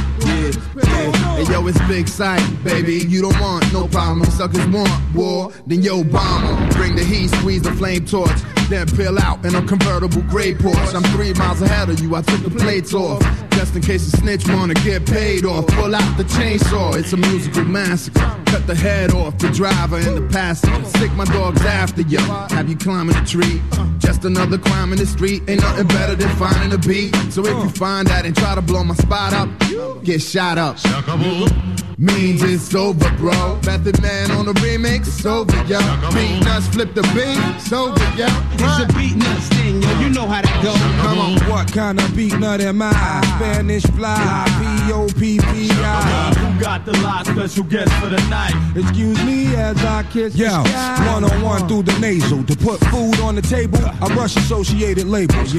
H: Hey yo, it's big sight, baby. You don't want no problem. Suckers want war, then yo bomb. Bring the heat, squeeze the flame torch, then peel out in a convertible gray Porsche. I'm three miles ahead of you. I took the plates off, just in case a snitch wanna get paid off. Pull out the chainsaw. It's a musical massacre. Cut the head off the driver and the passenger. Stick my dogs after you. Have you climbing a tree? Just another crime in the street. Ain't nothing better than finding a beat. So if you find that and try to blow my spot up, get shot up. Means it's over, bro. Method Man on the remix, it's over, yo. Beat nuts, flip the beat, it's over, yo.
E: It's a beat nuts thing, yo. You know how that go.
H: Come on.
I: What kind of beat nut am I? Ah. Spanish fly, P-O-P-P-I.
F: Who got the last special guest for the night?
I: Excuse me as I kiss sky. One on one through the nasal. To put food on the table, I rush associated labels.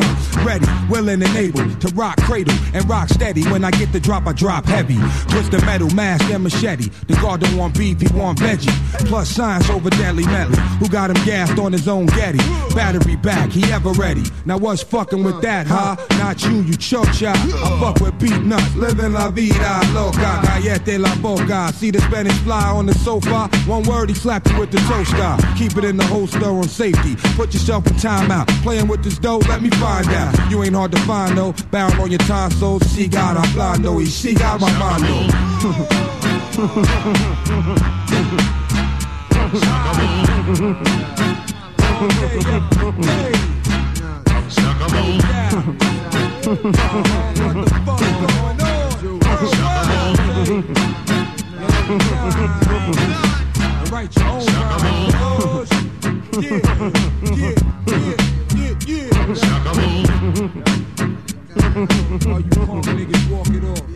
I: Ready, willing, and able to rock cradle and rock steady. When I get the drop, I drop heavy. Twist the metal, mask, and machete. The guard don't want beef, he want veggie. Plus science over deadly medley. Who got him gassed on his own Getty? Battery back, he ever ready. Now what's fucking with that, huh? Not you, you choke shot. I fuck with beat nuts, living la vida loca. Gallete la boca. See the Spanish fly on the sofa. One word, he slapped you with the toaster. Keep it in the holster on safety. Put yourself in timeout. Playing with this dough, let me find out. You ain't hard to find though. Barrel on your tonsils. She got a blando. y She got my mondo. Write your own. Yeah, yeah, yeah, yeah, yeah. You punk niggas walk it off.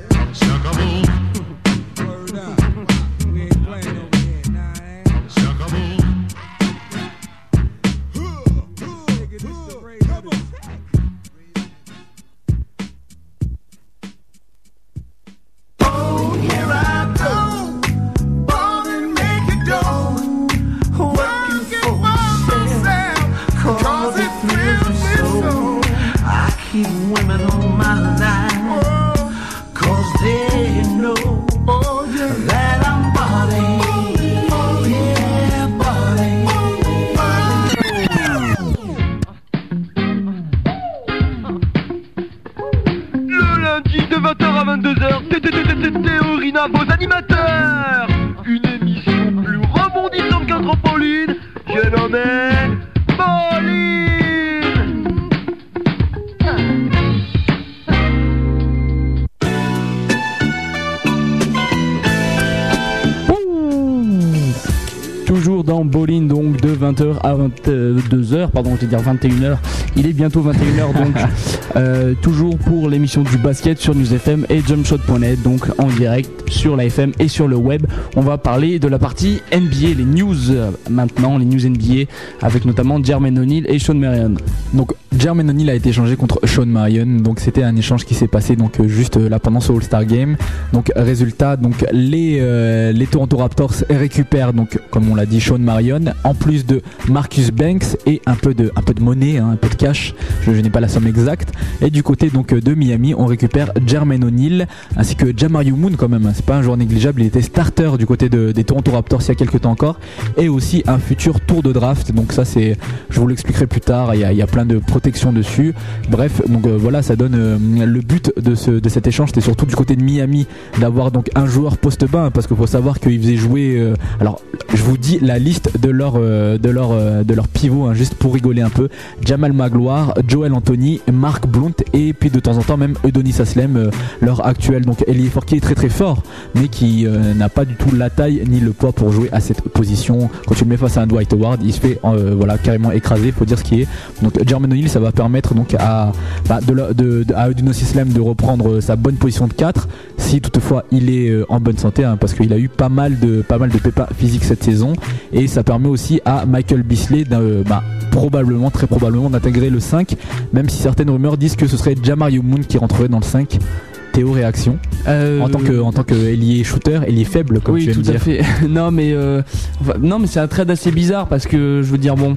I: Word. We ain't playing nah, eh?
J: Théorina,
A: Dans Bowling donc de 20h à 22h, pardon, je vais dire 21h. Il est bientôt 21h donc euh, toujours pour l'émission du basket sur News FM et jumpshot.net donc en direct sur la FM et sur le web. On va parler de la partie NBA, les news euh, maintenant, les news NBA avec notamment Jermaine O'Neal et Sean Marion.
B: Donc Jermaine O'Neal a été échangé contre Sean Marion. Donc c'était un échange qui s'est passé donc euh, juste euh, là pendant ce All-Star Game. Donc résultat, donc les euh, les Toronto Raptors récupèrent donc comme on l'a dit Sean Marion en plus de Marcus Banks et un peu de un peu de monnaie, hein, un peu de cash. Je, n'ai pas la somme exacte. Et du côté donc de Miami, on récupère Jermaine O'Neal ainsi que Jamario Moon quand même. C'est pas un joueur négligeable. Il était starter du côté de- des Toronto Raptors il y a quelques temps encore et aussi un futur tour de draft. Donc ça c'est, je vous l'expliquerai plus tard. Il y a, plein de protections dessus. Bref, donc euh, voilà, ça donne euh, le but de, ce, de cet échange. C'était surtout du côté de Miami d'avoir donc un joueur poste bas hein, parce qu'il faut savoir qu'il faisait jouer. euh, alors je vous dis la liste de leur euh, euh, de leur pivot hein, juste pour rigoler un peu. Jamal Magloire, Joel Anthony, Mark Blount et puis de temps en temps même Eudonis Aslem, euh, leur actuel donc ailier fort qui est très très fort, mais qui n'a pas du tout la taille ni le poids pour jouer à cette position. Quand tu le mets face à un Dwight Howard, il se fait voilà carrément écraser. Faut dire ce qui est. Donc Jermaine O'Neal, ça va permettre donc à bah, de, à Eudonis Aslem de reprendre sa bonne position de 4 si toutefois il est en bonne santé hein, parce qu'il a eu pas mal de pas mal de pépins physiques cette saison ça permet aussi à Michael Bisley bah, très probablement d'intégrer le 5 même si certaines rumeurs disent que ce serait Jamario Moon qui rentrerait dans le 5 Théo réaction
A: Euh,
B: en tant que en tant que ailier shooter ailier faible comme
A: oui,
B: tu viens
A: tout à
B: dire
A: fait. non, mais euh, enfin, non, mais c'est un trade assez bizarre parce que je veux dire bon,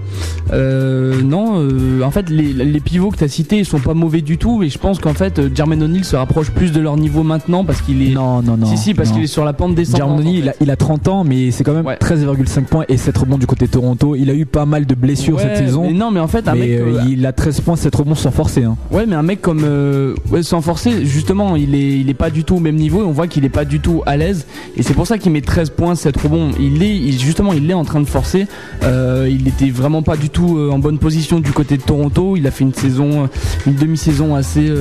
A: euh, non, en fait les, les pivots que tu as cités ils sont pas mauvais du tout et je pense qu'en fait Jermaine O'Neal se rapproche plus de leur niveau maintenant parce qu'il est
B: non non non
A: si si parce qu'il est sur la pente descendante.
B: Jermaine O'Neal,
A: en
B: il, a,
A: fait.
B: il a 30 ans, mais c'est quand même
A: Ouais.
B: 13,5 points et 7 rebonds du côté de Toronto. Il a eu pas mal de blessures
A: Ouais,
B: cette saison.
A: mais non, mais en fait un
B: mais
A: mec.
B: il a 13 points, 7 rebonds sans forcer. Hein.
A: Ouais, mais un mec comme ouais, sans forcer, justement, il est, il est pas du tout au même niveau. Et on voit qu'il est pas du tout à l'aise. Et c'est pour ça qu'il met 13 points, 7 rebonds. Il est, il- justement, il en train de forcer. Euh, il était vraiment pas du tout euh, en bonne position du côté de Toronto. Il a fait une saison, euh, une demi-saison assez,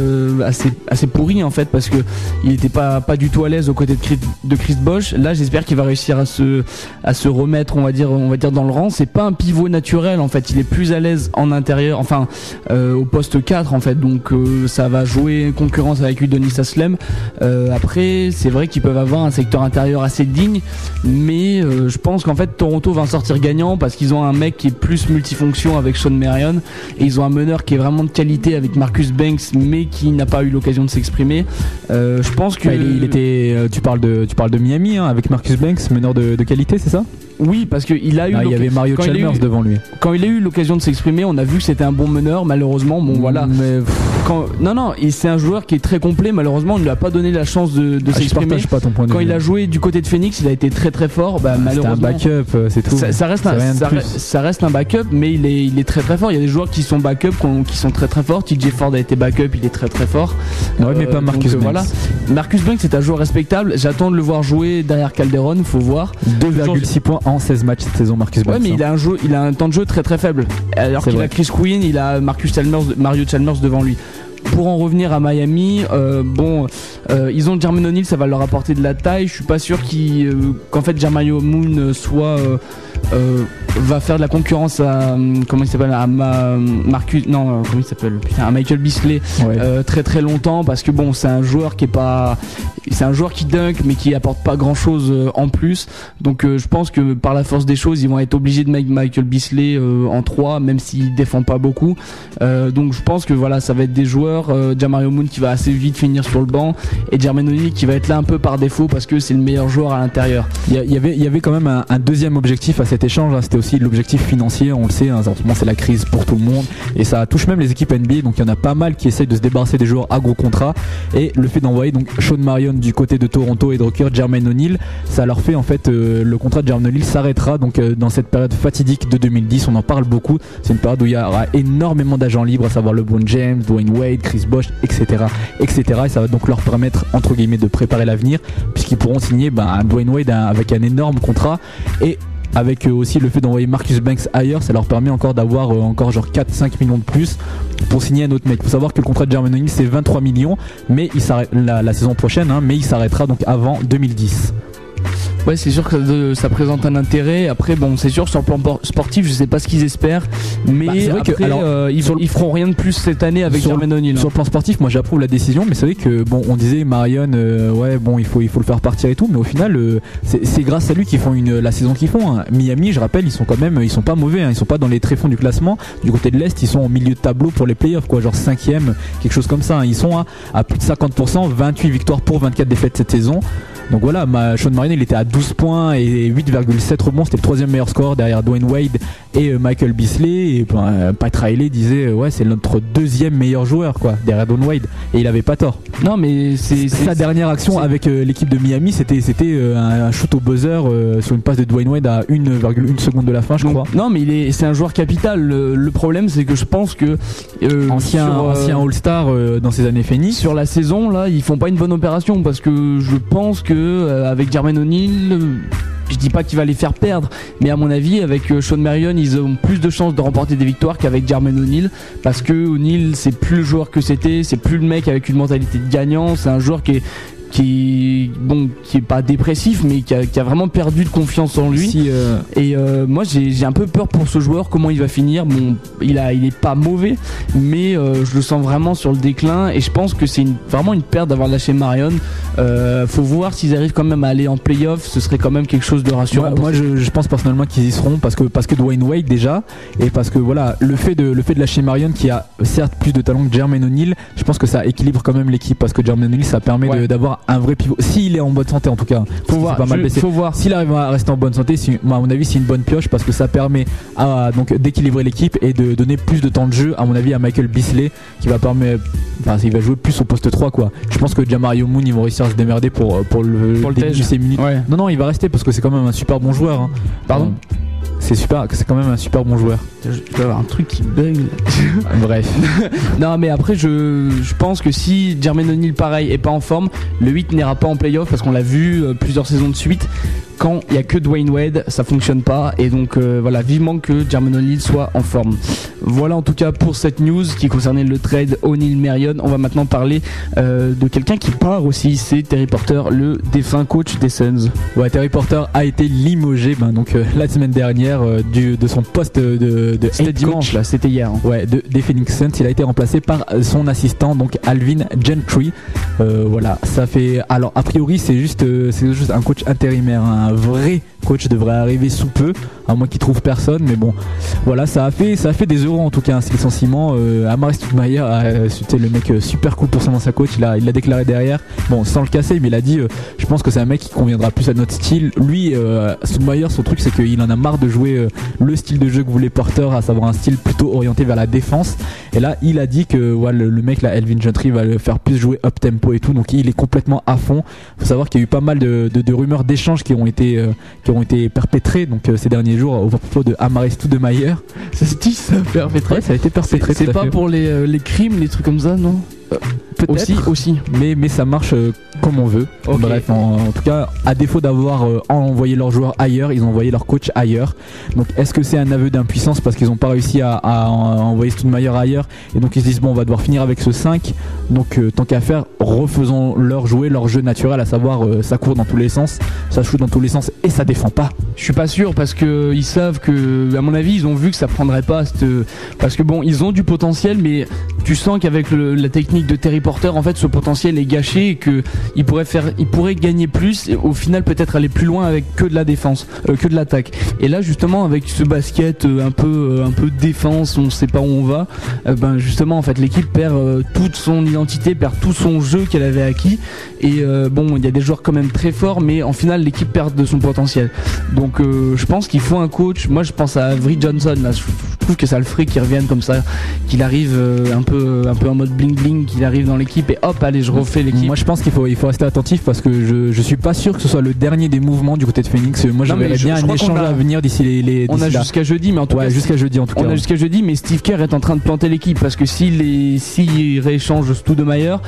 A: pourrie en fait parce que il était pas, pas du tout à l'aise aux côtés de Chris, de Bosch. Là, j'espère qu'il va réussir à se, remettre, on va dire, on va dire dans le rang. C'est pas un pivot naturel en fait. Il est plus à l'aise en intérieur, enfin au poste 4 en fait. Donc ça va jouer concurrence avec Udonis Euh, après, c'est vrai qu'ils peuvent avoir un secteur intérieur assez digne, mais euh, je pense qu'en fait Toronto va en sortir gagnant parce qu'ils ont un mec qui est plus multifonction avec Sean Marion et ils ont un meneur qui est vraiment de qualité avec Marcus Banks, mais qui n'a pas eu l'occasion de s'exprimer. Euh, je pense que
B: Bah, il, il était, tu parles de, tu parles de Miami hein, avec Marcus Banks, meneur de, de qualité, c'est ça?
A: Oui parce qu'il a eu
B: Ah, Il y avait Mario Chalmers
A: eu-
B: devant lui.
A: quand il a eu l'occasion de s'exprimer, on a vu que c'était un bon meneur. Malheureusement, bon voilà.
B: Mais
A: Quand, non, non, c'est un joueur qui est très complet. Malheureusement, on ne lui a pas donné la chance de, de
B: ah,
A: s'exprimer.
B: pas ton point de
A: Quand
B: vue.
A: il a joué du côté de Phoenix, il a été très très fort. Bah,
B: C'était un
A: malheureusement,
B: backup, euh, c'est tout.
A: ça, ça reste un, ça, ça reste un backup, mais il est, il est très très fort. Il y a des joueurs qui sont backup, qui sont très très forts. TJ Ford a été backup, il est très très fort.
B: Ouais, mais
A: Euh,
B: pas Marcus
A: donc, euh,
B: Banks.
A: voilà. Marcus Banks, c'est un joueur respectable. J'attends de le voir jouer derrière Calderon. Faut voir.
B: 2,6 points en 16 matchs cette saison, Marcus Banks.
A: Ouais, mais il a un jeu, il a un temps de jeu très très faible. Alors qu'il a Chris Quinn, il a Marcus Chalmers, Mario Chalmers devant lui. Pour en revenir à Miami, euh, bon, euh, ils ont Jermaine O'Neal, ça va leur apporter de la taille. Je suis pas sûr euh, qu'en fait Jermaine Moon soit va faire de la concurrence à comment il s'appelle à Ma- Marcus, non, comment il s'appelle, à Michael Bisley
B: Ouais.
A: très très longtemps parce que bon, c'est un joueur qui est pas, c'est un joueur qui dunk mais qui apporte pas grand chose en plus. Donc euh, je pense que par la force des choses, ils vont être obligés de mettre Michael Bisley euh, en 3 même s'il défend pas beaucoup. Euh, donc je pense que voilà, ça va être des joueurs euh, Jamario Moon qui va assez vite finir sur le banc et Jermaine O'Neal qui va être là un peu par défaut parce que c'est le meilleur joueur à l'intérieur.
B: Il y, avait, y avait quand même un, deuxième objectif à cet échange, hein, c'était aussi l'objectif financier, on le sait, hein, en ce moment c'est la crise pour tout le monde et ça touche même les équipes NBA, donc il y en a pas mal qui essayent de se débarrasser des joueurs à gros contrats et le fait d'envoyer donc Sean Du côté de Toronto et de recruter Jermaine O'Neal, ça leur fait en fait euh, le contrat de Jermaine O'Neal s'arrêtera donc euh, dans cette période fatidique de 2010, on en parle beaucoup, c'est une période où il y aura énormément d'agents libres, à savoir LeBron James, Dwayne Wade, Chris Bosh, etc., etc. Et ça va donc leur permettre entre guillemets de préparer l'avenir puisqu'ils pourront signer ben, Dwayne Wade avec un énorme contrat et avec euh, aussi le fait d'envoyer Marcus Banks ailleurs, ça leur permet encore d'avoir euh, encore genre 4-5 millions de plus pour signer un autre mec. Il faut savoir que le contrat de Jermaine O'Neal c'est 23 millions, mais il s'arrête la, la saison prochaine, hein, mais il s'arrêtera donc avant 2010.
A: Ouais, c'est sûr que ça présente un intérêt. Après, bon, c'est sûr sur le plan por- sportif, je sais pas ce qu'ils espèrent, mais
B: Bah, c'est vrai que,
A: après,
B: alors,
A: euh, ils,
B: sur le-
A: ils feront rien de plus cette année avec
B: Sur
A: Jermaine O'Neal. hein.
B: Sur le plan sportif, moi j'approuve la décision, mais c'est vrai que bon, on disait Marion, euh, ouais, bon, il faut, il faut le faire partir et tout, mais au final, euh, c'est c'est grâce à lui qu'ils font une, la saison qu'ils font. hein. Miami, je rappelle, ils sont quand même, ils sont pas mauvais, hein. ils sont pas dans les tréfonds du classement. Du côté de l'est, ils sont au milieu de tableau pour les playoffs, quoi, genre cinquième, quelque chose comme ça. hein. Ils sont à, à plus de 50%, 28 victoires pour 24 défaites cette saison. Donc voilà, ma, Sean Marion, il était à 12 points et 8,7 rebonds, c'était le troisième meilleur score derrière Dwayne Wade et euh, Michael Beasley. Et ben, euh, Pat Riley disait, euh, ouais, c'est notre deuxième meilleur joueur, quoi, derrière Dwayne Wade. Et il avait pas tort.
A: Non, mais c'est
B: Sa dernière action avec l'équipe de Miami, c'était c'était euh, un, shoot au buzzer euh, sur une passe de Dwayne Wade à 1,1 seconde de la fin, je
A: Donc,
B: crois.
A: non, mais il est, c'est un joueur capital. Le, le problème, c'est que je pense que euh,
B: Ancien,
A: sur, euh,
B: ancien All-Star euh, dans ses années Phoenix.
A: sur la saison là, ils font pas une bonne opération parce que je pense que euh, avec Jermaine O'Neal, euh, je dis pas qu'il va les faire perdre, mais à mon avis, avec euh, Sean Marion, ils ont plus de chances de remporter des victoires qu'avec Jermaine O'Neal, parce que O'Neal, c'est plus le joueur que c'était, c'est plus le mec avec une mentalité de gagnant, c'est un joueur qui est qui bon qui est pas dépressif mais qui a, qui a vraiment perdu de confiance en lui.
B: Si, euh,
A: et euh, moi j'ai un peu peur pour ce joueur comment il va finir. Bon il a il est pas mauvais mais euh, je le sens vraiment sur le déclin. Et je pense que c'est une, vraiment une perte d'avoir lâché Marion. Faut voir s'ils arrivent quand même à aller en playoff. Ce serait quand même quelque chose de rassurant
B: moi, je, je pense personnellement qu'ils y seront parce que parce que Dwayne Wade déjà et parce que voilà le fait de le fait de lâcher Marion qui a certes plus de talent que Jermaine O'Neal je pense que ça équilibre quand même l'équipe parce que Jermaine O'Neal ça permet
A: Ouais.
B: d'avoir un vrai pivot s'il est en bonne santé en tout cas
A: faut voir
B: pas mal
A: je- faut voir
B: S'il arrive à rester en bonne santé, à mon avis, c'est une bonne pioche parce que ça permet à, donc d'équilibrer l'équipe et de donner plus de temps de jeu, à mon avis, à Michael Bisley qui va permettre, enfin, il va jouer plus au poste 3 quoi. Je pense que Jamario Moon, ils vont réussir à se démerder pour pour le,
A: Pour le
B: début de ces minutes.
A: ouais
B: Non, non, il va rester parce que c'est quand même un super bon joueur. hein.
A: Pardon
B: C'est super, c'est quand même un super bon joueur.
A: je dois avoir un truc qui bug
B: Bref.
A: Non, mais après, je, je pense que si Jermaine O'Neal, pareil, est pas en forme, le 8 n'ira pas en playoff parce qu'on l'a vu euh, plusieurs saisons de suite. Quand il y a que Dwayne Wade, ça fonctionne pas. Et donc, euh, voilà, vivement que Jermaine O'Neal soit en forme. Voilà en tout cas pour cette news qui concernait le trade O'Neal-Marion. On va maintenant parler euh, de quelqu'un qui part aussi, c'est Terry Porter, le défunt coach des Suns.
B: Ouais, Terry Porter a été limogé ben, donc, euh, la semaine dernière euh, du, de son poste de, de
A: C'était dimanche, là, c'était hier. hein.
B: Ouais, de, des Phoenix Suns, il a été remplacé par euh, son assistant, donc Alvin Gentry. Euh, voilà, ça fait. Alors, a priori, c'est juste, c'est juste un coach intérimaire. hein. Un vrai coach devrait arriver sous peu, à moins qu'il trouve personne. Mais bon, voilà, ça a fait, ça a fait des euros en tout cas. hein, ce licenciement. Euh, Amar Stoudemire, c'était le mec super cool pour son ancien coach. Il a, il l'a déclaré derrière. Bon, sans le casser, mais il a dit, je pense que c'est un mec qui conviendra plus à notre style. Lui, Stoudemire, son truc, c'est qu'il en a marre de jouer euh, le style de jeu que voulait Porter, à savoir un style plutôt orienté vers la défense. Et là, il a dit que ouais, le, le mec là, Elvin Gentry, va le faire plus jouer up tempo et tout. Donc il est complètement à fond. Faut savoir qu'il y a eu pas mal de, de- de rumeurs d'échanges qui ont été euh, qui ont été perpétrées donc euh, ces derniers jours au propos de Amaris Stoudemire.
A: Ça se dit, ça, perpétré.
B: Ouais, ça a été perpétré.
A: c'est pas
B: fait.
A: pour les, euh, les crimes, les trucs comme ça, non? Aussi, aussi.
B: mais mais ça marche euh, comme on veut. Bref, en, en tout cas, à défaut d'avoir euh, envoyé leurs joueurs ailleurs, ils ont envoyé leur coach ailleurs. Donc, est-ce que c'est un aveu d'impuissance parce qu'ils n'ont pas réussi à, à en- envoyer Stoudemire ailleurs et donc ils se disent bon, on va devoir finir avec ce 5. Donc, euh, tant qu'à faire, refaisons leur jouer leur jeu naturel, à savoir euh, ça court dans tous les sens, ça shoot dans tous les sens et ça défend pas.
A: Je suis pas sûr parce que ils savent que, à mon avis, ils ont vu que ça prendrait pas. cette- Parce que bon, ils ont du potentiel, mais tu sens qu'avec la technique de Terry Porter, en fait, ce potentiel est gâché et que ils pourraient faire, ils pourraient gagner plus et au final peut-être aller plus loin avec que de la défense, euh, que de l'attaque. Et là, justement, avec ce basket euh, un peu, euh, un peu défense, on sait pas où on va. ben justement, en fait, l'équipe perd toute son identité, perd tout son jeu qu'elle avait acquis. Et euh, bon, il y a des joueurs quand même très forts, mais en final, l'équipe perd de son potentiel. Donc euh, je pense qu'il faut un coach. Moi je pense à Avery Johnson là. Je trouve que ça le ferait qu'il revienne comme ça, qu'il arrive euh, un peu un peu en mode bling bling, qu'il arrive dans l'équipe et hop allez je refais l'équipe.
B: Moi, je pense qu'il faut, il faut rester attentif parce que je, je suis pas sûr que ce soit le dernier des mouvements du côté de Phoenix. Moi,
A: Non,
B: j'aimerais bien
A: je
B: un échange
A: a-
B: à venir d'ici les, les
A: on a jusqu'à jeudi, mais en tout
B: Ouais,
A: cas
B: jusqu'à jeudi en tout cas.
A: on a jusqu'à jeudi, mais Steve Kerr est en train de planter l'équipe parce que s'il s'il rééchange Stoudemire,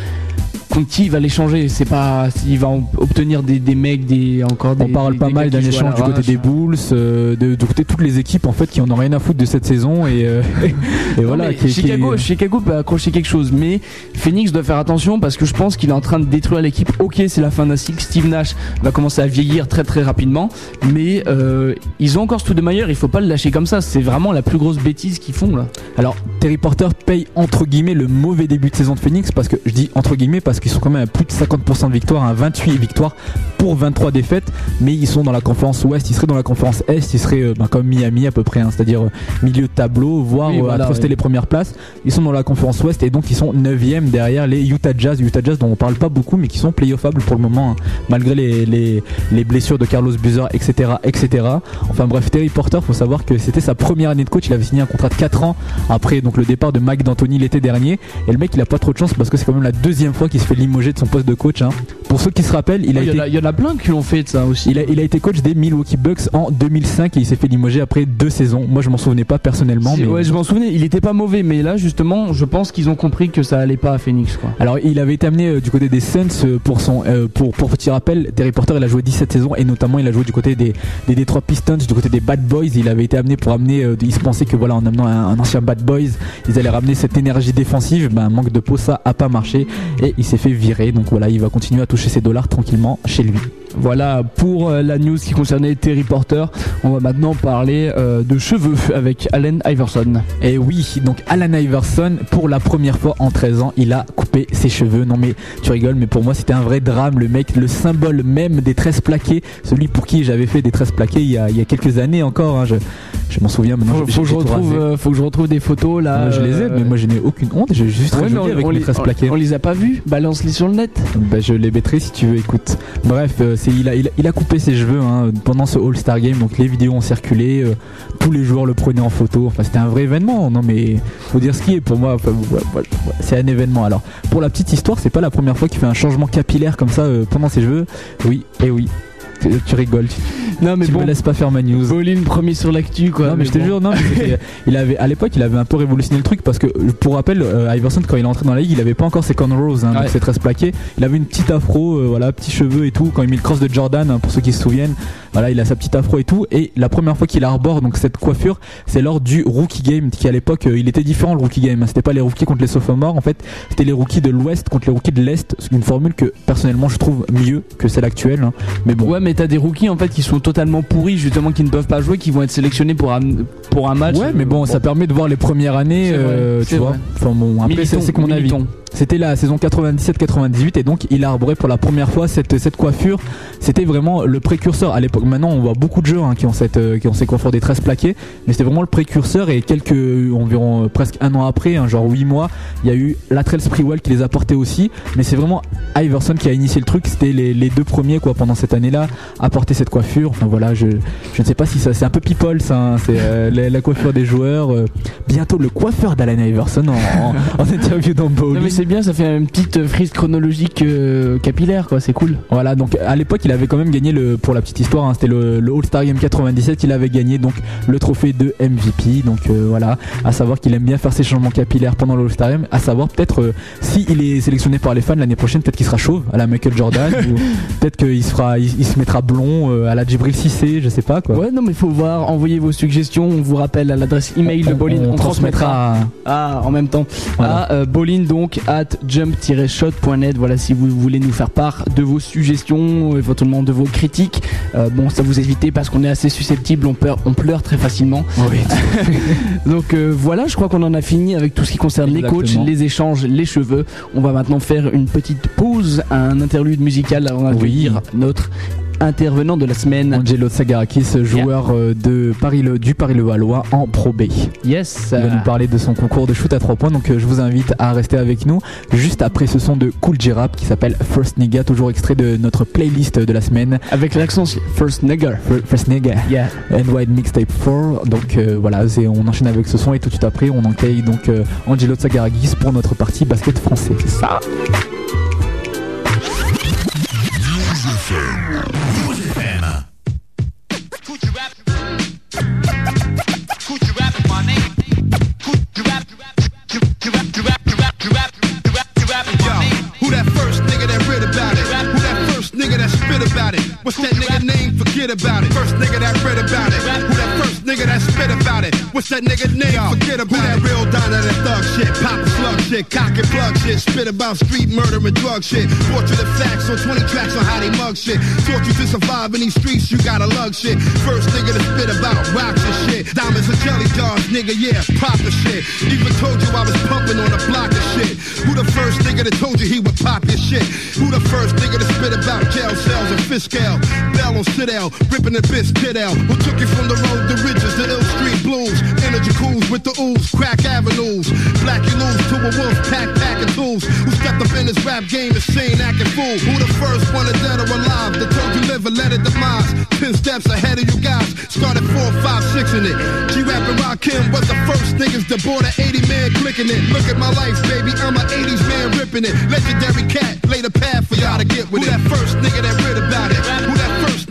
A: il va l'échanger? C'est pas il va en- obtenir des, des mecs, des encore des.
B: On parle
A: des-
B: pas mal d'un échange du côté des Bulls, euh, de, du côté de toutes les équipes en fait qui en ont rien à foutre de cette saison et, euh, et
A: Non,
B: voilà. qui- qui-
A: Chicago, Chicago peut accrocher quelque chose, mais Phoenix doit faire attention parce que je pense qu'il est en train de détruire l'équipe. Ok, c'est la fin d'un cycle. Steve Nash va commencer à vieillir très très rapidement, mais euh, ils ont encore Stoudemire. Il faut pas le lâcher comme ça. C'est vraiment la plus grosse bêtise qu'ils font là.
B: Alors Terry Porter paye entre guillemets le mauvais début de saison de Phoenix parce que je dis entre guillemets parce qu'ils sont quand même à plus de 50% de victoires, à 28 victoires pour 23 défaites, mais ils sont dans la conférence Ouest, ils seraient dans la conférence Est, ils seraient euh, ben, comme Miami à peu près, hein, c'est-à-dire euh, milieu de tableau, voire
A: Oui,
B: euh,
A: voilà,
B: à truster
A: ouais.
B: les premières places. Ils sont dans la conférence Ouest et donc ils sont 9e derrière les Utah Jazz, Utah Jazz dont on parle pas beaucoup mais qui sont playoffables pour le moment, hein, malgré les, les, les blessures de Carlos Buzzer, etc., etc. Enfin bref, Terry Porter, faut savoir que c'était sa première année de coach, il avait signé un contrat de 4 ans après donc le départ de Mike D'Antoni l'été dernier et le mec il a pas trop de chance parce que c'est quand même la deuxième fois qu'il se fait limoger de son poste de coach hein. Pour ceux qui se rappellent, il a
A: Il y,
B: été
A: il y en a plein qui l'ont fait de ça aussi.
B: il a, il a été coach des Milwaukee Bucks en 2005 et il s'est fait limoger après deux saisons. Moi, je m'en souvenais pas personnellement, mais
A: Ouais, je m'en souvenais, il était pas mauvais, mais là justement, je pense qu'ils ont compris que ça allait pas à Phoenix quoi.
B: alors il avait été amené euh, du côté des Suns euh, pour son euh, pour pour petit rappel, Terry Porter il a joué 17 saisons et notamment il a joué du côté des des Detroit Pistons, du côté des Bad Boys. Il avait été amené pour amener, euh, il se pensait que voilà en amenant un, un ancien Bad Boys, ils allaient ramener cette énergie défensive. Ben manque de peau, ça a pas marché et il s'est fait virer. Donc voilà, il va continuer à toucher ses dollars tranquillement chez lui.
A: Voilà pour euh, la news qui concernait Terry Porter. On va maintenant parler euh, de cheveux avec Allen Iverson.
B: Et oui, donc Alan Iverson, pour la première fois en 13 ans, il a coupé ses cheveux. Non mais tu rigoles, mais pour moi c'était un vrai drame. Le mec, le symbole même des tresses plaquées, celui pour qui j'avais fait des tresses plaquées il y a, il y a quelques années encore. hein. Je, je m'en souviens maintenant.
A: Faut, faut que je retrouve, euh, faut que je retrouve des photos là.
B: Moi, je les ai, mais moi je n'ai aucune honte. J'ai juste
A: ouais, on,
B: avec mes
A: les,
B: tresses plaquées.
A: on les a pas vus. Balance-les sur le net.
B: Bah, je les mettrai si tu veux, écoute. Bref, euh, il, a, coupé ses cheveux hein, pendant ce All-Star Game, donc les vidéos ont circulé, euh, tous les joueurs le prenaient en photo, enfin c'était un vrai événement, non mais faut dire ce qui est pour moi, c'est un événement. Alors, pour la petite histoire, c'est pas la première fois qu'il fait un changement capillaire comme ça euh, pendant ses cheveux, oui, et oui. Tu, rigoles, tu,
A: Non mais
B: tu
A: bon.
B: me laisses pas faire ma news.
A: Bolin premier sur l'actu quoi.
B: Non mais, je te
A: bon.
B: jure, non, mais il avait à l'époque il avait un peu révolutionné le truc parce que pour rappel, euh, Iverson quand il est entré dans la ligue, il avait pas encore ses cornrows, hein, donc
A: Ouais.
B: ses tresses plaquées. Il avait une petite afro, euh, voilà, petits cheveux et tout. Quand il met le cross de Jordan, hein, pour ceux qui se souviennent, voilà, il a sa petite afro et tout. Et la première fois qu'il arbore donc cette coiffure, c'est lors du rookie game, qui à l'époque euh, il était différent le rookie game. C'était pas les rookies contre les sophomores, en fait, c'était les rookies de l'Ouest contre les rookies de l'Est. C'est une formule que personnellement je trouve mieux que celle actuelle. hein. Mais bon.
A: Ouais mais t'as des rookies en fait qui sont totalement pourris justement qui ne peuvent pas jouer, qui vont être sélectionnés pour un pour un match.
B: Ouais, mais bon, ça permet de voir les premières années, euh, tu vois. Enfin bon, après, c'est mon avis. C'était la saison 97-98 et donc il a arboré pour la première fois cette, cette coiffure. C'était vraiment le précurseur à l'époque. Maintenant, on voit beaucoup de jeux hein, qui ont cette euh, qui ont ces coiffures des tresses plaquées, mais c'était vraiment le précurseur et quelques environ euh, presque un an après, hein, genre 8 mois, il y a eu Latrell Sprewell qui les a portés aussi. Mais c'est vraiment Iverson qui a initié le truc. C'était les, les deux premiers quoi pendant cette année-là à porter cette coiffure. Enfin voilà, je je ne sais pas si ça c'est un peu people ça. hein. C'est euh, la, la coiffure des joueurs. euh, bientôt le coiffeur d'Alan Iverson en, en, en interview dans Bowling.
A: C'est bien, ça fait une petite frise chronologique euh, capillaire quoi, c'est cool.
B: Voilà, donc à l'époque, il avait quand même gagné le, pour la petite histoire, hein, c'était le, le All-Star Game 97, il avait gagné donc le trophée de MVP. Donc euh, voilà, à savoir qu'il aime bien faire ses changements capillaires pendant le All-Star Game. À savoir peut-être euh, si il est sélectionné par les fans l'année prochaine, peut-être qu'il sera chauve à la Michael Jordan, ou peut-être qu'il se fera, il, il se mettra blond euh, à la Djibril Cissé, je sais pas quoi.
A: Ouais non mais faut voir, envoyez vos suggestions, on vous rappelle à l'adresse email de Bolin, on, transmettra. Ah, en même temps.
B: Voilà.
A: À euh, Bolin donc at jump-shot.net. Voilà si vous voulez nous faire part de vos suggestions, éventuellement de vos critiques. Euh, bon, ça vous évitez parce qu'on est assez susceptible, on pleure, on pleure très facilement.
B: Oui.
A: Donc euh, voilà, je crois qu'on en a fini avec tout ce qui concerne les coachs, les échanges, les cheveux. On va maintenant faire une petite pause, un interlude musical avant d'accueillir notre intervenant de la semaine.
B: Angelo Sagarakis, joueur euh, de Paris le, du Paris Le Valois en Pro B.
A: Yes.
B: Il va nous parler de son concours de shoot à 3 points. Donc euh, je vous invite à rester avec nous juste après ce son de Cool J-Rap qui s'appelle First Nigga, toujours extrait de notre playlist de la semaine.
A: avec l'accent First Nigger.
B: Fir- First Nigga.
A: Yeah.
B: And White Mixtape 4. Donc euh, voilà, on enchaîne avec ce son et tout de suite après on accueille donc euh, Angelo Tsagaragis pour notre partie basket français. Ça.
H: Forget about it. First nigga that read about it. Who that first nigga that spit about it? What's that nigga name? Forget about Who that real down that thug shit? Pop and slug shit, cock and plug shit, spit about street murder and drug shit. Portrait the facts on 20 tracks on how they mug shit. Taught you to survive in these streets, you gotta lug shit. First nigga to spit about rocks and shit. Diamonds and jelly jars, nigga, yeah, pop proper shit. Even told you I was pumping on a block of shit. Who the first nigga that told you he would pop your shit? Who the first nigga to spit about jail cells and Fiskell? Bell on Citadel, ripping the bitch Kidell. Who took you from the road to riches, the ill street Energy cools with the ooze, crack avenues. Black you lose to a wolf, pack packing tools. Who stepped up in this rap game and seen acting fool? Who the first one to dead or alive that told you live and let it demise? Ten steps ahead of you guys, started four, five, six in it. G Rap and Rakim was the first niggas to board an 80 man clicking it. Look at my life, baby, I'm an 80s man ripping it. Legendary cat, lay the path for y'all to get with it. Who that first nigga that read about it? Who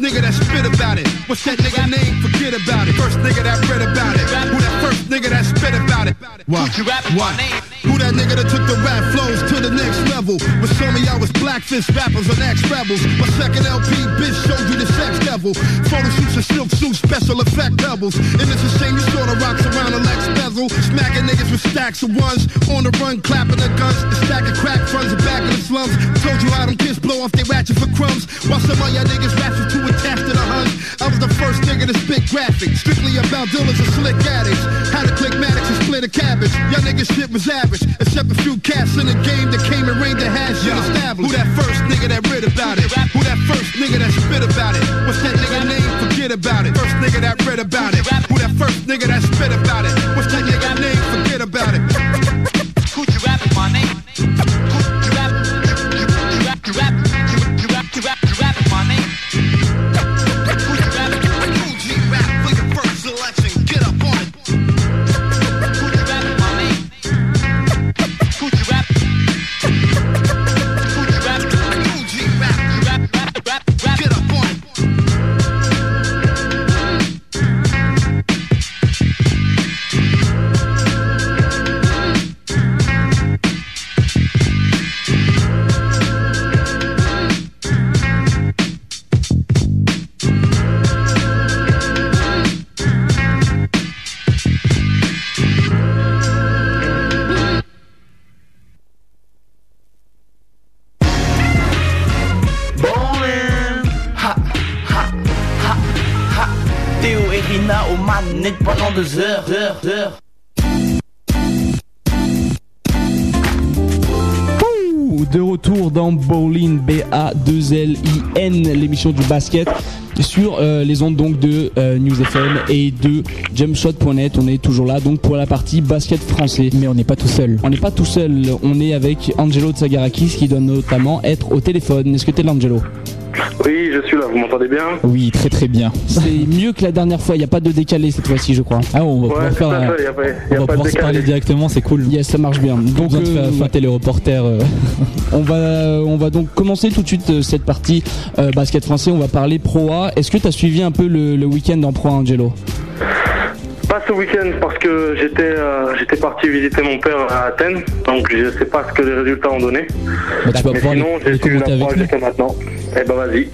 H: nigga that spit about it? What's that nigga name? Forget about it. First nigga that read about it. Who that first nigga that spit about it? What? What? Who that nigga that took the rap flows to the next level? With some of y'all was blackfish rappers and ex-rebels. My second LP, bitch, showed you the sex devil. Photo shoots and silk suits, special effect doubles. And it's a shame you saw the rocks around the Lex bezel. Smacking niggas with stacks of ones. On the run, clapping their guns. The stack of crack funds the back of the slums. Told you how them kids blow off their ratchet for crumbs. While some of y'all niggas raps was attached to the huns. I was the first nigga to spit graphic. Strictly about dealers and slick addicts. How to click Maddox and split a cabbage. Y'all niggas shit was average. Except a few cats in the game that came and reigned the hash shit established. Who that first nigga that read about it? Who that first nigga that spit about it? What's that nigga name? Forget about it. First nigga that read about it. Who that first nigga that spit about it? What's that nigga name?
K: Heures, heures, heures.
A: De retour dans Bowling B-A-2-L-I-N, l'émission du basket sur euh, les ondes donc de euh, News FM et de jumpshot.net. On est toujours là donc pour la partie basket français.
B: Mais on n'est pas tout seul.
A: On n'est pas tout seul, on est avec Angelo Tsagarakis qui doit notamment être au téléphone. Est-ce que t'es là Angelo?
L: Oui, je suis là, vous m'entendez bien
B: Oui, très très bien.
A: C'est mieux que la dernière fois, il n'y a pas de décalé cette fois-ci je crois.
B: Ah, on va
L: Ouais,
B: pouvoir
L: tout
B: faire.
L: à
B: un-
L: fait, y a pas, y a
B: on va pouvoir se parler directement, c'est cool.
A: Yes, ça marche bien.
B: Donc, de faire,
A: euh,
B: faire téléreporter. euh.
A: on va on va donc commencer tout de suite euh, cette partie euh, basket français. On va parler Pro A. Est-ce que tu as suivi un peu le, le week-end en Pro A, Angelo?
L: Pas ce week-end parce que j'étais euh, j'étais parti visiter mon père à Athènes, donc je sais pas ce que les résultats ont donné.
B: Bah, tu vas
L: Mais sinon, j'ai suivi la proie jusqu'à maintenant. Eh ben vas-y.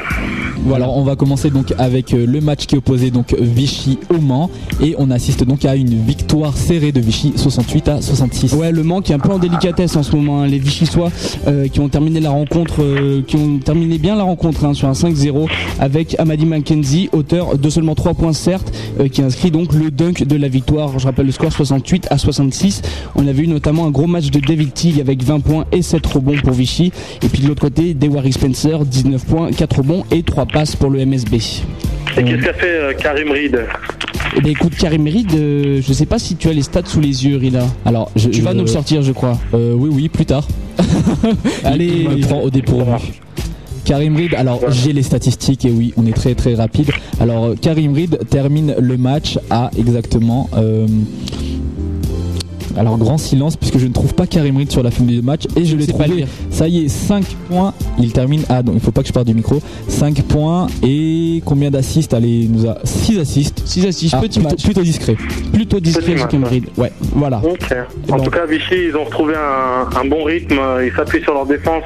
B: Voilà, on va commencer donc avec euh, le match qui opposait donc Vichy au Mans et on assiste donc à une victoire serrée de Vichy 68 à 66.
A: Ouais, le Mans qui est un peu en délicatesse en ce moment. hein. Les Vichysois euh, qui ont terminé la rencontre, euh, qui ont terminé bien la rencontre hein, sur un 5-0 avec Amadi Mackenzie, auteur de seulement 3 points certes, euh, qui inscrit donc le dunk de la victoire. Je rappelle le score 68 à 66. On avait eu notamment un gros match de David Teague avec 20 points et 7 rebonds pour Vichy. Et puis de l'autre côté, Dewari Spencer, 19 points, 4 rebonds et 3 pour le MSB.
L: Et qu'est-ce qu'a fait euh, Karim Reed
A: Eh ben écoute, Karim Reed, euh, je sais pas si tu as les stats sous les yeux, Rila.
B: Alors, je,
A: Tu vas nous le sortir, je crois.
B: Euh, oui, oui, plus tard.
A: Allez.
B: il me prend au dépourvu. Karim Reed, alors j'ai les statistiques et oui, on est très très rapide. Alors euh, Karim Reed termine le match à exactement. euh, alors grand silence puisque je ne trouve pas Karim Reed sur la fin du match et je l'ai
A: C'est pas
B: trouvé.
A: lire.
B: Ça y est, 5 points. Il termine à donc il faut pas que je parte du micro. 5 points et combien d'assists? Allez, il nous a 6 assists.
A: 6 assists,
B: Ah,
A: petit
B: plutôt,
A: match.
B: plutôt discret.
A: Plutôt discret,
L: Petit
A: Karim
L: ouais.
A: Reed. Ouais, voilà.
L: En
A: bon.
L: tout cas, Vichy, ils ont retrouvé un, un bon rythme. Ils s'appuient sur leur défense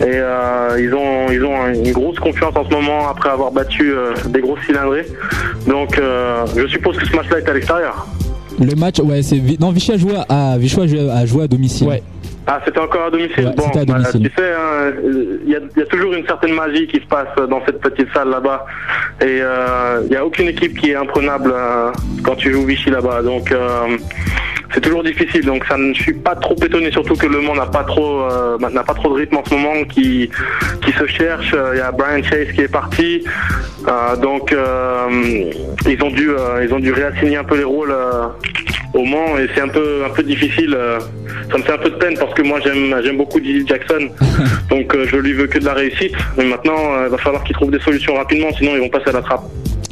L: et euh, ils ont ils ont une grosse confiance en ce moment après avoir battu euh, des grosses cylindrées. Donc, euh, je suppose que ce match-là est à l'extérieur.
B: Le match, ouais, c'est non Vichy a joué à Vichy a joué à, à domicile.
A: Ouais.
L: Ah, c'était encore à domicile.
B: Ouais,
L: bon, bah, tu sais, hein, il y, a, il y a toujours une certaine magie qui se passe dans cette petite salle là-bas. Et euh, il n'y a aucune équipe qui est imprenable euh, quand tu joues Vichy là-bas. Donc, euh, c'est toujours difficile. Donc, ça ne je suis pas trop étonné, surtout que le monde n'a pas trop, euh, n'a pas trop de rythme en ce moment, qui, qui se cherche. Il y a Brian Chase qui est parti. Donc, ils ont dû, ils ont dû réassigner un peu les rôles. Au Mans et c'est un peu un peu difficile. euh, ça me fait un peu de peine parce que moi j'aime j'aime beaucoup Didi Jackson, donc euh, je lui veux que de la réussite. Mais maintenant, euh, il va falloir qu'ils trouvent des solutions rapidement, sinon ils vont passer à la trappe.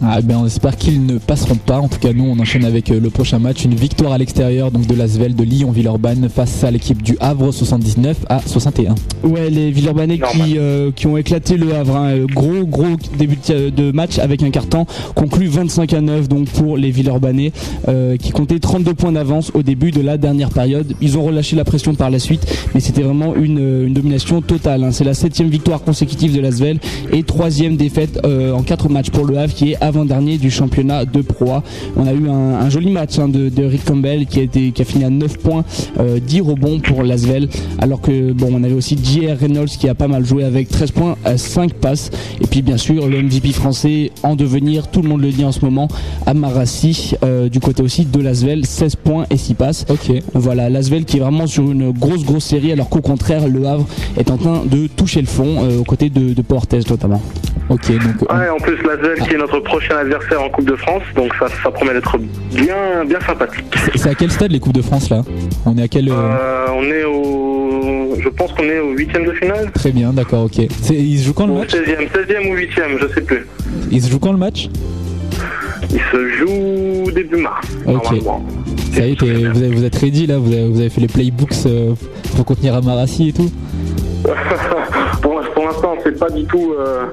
B: Ah, ben, on espère qu'ils ne passeront pas. En tout cas, nous, on enchaîne avec euh, le prochain match. Une victoire à l'extérieur donc de l'Asvel de Lyon-Villeurbanne face à l'équipe du Havre 79 à 61.
A: Ouais, les Villeurbanais qui, euh, qui ont éclaté le Havre. hein. Euh, Gros, gros début de, de match avec un carton conclu 25 à 9 donc pour les Villeurbanais euh, qui comptaient 32 points d'avance au début de la dernière période. Ils ont relâché la pression par la suite, mais c'était vraiment une, une domination totale. hein. C'est la septième victoire consécutive de l'Asvel et troisième défaite euh, en quatre matchs pour le Havre qui est avant-dernier du championnat de Pro A. On a eu un, un joli match hein, de, de Rick Campbell qui a, été, qui a fini à 9 points, euh, 10 rebonds pour l'Asvel, alors que bon, on avait aussi J.R. Reynolds qui a pas mal joué avec 13 points, à 5 passes. Et puis bien sûr le MVP français en devenir, tout le monde le dit en ce moment, Amarassi euh, du côté aussi de l'Asvel, 16 points et 6 passes.
B: Ok.
A: Voilà, l'Asvel qui est vraiment sur une grosse grosse série, alors qu'au contraire le Havre est en train de toucher le fond euh, aux côtés de, de Portes notamment.
B: Ok, donc
L: Ouais, en plus, l'Asvel qui est notre prochain adversaire en Coupe de France, donc ça, ça promet d'être bien, bien sympathique.
B: c'est à quel stade les Coupes de France là? On est à quel. euh,
L: Euh, on est au. Je pense qu'on est au huitième de finale.
B: Très bien, d'accord, ok. C'est- Il se joue quand le match?
L: 16e, 16e ou 8e, je sais plus.
B: Il se joue quand le match?
L: Il se joue début mars,
B: Ok.
L: normalement.
B: Ça y est, vous, avez- vous êtes ready là? Vous avez, vous avez fait les playbooks euh, pour contenir Amarassi et tout?
L: Pour pour l'instant, c'est pas du tout euh,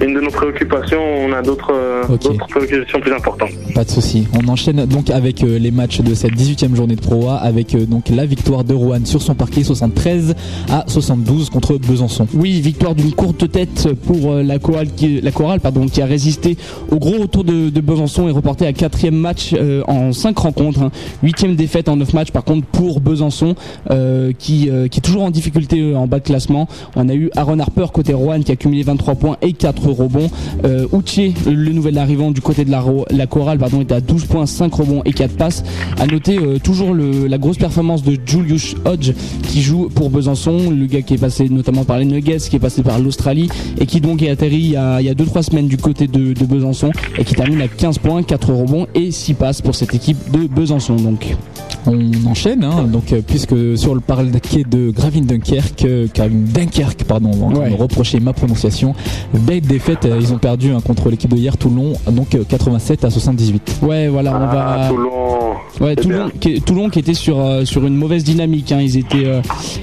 L: une de nos préoccupations. On a d'autres euh, d'autres préoccupations plus importantes.
B: Pas de souci. On enchaîne donc avec euh, les matchs de cette 18e journée de Pro A avec euh, donc la victoire de Rouen sur son parquet 73 à 72 contre Besançon.
A: Oui, victoire d'une courte tête pour la chorale qui, la chorale, pardon, qui a résisté au gros retour de, de Besançon et reporté à quatrième match euh, en cinq rencontres. hein. Huitième défaite en neuf matchs par contre pour Besançon euh, qui, euh, qui est toujours en difficulté en bas de classement. On a eu Aaron Harper côté Rouen qui a cumulé 23 points et 4 rebonds. Euh, Uche, le nouvel arrivant du côté de la, la chorale, pardon, est à 12 points, 5 rebonds et 4 passes. À noter euh, toujours la grosse performance de Julius Hodge qui joue pour Besançon, le gars qui est passé notamment par les Nuggets, qui est passé par l'Australie et qui donc est atterri il y a, il y a 2-3 semaines du côté de, de Besançon et qui termine à 15 points, 4 rebonds et 6 passes pour cette équipe de Besançon. Donc.
B: On enchaîne, hein, donc euh, puisque sur le parquet de Gravin Dunkerque, euh, Dunkerque, pardon, on va
A: Ouais.
B: me reprocher ma prononciation. Bête défaite, euh, ils ont perdu hein, contre l'équipe de hier Toulon, donc euh, 87 à 78.
A: Ouais, voilà, on
L: Ah,
A: va.
L: Toulon.
A: Ouais,
L: c'est
A: Toulon, qui, est- Toulon qui était sur euh, sur une mauvaise dynamique. hein. Ils étaient euh,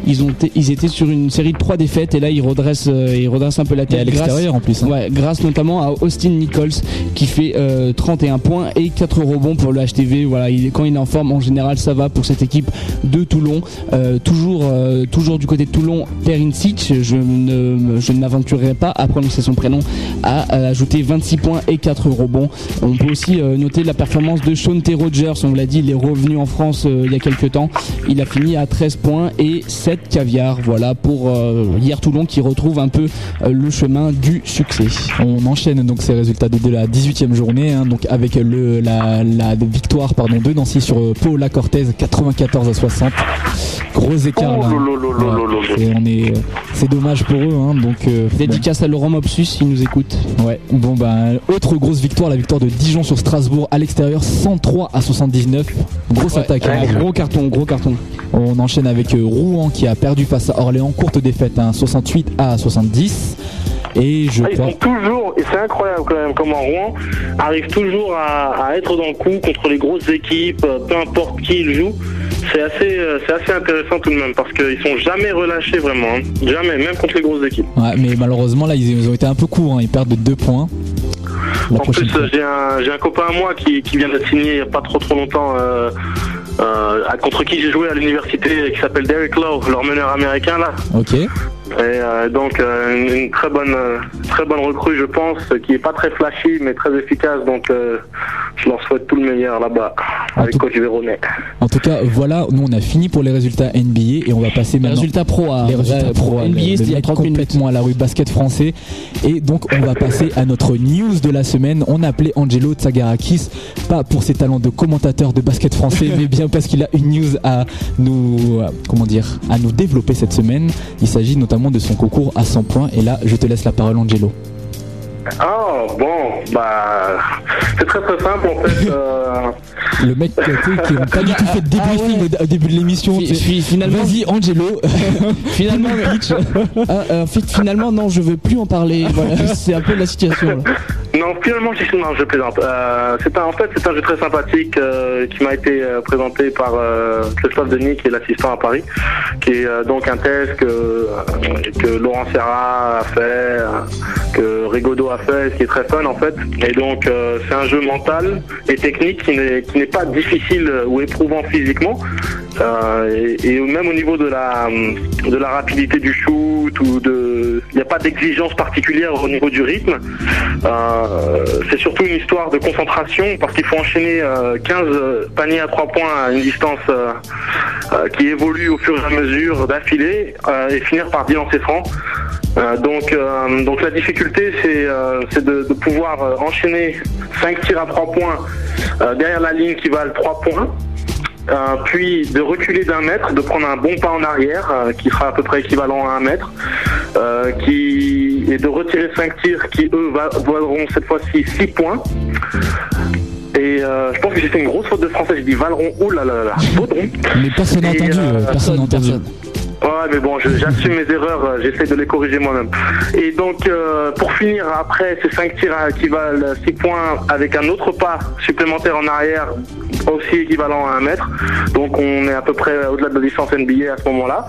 A: ils ont été- ils étaient sur une série de trois défaites et là ils redressent euh, ils redressent un peu la
B: Et
A: tête.
B: à l'extérieur en plus. hein.
A: Ouais, grâce notamment à Austin Nichols qui fait euh, 31 points et 4 rebonds pour le HTV. Voilà, il, quand il est en forme, en général, ça va pour cette équipe de Toulon. Euh, toujours, euh, toujours du côté de Toulon, Perincic, je ne, je ne m'aventurerai pas à prononcer son prénom, a, ajouté 26 points et 4 rebonds. On peut aussi euh, noter la performance de Sean T. Rogers. On l'a dit, il est revenu en France il y a quelques temps. Il a fini à 13 points et 7 caviar. Voilà pour hier Toulon qui retrouve un peu le chemin du succès.
B: On enchaîne donc ces résultats de, la 18e journée, hein, donc avec le, la, la victoire pardon, de Nancy sur Paula Cortez 94 à 60. Gros écart là.
L: Oh,
B: c'est- on est, euh, c'est dommage pour eux, hein, donc euh,
A: Dédicace à Laurent Mopsus s'il nous écoute.
B: ouais. Bon ben autre grosse victoire, la victoire de Dijon sur Strasbourg à l'extérieur 103 à 79. Grosse attaque. hein.
A: Gros carton, gros carton.
B: On enchaîne avec euh, Rouen qui a perdu face à Orléans, courte défaite, hein, 68 à 70. Et je
L: Ah, ils
B: crois.
L: sont toujours, et c'est incroyable quand même comment Rouen arrive toujours à, à être dans le coup contre les grosses équipes, euh, peu importe qui ils jouent. C'est assez, euh, c'est assez intéressant tout de même parce qu'ils sont jamais relâchés vraiment, hein. jamais, même contre les grosses équipes.
B: Ouais, mais malheureusement là ils, ont été un peu courts, hein, ils perdent de 2 points. La
L: en plus, j'ai un, un copain à moi qui, qui vient d'être signé il n'y a pas trop trop longtemps, euh, euh, contre qui j'ai joué à l'université, qui s'appelle Derek Lowe, leur meneur américain là.
B: Ok.
L: Et euh, donc euh, une, une très bonne, euh, très bonne recrue, je pense, qui est pas très flashy mais très efficace. Donc euh, je leur souhaite tout le meilleur là-bas avec coach Véronet.
B: En tout cas, voilà, nous on a fini pour les résultats NBA et on va passer maintenant.
A: résultats pro à-
B: les résultats
A: ouais,
B: pro. à-
A: NBA,
B: le- le
A: 30
B: mettre complètement à la rue basket français. Et donc on va passer à notre news de la semaine. On a appelé Angelo Tsagarakis, pas pour ses talents de commentateur de basket français, mais bien parce qu'il a une news à nous, euh, comment dire, à nous développer cette semaine. Il s'agit notamment de son concours à 100 points. Et là, je te laisse la parole, Angelo.
L: Ah bon, bah c'est très très simple en fait. euh,
B: Le mec euh, tu sais, qui n'a pas du tout fait de débriefing au- au début de l'émission.
A: Finalement-
B: Vas-y, Angelo.
A: finalement, Ah, euh, en fait, finalement, non, je veux plus en parler. Voilà, c'est un peu la situation. là.
L: Non, finalement, je, non, je plaisante. Euh, c'est un, en fait, c'est un jeu très sympathique euh, qui m'a été euh, présenté par euh, Christophe Denis, qui est l'assistant à Paris, qui est euh, donc un test que, euh, que Laurent Serra a fait, euh, que Rigaudot a fait, ce qui est très fun en fait. Et donc, euh, c'est un jeu mental et technique qui n'est, pas difficile ou éprouvant physiquement. Euh, et, même au niveau de la, de la rapidité du shoot ou de, il n'y a pas d'exigence particulière au niveau du rythme. Euh, c'est surtout une histoire de concentration parce qu'il faut enchaîner euh, 15 paniers à 3 points à une distance euh, euh, qui évolue au fur et à mesure d'affilée euh, et finir par 10 lancers francs. Euh, donc, euh, donc la difficulté, c'est euh, de, de pouvoir enchaîner 5 tirs à 3 points euh, derrière la ligne qui valent 3 points. Euh, puis de reculer d'un mètre, de prendre un bon pas en arrière, euh, qui sera à peu près équivalent à un mètre, euh, qui, et de retirer 5 tirs qui, eux, va- valeront cette fois-ci 6 points. Et euh, je pense que j'ai fait une grosse faute de français, j'ai dit Valeron, ouh là là là, Vaudron.
B: Mais personne n'a entendu.
L: euh,
B: personne n'a entendu.
L: Ouais, mais bon, j'assume mes erreurs, euh, j'essaie de les corriger moi-même. Et donc, euh, pour finir, après ces 5 tirs à- qui valent 6 points avec un autre pas supplémentaire en arrière, aussi équivalent à 1 mètre. Donc, on est à peu près au-delà de la licence NBA à ce moment-là.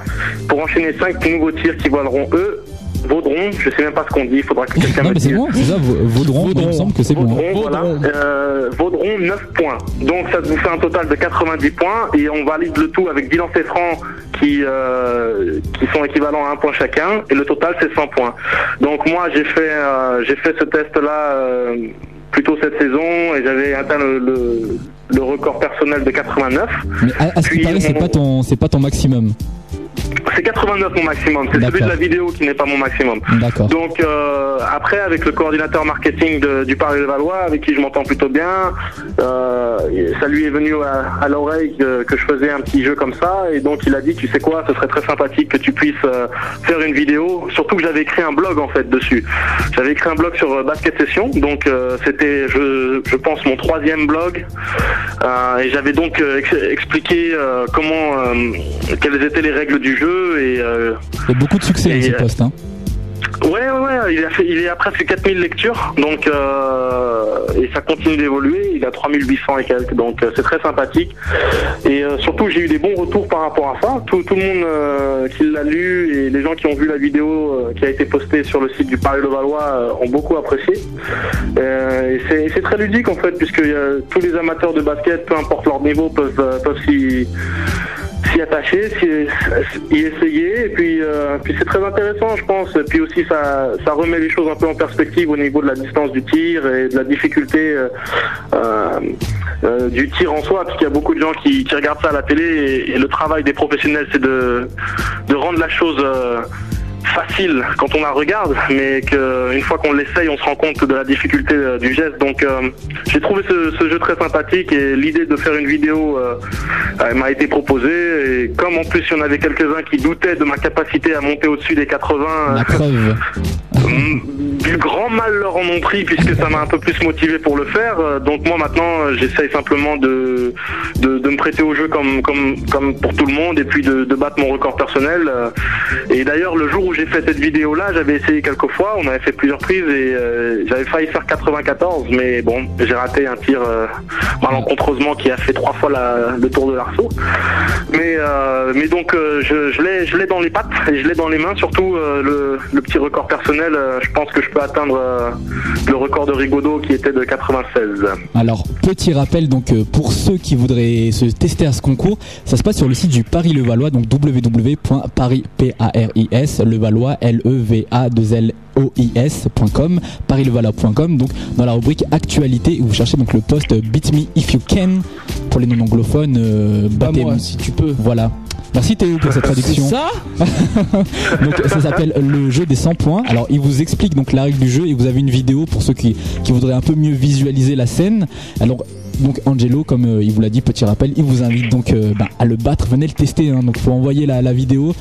L: Pour enchaîner 5 nouveaux tirs qui valeront eux, vaudront, je sais même pas ce qu'on dit, il faudra que quelqu'un
B: Non,
L: me
B: mais c'est
L: dise.
B: bon, c'est ça, Vau- Vaudron, il me semble que c'est bon. hein.
L: Vaudront, voilà. Euh, Vaudront 9 points. Donc ça vous fait un total de 90 points et on valide le tout avec 10 lancers francs qui, euh, qui sont équivalents à un point chacun et le total c'est 100 points. Donc moi j'ai fait, euh, j'ai fait ce test là plutôt cette saison et j'avais atteint le, le, le record personnel de 89.
B: Mais à, à ce qui
L: Puis
B: paraît, c'est
L: on-
B: pas ton, c'est pas ton maximum.
L: C'est 89 mon maximum, c'est celui de la vidéo qui n'est pas mon maximum. Donc euh, après avec le coordinateur marketing de- du Paris Valois avec qui je m'entends plutôt bien, euh, ça lui est venu à, à l'oreille que, que je faisais un petit jeu comme ça. Et donc il a dit tu sais quoi ce serait très sympathique que tu puisses euh, faire une vidéo, surtout que j'avais écrit un blog en fait dessus. J'avais écrit un blog sur Basket Session. Donc c'était je, je pense mon troisième blog. Et j'avais donc ex- expliqué comment quelles étaient les règles du jeu et euh,
B: Il y a beaucoup de succès ce
L: euh,
B: poste. Hein.
L: Ouais, ouais, ouais, il, a fait, il est à presque 4000 lectures, donc euh, et ça continue d'évoluer. Il a 3800 et quelques, donc euh, c'est très sympathique. Et euh, surtout, j'ai eu des bons retours par rapport à ça. Tout, tout le monde qui l'a lu et les gens qui ont vu la vidéo qui a été postée sur le site du Paris Levallois euh, ont beaucoup apprécié. Et c'est c'est très ludique en fait, puisque tous les amateurs de basket, peu importe leur niveau, peuvent, peuvent s'y s'y attacher, s'y y essayer, et puis, euh, puis c'est très intéressant, je pense. Et puis aussi, ça, ça remet les choses un peu en perspective au niveau de la distance du tir et de la difficulté euh, euh, euh, du tir en soi, parce qu'il y a beaucoup de gens qui, qui regardent ça à la télé, et, et le travail des professionnels, c'est de, de rendre la chose euh, facile quand on la regarde, mais qu'une fois qu'on l'essaye, on se rend compte de la difficulté euh, du geste. Donc euh, j'ai trouvé ce, ce jeu très sympathique et l'idée de faire une vidéo euh, euh, m'a été proposée. Et comme en plus il y en avait quelques-uns qui doutaient de ma capacité à monter au-dessus des 80,
B: La preuve.
L: euh, du grand mal leur en ont pris puisque ça m'a un peu plus motivé pour le faire. Euh, Donc moi maintenant euh, j'essaye simplement de, de, de me prêter au jeu comme, comme, comme pour tout le monde et puis de, de battre mon record personnel. Euh, Et d'ailleurs le jour où j'ai fait cette vidéo là j'avais essayé quelques fois, on avait fait plusieurs prises et euh, j'avais failli faire 94 mais bon j'ai raté un tir euh, malencontreusement qui a fait trois fois la- le tour de l'arceau. Mais, euh, mais donc je, je l'ai dans les pattes et je l'ai dans les mains surtout le, le petit record personnel. je pense que je peux atteindre le record de Rigaudot qui était de 96.
B: Alors, petit rappel, donc pour ceux qui voudraient se tester à ce concours, ça se passe sur le site du Paris Levallois, donc www.paris P A R I S Levallois L E V A 2 L O I S.com, parislevallois.com. Donc dans la rubrique actualité, vous cherchez donc le post Beat Me If You Can pour les non anglophones. Euh, battez-
A: moi, si tu peux.
B: Voilà. Merci Théo pour cette traduction.
A: ça
B: donc ça s'appelle le jeu des 100 points. Alors il vous explique donc la règle du jeu et vous avez une vidéo pour ceux qui, qui voudraient un peu mieux visualiser la scène. Alors donc Angelo, comme euh, il vous l'a dit, petit rappel, il vous invite donc euh, bah, à le battre. Venez le tester. Hein, donc faut envoyer la, vidéo.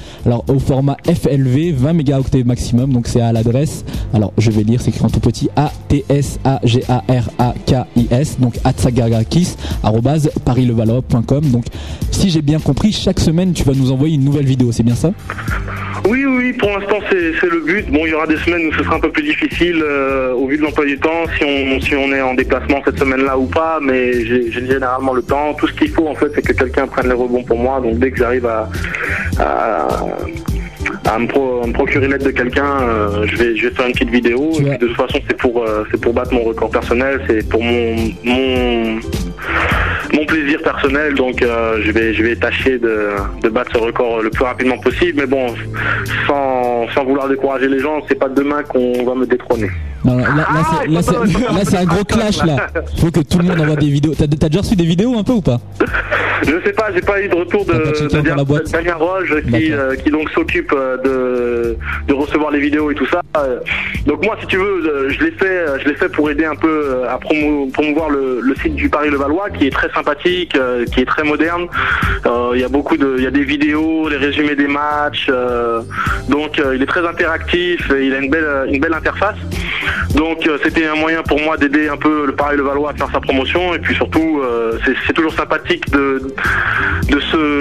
B: Au format FLV, 20 mégaoctets maximum. Donc c'est à l'adresse. Alors je vais lire, c'est écrit en tout petit A T S A G A R A K I S. Donc parislevallois.com. Donc si j'ai bien compris, chaque semaine tu vas nous envoyer une nouvelle vidéo. C'est bien ça?
L: Oui, pour l'instant c'est le but. Bon, il y aura des semaines où ce sera un peu plus difficile euh, au vu de l'emploi du temps, si on, si on est en déplacement cette semaine-là ou pas, mais j'ai généralement le temps. Tout ce qu'il faut en fait, c'est que quelqu'un prenne les rebonds pour moi. Donc dès que j'arrive à, à me, pro- à me procurer l'aide de quelqu'un, euh, je, vais, je vais faire une petite vidéo. Et puis, de toute façon, c'est pour, euh, c'est pour battre mon record personnel, c'est pour mon, mon, mon plaisir personnel. Donc euh, je, vais, je vais tâcher de, de battre ce record le plus rapidement possible. Mais bon, sans, sans vouloir décourager les gens, c'est pas demain qu'on va me détrôner.
B: Non, là, c'est- là, c'est- là, c'est un gros clash là. Faut que tout le monde envoie des vidéos. T'as t'as déjà reçu des vidéos un peu ou pas?
L: Je sais pas, j'ai pas eu de retour de, de
B: encore la boîte?
L: Damien Roche qui, euh, qui donc s'occupe euh, de, de recevoir les vidéos et tout ça. Euh, Donc moi, si tu veux, je l'ai fait, je l'ai fait pour aider un peu à promo- promouvoir le, le site du Paris Levallois, qui est très sympathique, qui est très moderne. Euh, Il y a beaucoup de, il y a des vidéos, des résumés des matchs. euh, donc il est très interactif, et il a une belle, une belle interface. Donc euh, c'était un moyen pour moi d'aider un peu le Paris Levallois à faire sa promotion et puis surtout euh, c'est- toujours sympathique de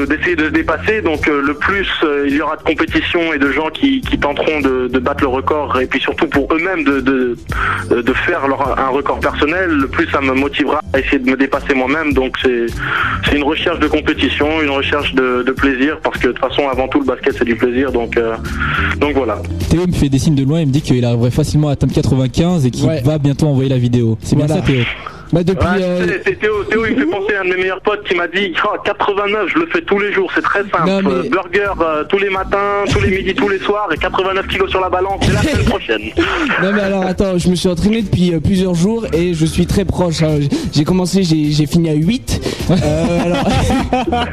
L: d'essayer de se dépasser. Donc euh, le plus il y aura de compétition et de gens qui, qui tenteront de, battre le record et puis surtout pour eux-mêmes de, de faire leur un record personnel, le plus ça me motivera à essayer de me dépasser moi-même. Donc c'est une recherche de compétition, une recherche de, plaisir parce que de toute façon avant tout le basket c'est du plaisir. Donc donc voilà.
B: Théo me fait des signes de loin, il me dit qu'il arriverait facilement à atteindre 95 et
A: Ouais.
B: va bientôt envoyer la vidéo. C'est bien ça Théo?
A: Bah depuis.
L: Ouais,
A: euh,
L: c'est Théo, Théo, il me fait penser à un de mes meilleurs potes qui m'a dit Oh, 89, je le fais tous les jours, c'est très simple.
A: Non, mais-
L: Euh, Burger euh, tous les matins, tous les midis, tous les soirs, et 89 kilos sur la balance, c'est la semaine prochaine.
A: Non mais alors attends, je me suis entraîné depuis plusieurs jours et je suis très proche. hein. J'ai commencé, j'ai j'ai fini à 8. Euh, alors...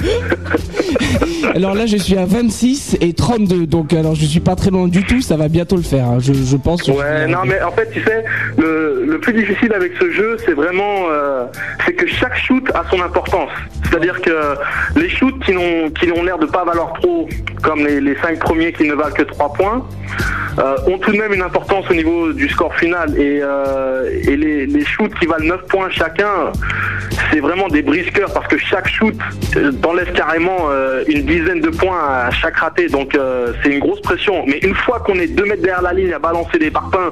A: alors là je suis à 26 et 32 donc alors je suis pas très loin du tout, ça va bientôt le faire. hein. Je, je pense. je
L: Ouais, non, mais en fait, tu sais, le, le plus difficile avec ce jeu, c'est vraiment, euh, c'est que chaque shoot a son importance. C'est-à-dire que les shoots qui n'ont qui ont l'air de pas valoir trop, comme les, les cinq premiers qui ne valent que 3 points, euh, ont tout de même une importance au niveau du score final. Et, euh, les, shoots qui valent 9 points chacun, c'est vraiment des brisqueurs parce que chaque shoot t'enlève carrément une dizaine de points à chaque raté. Donc c'est une grosse pression. Mais une fois qu'on est deux mètres derrière la ligne à balancer des parpaings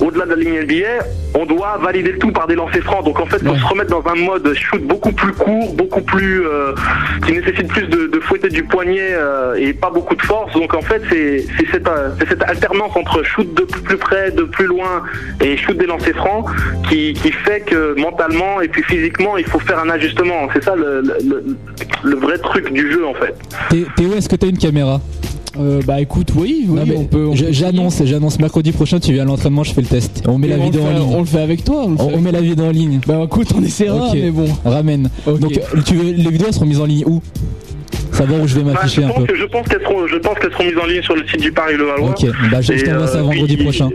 L: au-delà de la ligne NBA, on doit valider le tout par des lancers francs. Donc en fait, faut se remettre dans un mode shoot beaucoup plus court, beaucoup plus euh, qui nécessite plus de, de fouetter du poignet euh, et pas beaucoup de force. Donc en fait, c'est cette, euh, cette alternance entre shoot de plus près, de plus loin et shoot des lancers francs qui, qui fait que mentalement et puis physiquement, il faut faire un ajustement. C'est ça le, le, le- le vrai truc du jeu en fait.
B: Thé- Théo, est-ce que t'as une caméra?
A: Euh, bah écoute, oui, oui,
B: Non,
A: on peut.
B: J'annonce, j'annonce mercredi prochain, tu viens à l'entraînement, je fais le test. On met
A: Et
B: la
A: on
B: vidéo
A: le
B: en
A: fait-
B: ligne.
A: on le fait avec toi, on le
B: On,
A: fait
B: on met la vidéo en ligne.
A: Bah écoute, on essaiera, mais bon.
B: Ramène.
A: Ok.
B: Donc, tu veux, les vidéos elles seront mises en ligne où? Savoir où je vais
L: Ouais,
B: m'afficher un peu.
L: que- je pense qu'elles seront, je pense qu'elles seront mises en ligne sur le site du Paris Le Valois.
B: Ok, bah, je- t'envoie ça
L: euh,
B: vendredi
L: puis-
B: prochain.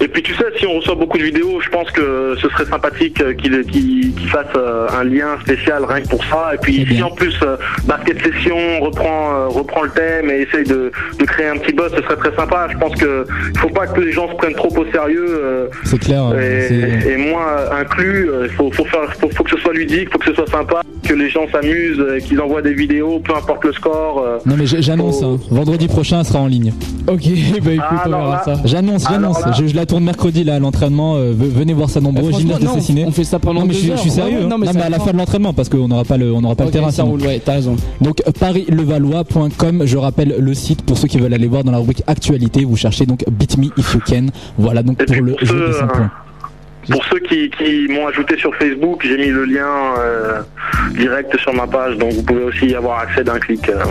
L: Et puis tu sais, si on reçoit beaucoup de vidéos, je pense que ce serait sympathique euh, qu'il qu'il fasse euh, un lien spécial rien que pour ça. Et puis si en plus euh, Basket Session reprend reprend le thème et essaye de, de créer un petit buzz, ce serait très sympa. Je pense que il faut pas que les gens se prennent trop au sérieux.
B: C'est clair.
L: et,
B: c'est-
L: et moi inclus, il faut, faut, faire, faut, faut que ce soit ludique, faut que ce soit sympa, que les gens s'amusent, qu'ils envoient des vidéos, peu importe le score.
B: Non mais j'annonce, hein, vendredi prochain elle sera en ligne.
A: Ok, bah écoute, on verra
L: là-
A: ça.
B: J'annonce, j'annonce. Je, je la tourne mercredi là à l'entraînement. euh, ve- venez voir ça nombreux.
A: Eh,
B: Gymnase Cessiné.
A: on fait ça pendant
B: Non mais
A: deux
B: je, suis- je suis
A: heures.
B: sérieux.
A: Ouais, non, mais
B: Non,
A: ça
B: mais à la fin de l'entraînement parce qu'on n'aura pas le, on n'aura pas le terrain.
A: ça roule, ouais, t'as raison.
B: Donc euh, parislevallois.com, je rappelle le site pour ceux qui veulent aller voir dans la rubrique actualité, vous cherchez donc Beat Me If You Can. Voilà donc
L: Et
B: pour le jeu des 5
L: euh,
B: points.
L: Pour ceux qui, qui m'ont ajouté sur Facebook, j'ai mis le lien euh, direct sur ma page, donc vous pouvez aussi y avoir accès d'un clic. euh.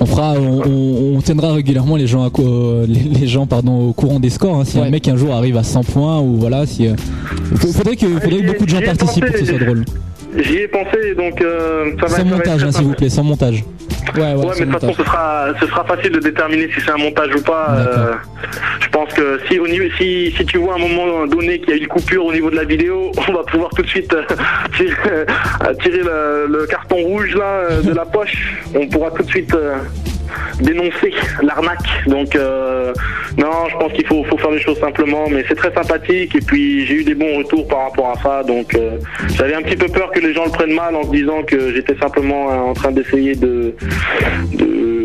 B: On fera, on, on- on tiendra régulièrement les gens, à euh, les, les gens pardon, au courant des scores. hein. si un mec un jour arrive à 100 points ou voilà, si euh, faudrait que, faudrait que beaucoup de gens participent pour que ce soit drôle.
L: J'y ai pensé, donc euh, ça va
B: Sans
L: ça
B: montage, hein, s'il vous plaît, sans montage.
A: Ouais,
L: Ouais, mais de toute façon, ce sera, ce sera facile de déterminer si c'est un montage ou pas. Euh, je pense que si, au niveau, si, si tu vois à un moment donné qu'il y a une coupure au niveau de la vidéo, on va pouvoir tout de suite euh, tirer, euh, tirer le, le carton rouge là euh, de la poche. On pourra tout de suite euh, dénoncer l'arnaque. Donc euh, non, je pense qu'il faut, faire les choses simplement, mais c'est très sympathique. Et puis j'ai eu des bons retours par rapport à ça. Donc euh, j'avais un petit peu peur que les gens le prennent mal en se disant que j'étais simplement euh, en train d'essayer de, de,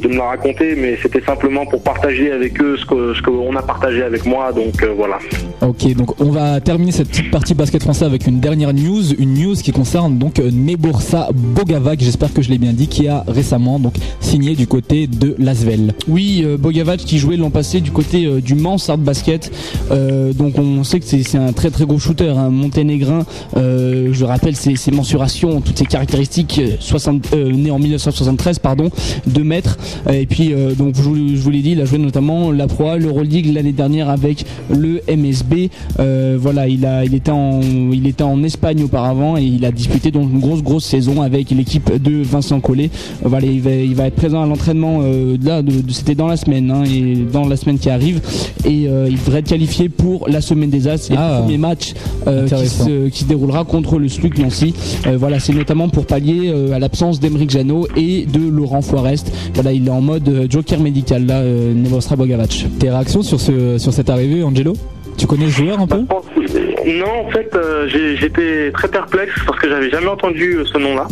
L: de me la raconter, mais c'était simplement pour partager avec eux ce que ce qu'on a partagé avec moi. Donc euh, voilà.
B: Ok, donc on va terminer cette petite partie basket français avec une dernière news, une news qui concerne donc euh, Neborsa Bogavac, j'espère que je l'ai bien dit, qui a récemment donc signé du côté de Lasvel.
A: Oui, euh, Bogavac qui jouait l'an passé du côté euh, du Mans Hard Basket. Euh, donc on sait que c'est c'est un très très gros shooter, un monténégrin. Euh, je rappelle ses, ses mensurations, toutes ses caractéristiques. euh, 60, euh, né en 1973, pardon, 2 mètres. Et puis euh, donc je, vous- je vous l'ai dit, il a joué notamment la Pro l'Euroleague l'année dernière avec le MSB. Euh, voilà, il a il était en il était en Espagne auparavant et il a disputé donc une grosse grosse saison avec l'équipe de Vincent Collet. Euh, voilà, il va il va être présent à l'entraînement euh, là de, de- c'était dans la semaine hein, et dans la semaine qui arrive et euh, il devrait être qualifié pour la semaine des As et
B: Ah.
A: le premier match euh, qui, se, qui se déroulera contre le SLUC Nancy. Euh, voilà, c'est notamment pour pallier euh, à l'absence d'Emeric Janot et de Laurent Forest. Voilà, il est en mode euh, joker médical là, euh, Nebosra Bogavac.
B: Tes réactions sur, ce, sur cette arrivée, Angelo? Tu connais le joueur un peu?
L: Non, en fait, euh, j'étais très perplexe parce que j'avais jamais entendu ce nom-là.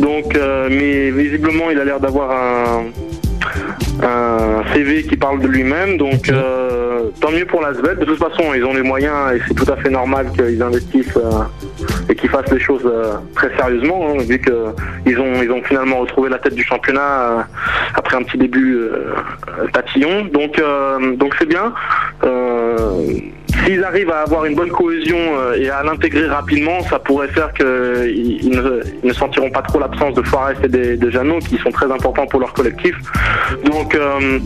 L: Donc, mais visiblement, il a l'air d'avoir un, un CV qui parle de lui-même. Donc, euh, tant mieux pour l'Asvel. De toute façon, ils ont les moyens et c'est tout à fait normal qu'ils investissent euh, et qu'ils fassent les choses euh, très sérieusement, hein, vu qu'ils ont, ils ont finalement retrouvé la tête du championnat euh, après un petit début euh, tatillon. Donc, euh, donc c'est bien. Euh, S'ils arrivent à avoir une bonne cohésion euh, et à l'intégrer rapidement, ça pourrait faire qu'ils ils ne, sentiront pas trop l'absence de Forest et de, Jeannot, qui sont très importants pour leur collectif. Donc, euh,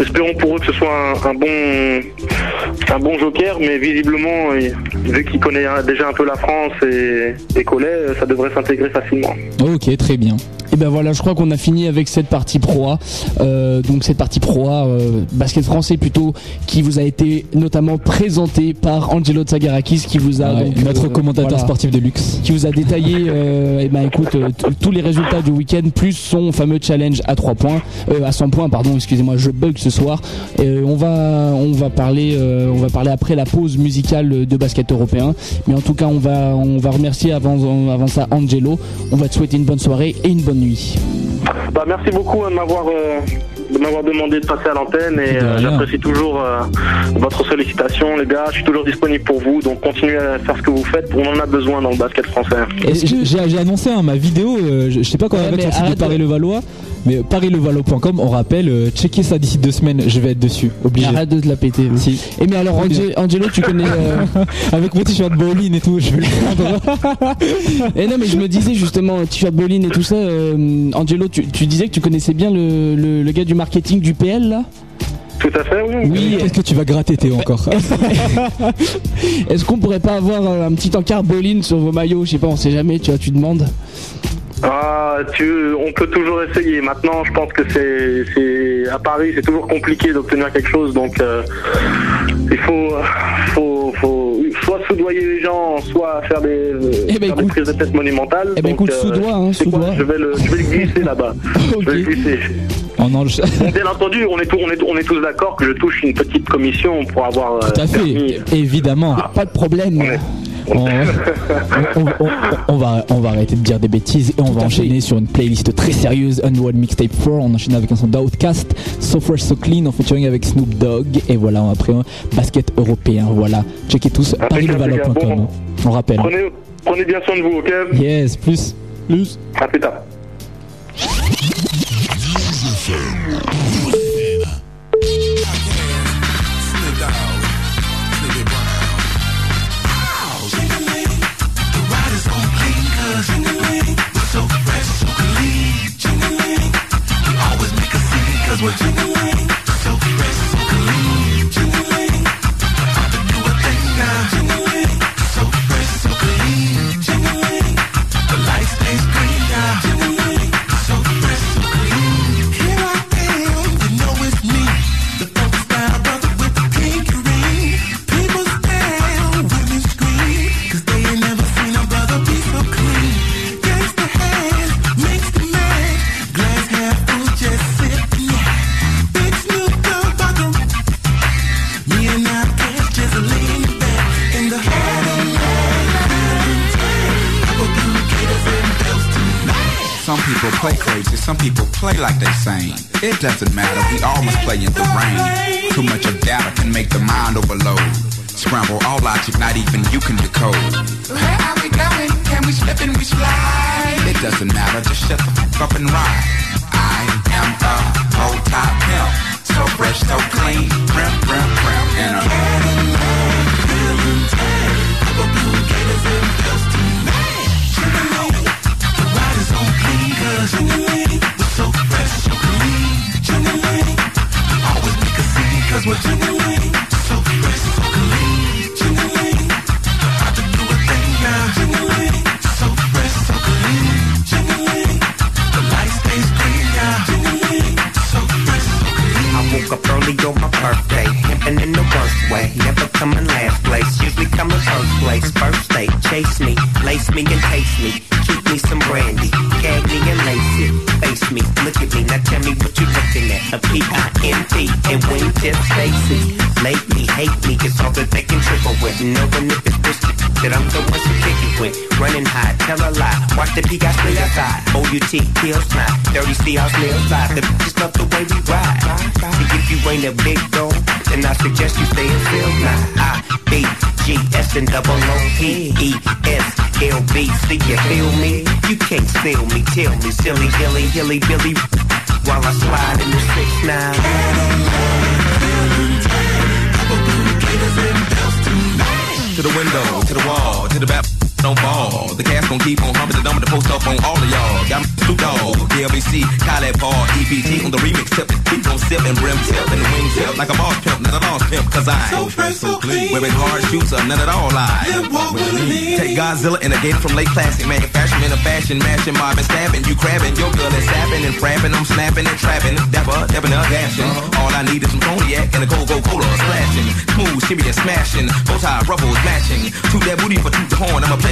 L: espérons pour eux que ce soit un, bon, un bon joker, mais visiblement, il- vu qu'il connaît euh, déjà un peu la France et, et Collet, ça devrait s'intégrer facilement.
B: Ok, très bien.
A: Et ben voilà, je crois qu'on a fini avec cette partie Pro A. Euh, donc cette partie Pro A, euh, basket français plutôt, qui vous a été notamment présentée par Angelo Tsagarakis, qui vous a
B: Ouais,
A: donc,
B: notre
A: euh,
B: commentateur
A: voilà,
B: sportif de luxe.
A: qui vous a détaillé, euh, et ben écoute, euh, tous les résultats du week-end plus son fameux challenge à 3 points, euh, à 100 points, pardon, excusez-moi, je bug ce soir. Euh, on va, on va parler, euh, on va parler après la pause musicale de basket européen. Mais en tout cas, on va, on va remercier avant, avant ça Angelo. On va te souhaiter une bonne soirée et une bonne nuit.
L: Bah, merci beaucoup hein, de m'avoir euh, m'avoir demandé de passer à l'antenne et euh, j'apprécie toujours euh, votre sollicitation les gars. Je suis toujours disponible pour vous donc continuez à faire ce que vous faites. On en a besoin dans le basket français.
B: J'ai annoncé hein, ma vidéo, euh, je, je sais pas quand
A: Ouais,
B: elle va sur le site de
A: de-
B: Paris-le-Valois, mais paris-le-valois.com, on rappelle, euh, checker ça d'ici deux semaines, je vais être dessus, obligé.
A: Arrête de te la péter.
B: Si.
A: Et mais alors, Ange- Angelo, tu connais. euh,
B: Avec mon t-shirt bowling et tout, je vais le prendre.
A: Et non, mais je me disais justement, t-shirt bowling et tout ça. euh, Angelo, tu, tu disais que tu connaissais bien le, le, le gars du marketing du PL là?
L: Tout à fait oui.
A: Oui.
B: Qu'est-ce que tu vas gratter Théo encore?
A: Est-ce qu'on pourrait pas avoir euh, un petit encart bowling sur vos maillots? Je sais pas, on sait jamais, tu vois, tu demandes.
L: Ah, tu, on peut toujours essayer. Maintenant, je pense que c'est, c'est à Paris, c'est toujours compliqué d'obtenir quelque chose, donc euh, il faut, faut, faut soit soudoyer les gens, soit faire des,
A: Eh ben,
L: faire des prises de tête monumentales.
A: Eh ben,
L: Donc,
A: écoute, hein,
L: c'est quoi
A: soudoie.
L: je vais le, je vais le glisser là-bas. Je vais le glisser.
B: Oh non, je-
L: Bon, bien entendu, on est, tous- on est, on est tous d'accord que je touche une petite commission pour avoir. euh,
B: Tout à
L: permis.
B: fait, évidemment.
A: Pas de problème.
B: On- on- on- on va, on va arrêter de dire des bêtises et on va enchaîner sur une playlist très sérieuse, Unworld Mixtape 4. On enchaîne avec un son d'Outcast, So Fresh So Clean en featuring avec Snoop Dogg. Et voilà, après un basket européen. Voilà, checkez tous parislevalor.com.
L: Bon.
B: On rappelle.
L: Prenez, prenez bien soin de vous, ok
B: Yes, plus. Plus.
L: À plus tard.
M: what you want. Play crazy, some people play like they sane. It doesn't matter, we all must play in the rain. Too much of data can make the mind overload. Scramble all logic, not even you can decode. Where are we going? Can we slip and we slide? It doesn't matter, just shut the fuck up and ride. I am a whole top pimp. So fresh, so clean, prim, prim, prim. And a
N: me, and taste me. Me some brandy, gag me and lace it. Face me, look at me, now tell me what you looking at. A P-I-M-P and wingtip Stacy. Make me, hate me, it's all that they can triple with. Knowing if it's that I'm the one to kick it with. Running high, tell a lie, watch the P guys split outside. O-U-T, kills not, dirty see how snails. The bitches love the way we ride. If you ain't a big dog, then I suggest you stay in field now. I, B, G, S, and double O, P, E, S, L, B, C, you feel me? You can't steal me, tell me, silly, dilly, hilly, billy, while I slide in the six nine.
M: To the window, to the wall, to the back. Don't fall. The cast gon' keep on humping the number to post up on all of y'all. Got me Snoop Dogg, DLBC, Khaled Paul, EPT on the remix tip. Keep on sip and brim tip and the wing tip like a boss pimp, not a lost pimp. Cause I
O: So fresh, so clean.
M: Wearing hard shoes up, none at all.
O: Then walk with me.
M: Take Godzilla and a game from late classic manufacturing in a fashion matching mob and stabbing. You crabbing, your girl is sapping and frapping. I'm snapping and trapping. Dapper, dapping up, dashing. Uh-huh. All I need is some cognac and a cold go cola splashing. Smooth, serious smashing. Bow tie, ruffles matching. Toot that booty for toot the horn. I'm a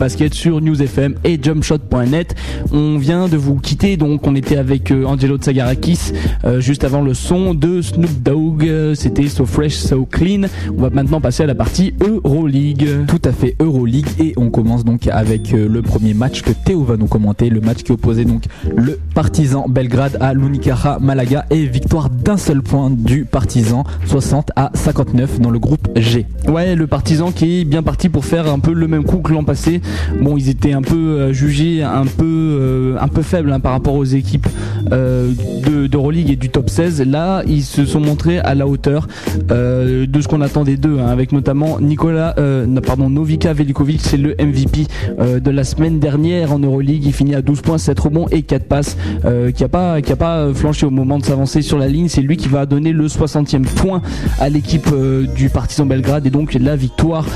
A: basket sur News FM et jumpshot.net. On vient de vous quitter, donc on était avec euh, Angelo Tsagarakis euh, juste avant le son de Snoop Dogg. Euh, C'était So Fresh, So Clean. On va maintenant passer à la partie Euroleague.
B: Tout à fait Euroleague et on commence donc avec euh, le premier match que Théo va nous commenter, le match qui opposait donc le Partizan Belgrade à l'Unicaja Malaga et victoire d'un seul point du Partizan 60 à 59 dans le groupe G.
A: Ouais, le partisan qui est bien parti pour faire un peu le même coup que l'an passé. Bon, ils étaient un peu euh, jugés un peu euh, un peu faibles hein, par rapport aux équipes euh, de et du top 16. Là, ils se sont montrés à la hauteur de ce qu'on attendait d'eux, hein, avec notamment pardon, Novika Velikovic, c'est le MVP de la semaine dernière en Euroleague. Il finit à 12 points, 7 rebonds et 4 passes, qui a pas qui pas flanché au moment de s'avancer sur la ligne. C'est lui qui va donner le 60e point à l'équipe du Partizan Belgrade et donc la victoire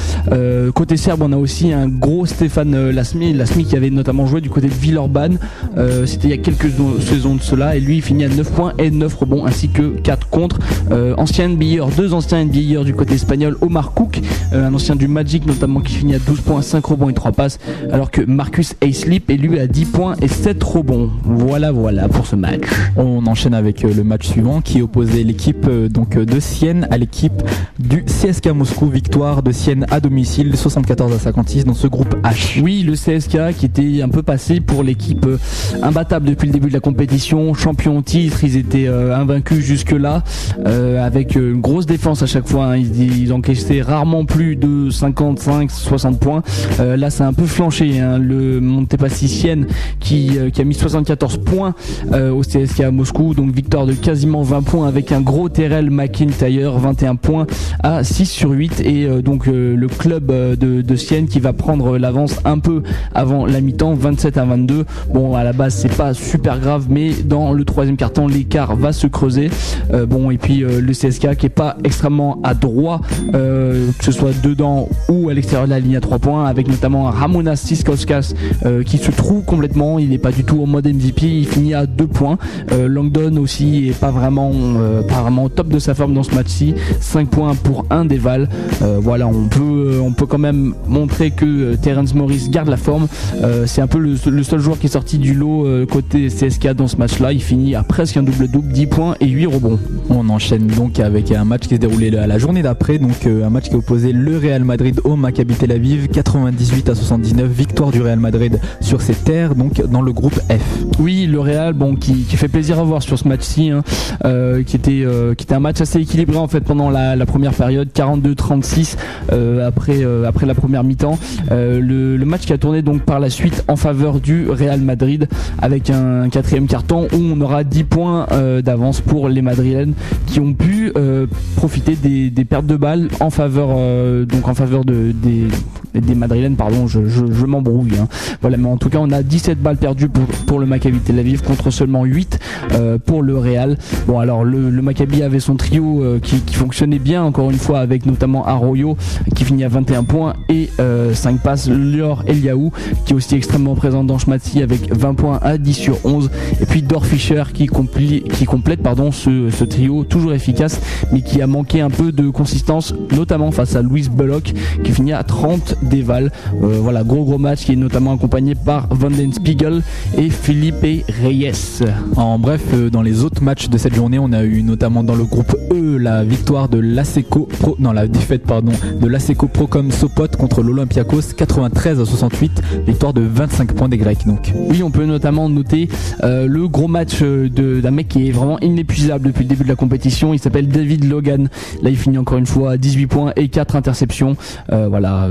A: côté serbe. On a aussi un gros Stéphane euh, Lasmi, Lasmi qui avait notamment joué du côté de Villeurbanne. Euh, C'était il y a quelques saisons de cela et lui il finit à 9 points et 9 rebonds ainsi que 4 contre. Euh, ancien NBAer, deux anciens NBAer du côté espagnol, Omar Cook, un ancien du Magic notamment qui finit à 12 points, 5 rebonds et 3 passes, alors que Marcus Aislip est lui à 10 points et 7 rebonds. Voilà voilà pour ce match.
B: On enchaîne avec le match suivant qui opposait l'équipe donc de Sienne à l'équipe du CSK Moscou. Victoire de Sienne à domicile 74 à 56 dans ce groupe
A: Oui, le CSK qui était un peu passé pour l'équipe euh, imbattable depuis le début de la compétition, champion en titre, ils étaient euh, invaincus jusque-là, euh, avec une grosse défense à chaque fois, hein. ils, encaissaient rarement plus de 55-60 points. Là, c'est un peu flanché, hein. le Montepassi Sienne qui, qui a mis 74 points au CSK à Moscou, donc victoire de quasiment 20 points avec un gros Terrell McIntyre, 21 points à 6 sur 8 et donc le club de, de Sienne qui va prendre l'avance un peu avant la mi-temps, 27 à 22. Bon, à la base, c'est pas super grave, mais dans le troisième quart-temps, l'écart va se creuser. Euh, bon, et puis euh, le CSK qui est pas extrêmement à droit, euh, que ce soit dedans ou à l'extérieur de la ligne à 3 points, avec notamment Ramonas Siskauskas euh, qui se trouve complètement. Il n'est pas du tout en mode MVP, il finit à 2 points. Langdon aussi est pas vraiment, pas vraiment au top de sa forme dans ce match-ci. 5 points pour un des Val. Euh, voilà, on peut, on peut quand même montrer que euh, Terence Morris garde la forme. Euh, c'est un peu le, le seul joueur qui est sorti du lot euh, côté CSK dans ce match-là. Il finit à presque un double-double, 10 points et 8 rebonds.
B: On enchaîne donc avec un match qui se déroulait la la journée d'après, donc euh, un match qui opposait le Real Madrid au Maccabi Tel Aviv, 98 à 79, victoire du Real Madrid sur ses terres, donc dans le groupe F.
A: Oui, le Real, bon, qui, qui fait plaisir à voir sur ce match-ci, hein, qui était qui était un match assez équilibré en fait pendant la, la première période, 42-36 euh, après après la première mi-temps. Le, match qui a tourné donc par la suite en faveur du Real Madrid avec un quatrième carton où on aura 10 points euh, d'avance pour les Madrilènes qui ont pu euh, profiter des, des pertes de balles en faveur euh, donc en faveur de des des Madrilènes pardon je, je, m'embrouille hein. voilà mais en tout cas on a 17 balles perdues pour, pour le Maccabi Tel Aviv contre seulement 8 euh, pour le Real bon alors le, Maccabi avait son trio euh, qui, fonctionnait bien encore une fois avec notamment Arroyo qui finit à 21 points et euh, 5 passes Lior Eliaou qui est aussi extrêmement présent dans Schmatzi avec 20 points à 10 sur 11 et puis Dor Fischer qui, compli- qui complète pardon ce, ce trio toujours efficace mais qui a manqué un peu de consistance notamment face à Louis Bullock qui finit à 30 déval Euh, voilà gros gros match qui est notamment accompagné par Vanden Spiegel et Felipe Reyes
B: En bref, euh, dans les autres matchs de cette journée, on a eu notamment dans le groupe E la victoire de l'ASECO Pro, non la défaite pardon de l'ASECO Procom Sopot contre l'Olympiakos 93 à 68, victoire de 25 points des Grecs donc.
A: Oui, on peut notamment noter euh, le gros match de- d'un mec qui est vraiment inépuisable depuis le début de la compétition. Il s'appelle David Logan. Là, il finit encore une fois à 18 points et 4 interceptions. Euh, voilà.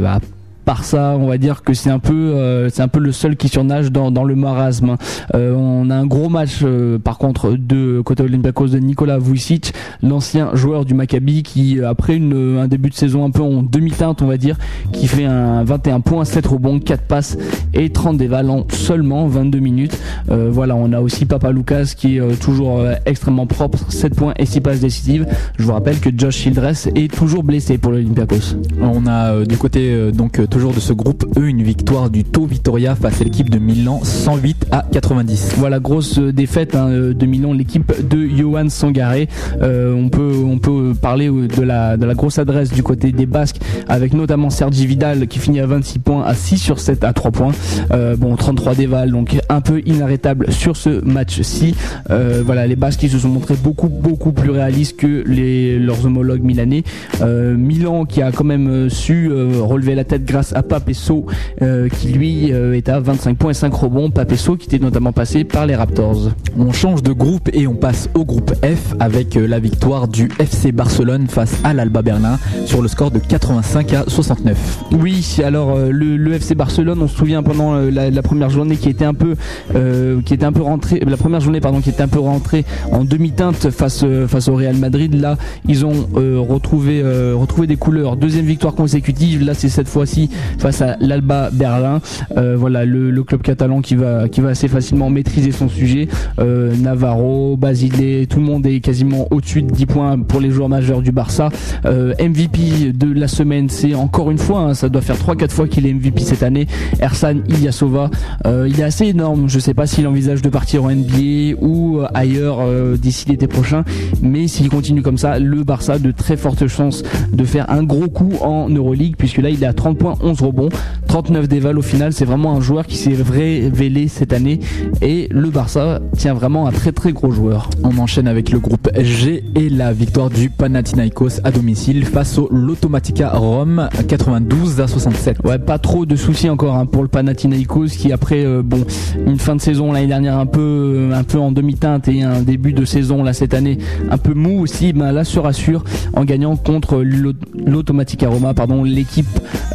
A: Part ça, on va dire que c'est un peu, euh, c'est un peu le seul qui surnage dans, dans le marasme. Euh, on a un gros match, euh, par contre, de côté Olympiakos de Nikola Vujicic, l'ancien joueur du Maccabi, qui après une, un début de saison un peu en demi-teinte, on va dire, qui fait un 21 points, 7 rebonds, 4 passes et 30 dévals en seulement 22 minutes. Voilà, on a aussi Papa Lucas qui est toujours extrêmement propre, 7 points et 6 passes décisives. Je vous rappelle que Josh Childress est toujours blessé pour l'Olympiakos.
B: On a du côté donc toujours de ce groupe E une victoire du Tau Vitoria face à l'équipe de Milan 108 à 90.
A: Voilà, grosse euh, défaite hein, euh, de Milan, l'équipe de Johan Sangaré. Euh, on peut on peut parler de la de la grosse adresse du côté des Basques avec notamment Sergi Vidal qui finit à 26 points à 6 sur 7 à 3 points. Bon 33 déval donc un peu inarrêtable sur ce match-ci. Voilà, les Basques qui se sont montrés beaucoup beaucoup plus réalistes que les leurs homologues milanais. Milan qui a quand même su relever la tête grâce à Papesso euh, qui lui euh, est à 25 points et 5 rebonds. Papesso qui était notamment passé par les Raptors.
B: On change de groupe et on passe au groupe F avec euh, la victoire du FC Barcelone face à l'Alba Berlin sur le score de 85 à 69.
A: Oui, alors euh, le, le FC Barcelone, on se souvient pendant la, la première journée qui était un peu, euh, qui était un peu rentrée, la première journée pardon, qui était un peu rentrée en demi-teinte face face au Real Madrid. Là, ils ont euh, retrouvé euh, retrouvé des couleurs. Deuxième victoire consécutive. Là, c'est cette fois-ci face à l'Alba Berlin. Euh, voilà le, club catalan qui va qui va assez facilement maîtriser son sujet. Euh, Navarro, Basile, tout le monde est quasiment au-dessus de 10 points pour les joueurs majeurs du Barça. Euh, MVP de la semaine, c'est encore une fois, hein, ça doit faire 3-4 fois qu'il est MVP cette année. Ersan Ilyasova, il est assez énorme. Je sais pas s'il envisage de partir en NBA ou ailleurs d'ici l'été prochain, mais s'il continue comme ça, le Barça a de très fortes chances de faire un gros coup en Euroleague, puisque là il est à 30 points, 11 rebonds, 39 déval au final. C'est vraiment un joueur qui s'est révélé cette année et le Barça tient vraiment un très très gros joueur.
B: On enchaîne avec le groupe G et la victoire du Panathinaikos à domicile face au Lotomatica Rome 92 à 67.
A: Ouais, pas trop de soucis encore hein, pour le Panathinaikos qui après euh, bon une fin de saison l'année dernière un peu euh, un peu en demi-teinte et un début de saison là cette année un peu mou aussi, ben là se rassure en gagnant contre l'Au- l'Automatica Roma, pardon, l'équipe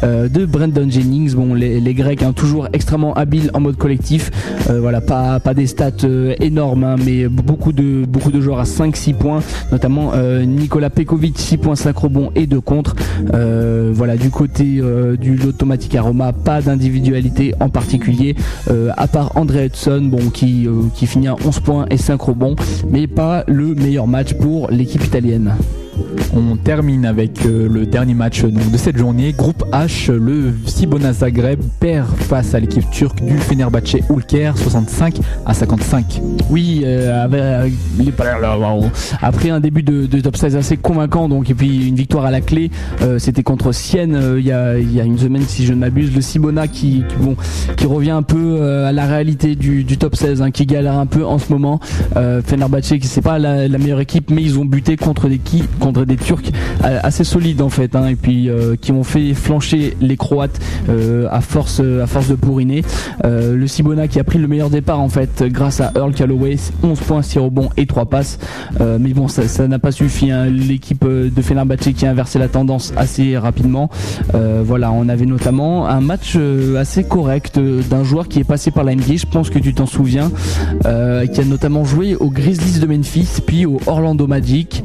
A: euh, de Brandon Jennings. Bon, les, Grecs hein, toujours extrêmement habiles en mode collectif. Euh, voilà, pas pas des stats euh, énormes, hein, mais beaucoup de joueurs à 5-6 points, notamment euh, Nicolas Pekovic 6.5 rebonds et 2 contre. Voilà, du côté du l'Automatica Roma, pas d'individualité en particulier, à part André Hudson, bon, qui qui finit à 11 points et 5 rebonds, mais pas le meilleur match pour l'équipe italienne.
B: On termine avec euh, le dernier match de cette journée. Groupe H, le Cibona Zagreb perd face à l'équipe turque du Fenerbahçe Ulker 65 à 55.
A: Oui, euh, après un début de, top 16 assez convaincant, donc et puis une victoire à la clé, euh, c'était contre Sienne il y, a, une semaine si je ne m'abuse, le Cibona qui, revient un peu à la réalité du, top 16, hein, qui galère un peu en ce moment. Fenerbahçe qui c'est pas la, meilleure équipe, mais ils ont buté contre des qui, des Turcs euh, assez solides en fait, hein, et puis euh, qui ont fait flancher les Croates euh, à force à force de pourriner. Euh, le Cibona qui a pris le meilleur départ en fait grâce à Earl Calloway, 11 points, 6 rebonds et 3 passes. Mais bon, ça n'a pas suffi. hein. L'équipe de Fenerbahçe qui a inversé la tendance assez rapidement. Voilà, on avait notamment un match assez correct d'un joueur qui est passé par la NBA. Je pense que tu t'en souviens, qui a notamment joué aux Grizzlies de Memphis, puis au Orlando Magic,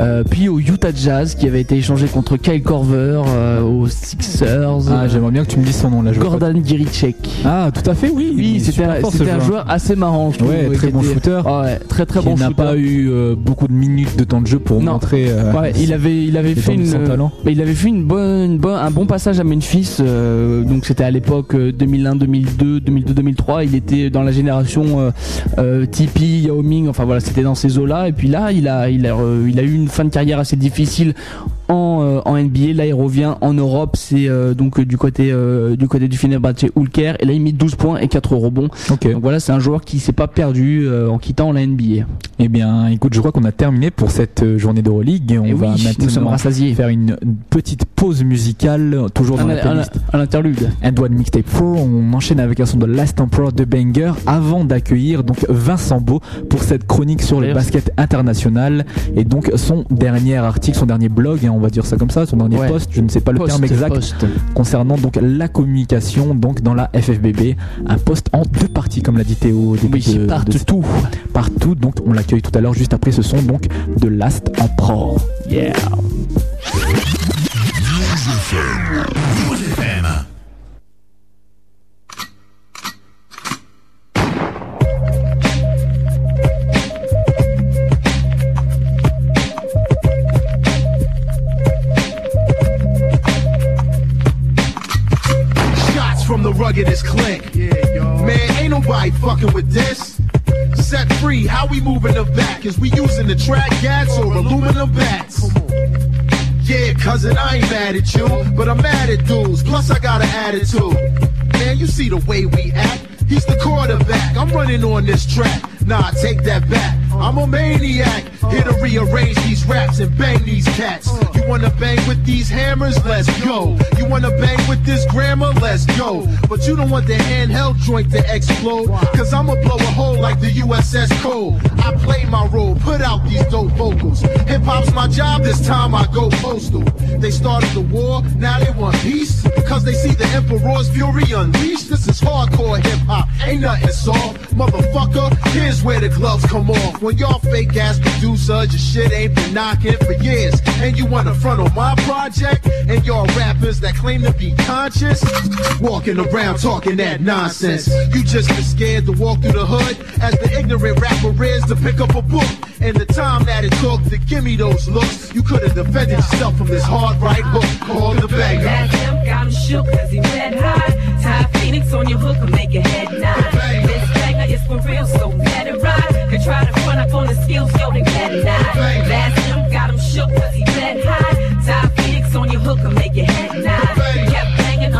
A: euh, au Utah Jazz, qui avait été échangé contre Kyle Korver, euh, aux Sixers.
B: Ah, j'aimerais bien que tu me dises son nom là. je.
A: Gordon Giricek.
B: Ah, tout à fait, oui. il
A: Oui, c'était un, joueur assez marrant, je trouve.
B: Ouais, très bon
A: était-
B: shooter.
A: Ah ouais, très très
B: qui
A: bon
B: n'a
A: shooter.
B: pas eu euh, beaucoup de minutes de temps de jeu pour
A: Non.
B: montrer. euh,
A: Ouais, il avait, il avait fait une,
B: son talent.
A: mais il avait fait une bonne, une bonne- un bon passage à Memphis. euh, donc c'était à l'époque euh, 2001, 2002, 2002, 2003. Il était dans la génération Tipeee, Yao Ming. Enfin voilà, c'était dans ces eaux-là. Et puis là, il a, il a, il a eu une fin de carrière assez difficile en, euh, en NBA. Là, il revient en Europe. C'est euh, donc euh, du côté, du côté du Fenerbahçe Ulker. Et là, il met 12 points et 4 rebonds.
B: Ok.
A: Donc voilà, c'est un joueur qui s'est pas perdu en quittant la NBA.
B: Eh bien, écoute, je crois qu'on a terminé pour cette journée d'Euroleague. Et on
A: Et
B: va
A: oui,
B: maintenant faire une petite pause musicale, toujours dans
A: Un,
B: la
A: un,
B: playlist.
A: un interlude.
B: And One Mixtape 4, on enchaîne avec un son de Last Emperor de Banger avant d'accueillir donc Vincent Beau pour cette chronique sur le basket international et donc son dernier article, son dernier blog, hein, on va dire ça comme ça, son dernier
A: Ouais.
B: post, je ne sais pas le terme exact, concernant donc la communication donc dans la FFBB, un post en deux parties comme l'a dit Théo au début
A: Oui,
B: de, de-
A: partout.
B: partout, donc on l'accueille tout à l'heure juste après ce son donc de Last Emperor.
A: Yeah.
P: The ruggedest click. Man, ain't nobody fucking with this. Set free, how we moving the back? Is we using the track gats or aluminum bats? Yeah, cousin, I ain't mad at you, but I'm mad at dudes. Plus, I got an attitude. Man, you see the way we act. He's the quarterback. I'm running on this track. Nah, take that back. I'm a maniac. Here to rearrange these raps and bang these cats. You wanna bang with these hammers? Let's go. You wanna bang with this grammar? Let's go. But you don't want the handheld joint to explode. Cause I'ma blow a hole like the USS Cole. I play my role, put out these dope vocals. Hip hop's my job, this time I go postal. They started the war, now they want peace. Cause they see the Emperor's fury unleashed. This is hardcore hip hop, ain't nothing soft. Motherfucker, here's where the gloves come off. When y'all fake ass producers, your shit ain't been knocking for years. And you wanna front on my project? And y'all rappers that claim to be conscious? Walking around talking that nonsense. You just been scared to walk through the hood as the ignorant rapper is to pick up a book. And the time that it took to give me those looks, you could have defended yourself from this hard right hook called the banger.
Q: That him got him shook cause he red high. Tie Phoenix on your hook and make your head nod. This banger is for real, so let it ride. Could try to front up on the skills, yo, they it not. Last him got him shook cause he red high. Phoenix on your hook and make your head nod.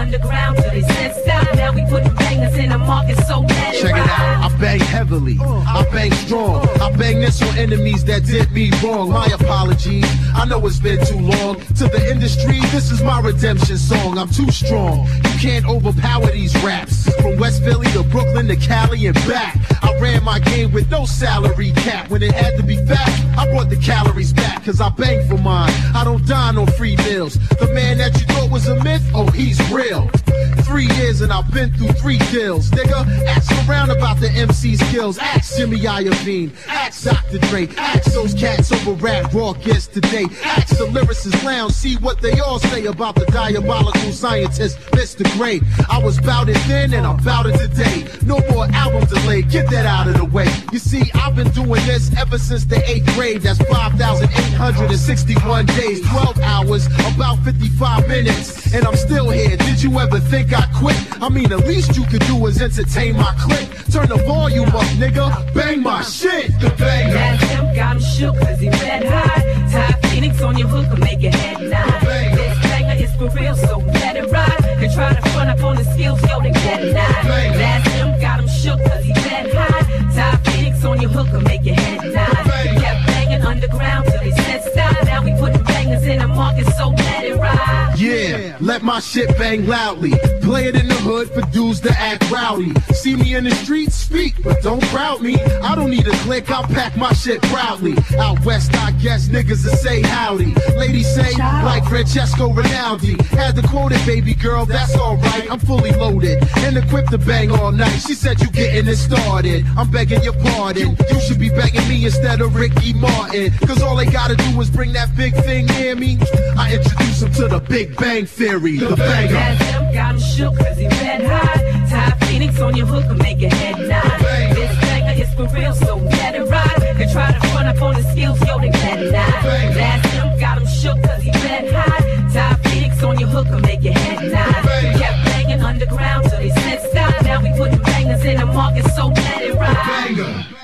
Q: Underground till they said stop. Now we putting bangers in the market, so let
P: Check it out. I bang heavily. I bang strong. I bang this on enemies that did me wrong. My apologies. I know it's been too long. To the industry, this is my redemption song. I'm too strong. You can't overpower these raps. From West Philly to Brooklyn to Cali and back. I ran my game with no salary cap. When it had to be fat, I brought the calories back. Cause I bang for mine. I don't dine on free meals. The man that you thought was a myth, oh, he's real. Brasil. Three years and I've been through three deals, nigga. Ask around about the MC skills. Ask Jimmy Iovine. Ask Dr. Dre. Ask those cats over rap raw gets today. Ask the lyricists lounge. See what they all say about the diabolical scientist, Mr. Gray. I was bout it then and I'm bout it today. No more album delay. Get that out of the way. You see, I've been doing this ever since the eighth grade. That's 5,861 days, 12 hours, about 55 minutes. And I'm still here. Did you ever think I quit? I mean, the least you could do is entertain my clique. Turn the volume up, nigga. Bang my shit. The banger.
Q: That him got him shook cause he red high. Tie Phoenix on your hook and make your head nod. This banger is for real, so let it ride. Could try to front up on the skills, yo, then get it nod. That him got him shook cause he red high. Tie Phoenix on your hook and make your head nod. Kept banging underground till they said stop. Now we bangers in the market, so let it ride.
P: Yeah, let my shit bang loudly. Play it in the hood for dudes to act rowdy. See me in the streets, speak, but don't crowd me. I don't need a click, I'll pack my shit proudly. Out west, I guess niggas will say howdy. Ladies say, like Francesco Rinaldi. Had to quote it, baby girl, that's alright. I'm fully loaded and equipped to bang all night. She said you getting it started. I'm begging your pardon. You should be begging me instead of Ricky Martin. Cause all they gotta do is bring that big thing near me. I introduce them to the Big Bang Theory, the banger.
Q: That him got him shook cause he red high. Tie Phoenix on your hook and make your head nod. This banger is for real, so let it ride. They try to front up on the skills, yo, let it nod. Last him got him shook cause he red high. Tie Phoenix on your hook and make your head nod. Kept banging underground till they said stop. Now we putting bangers in the market, so let it ride.
P: Banger.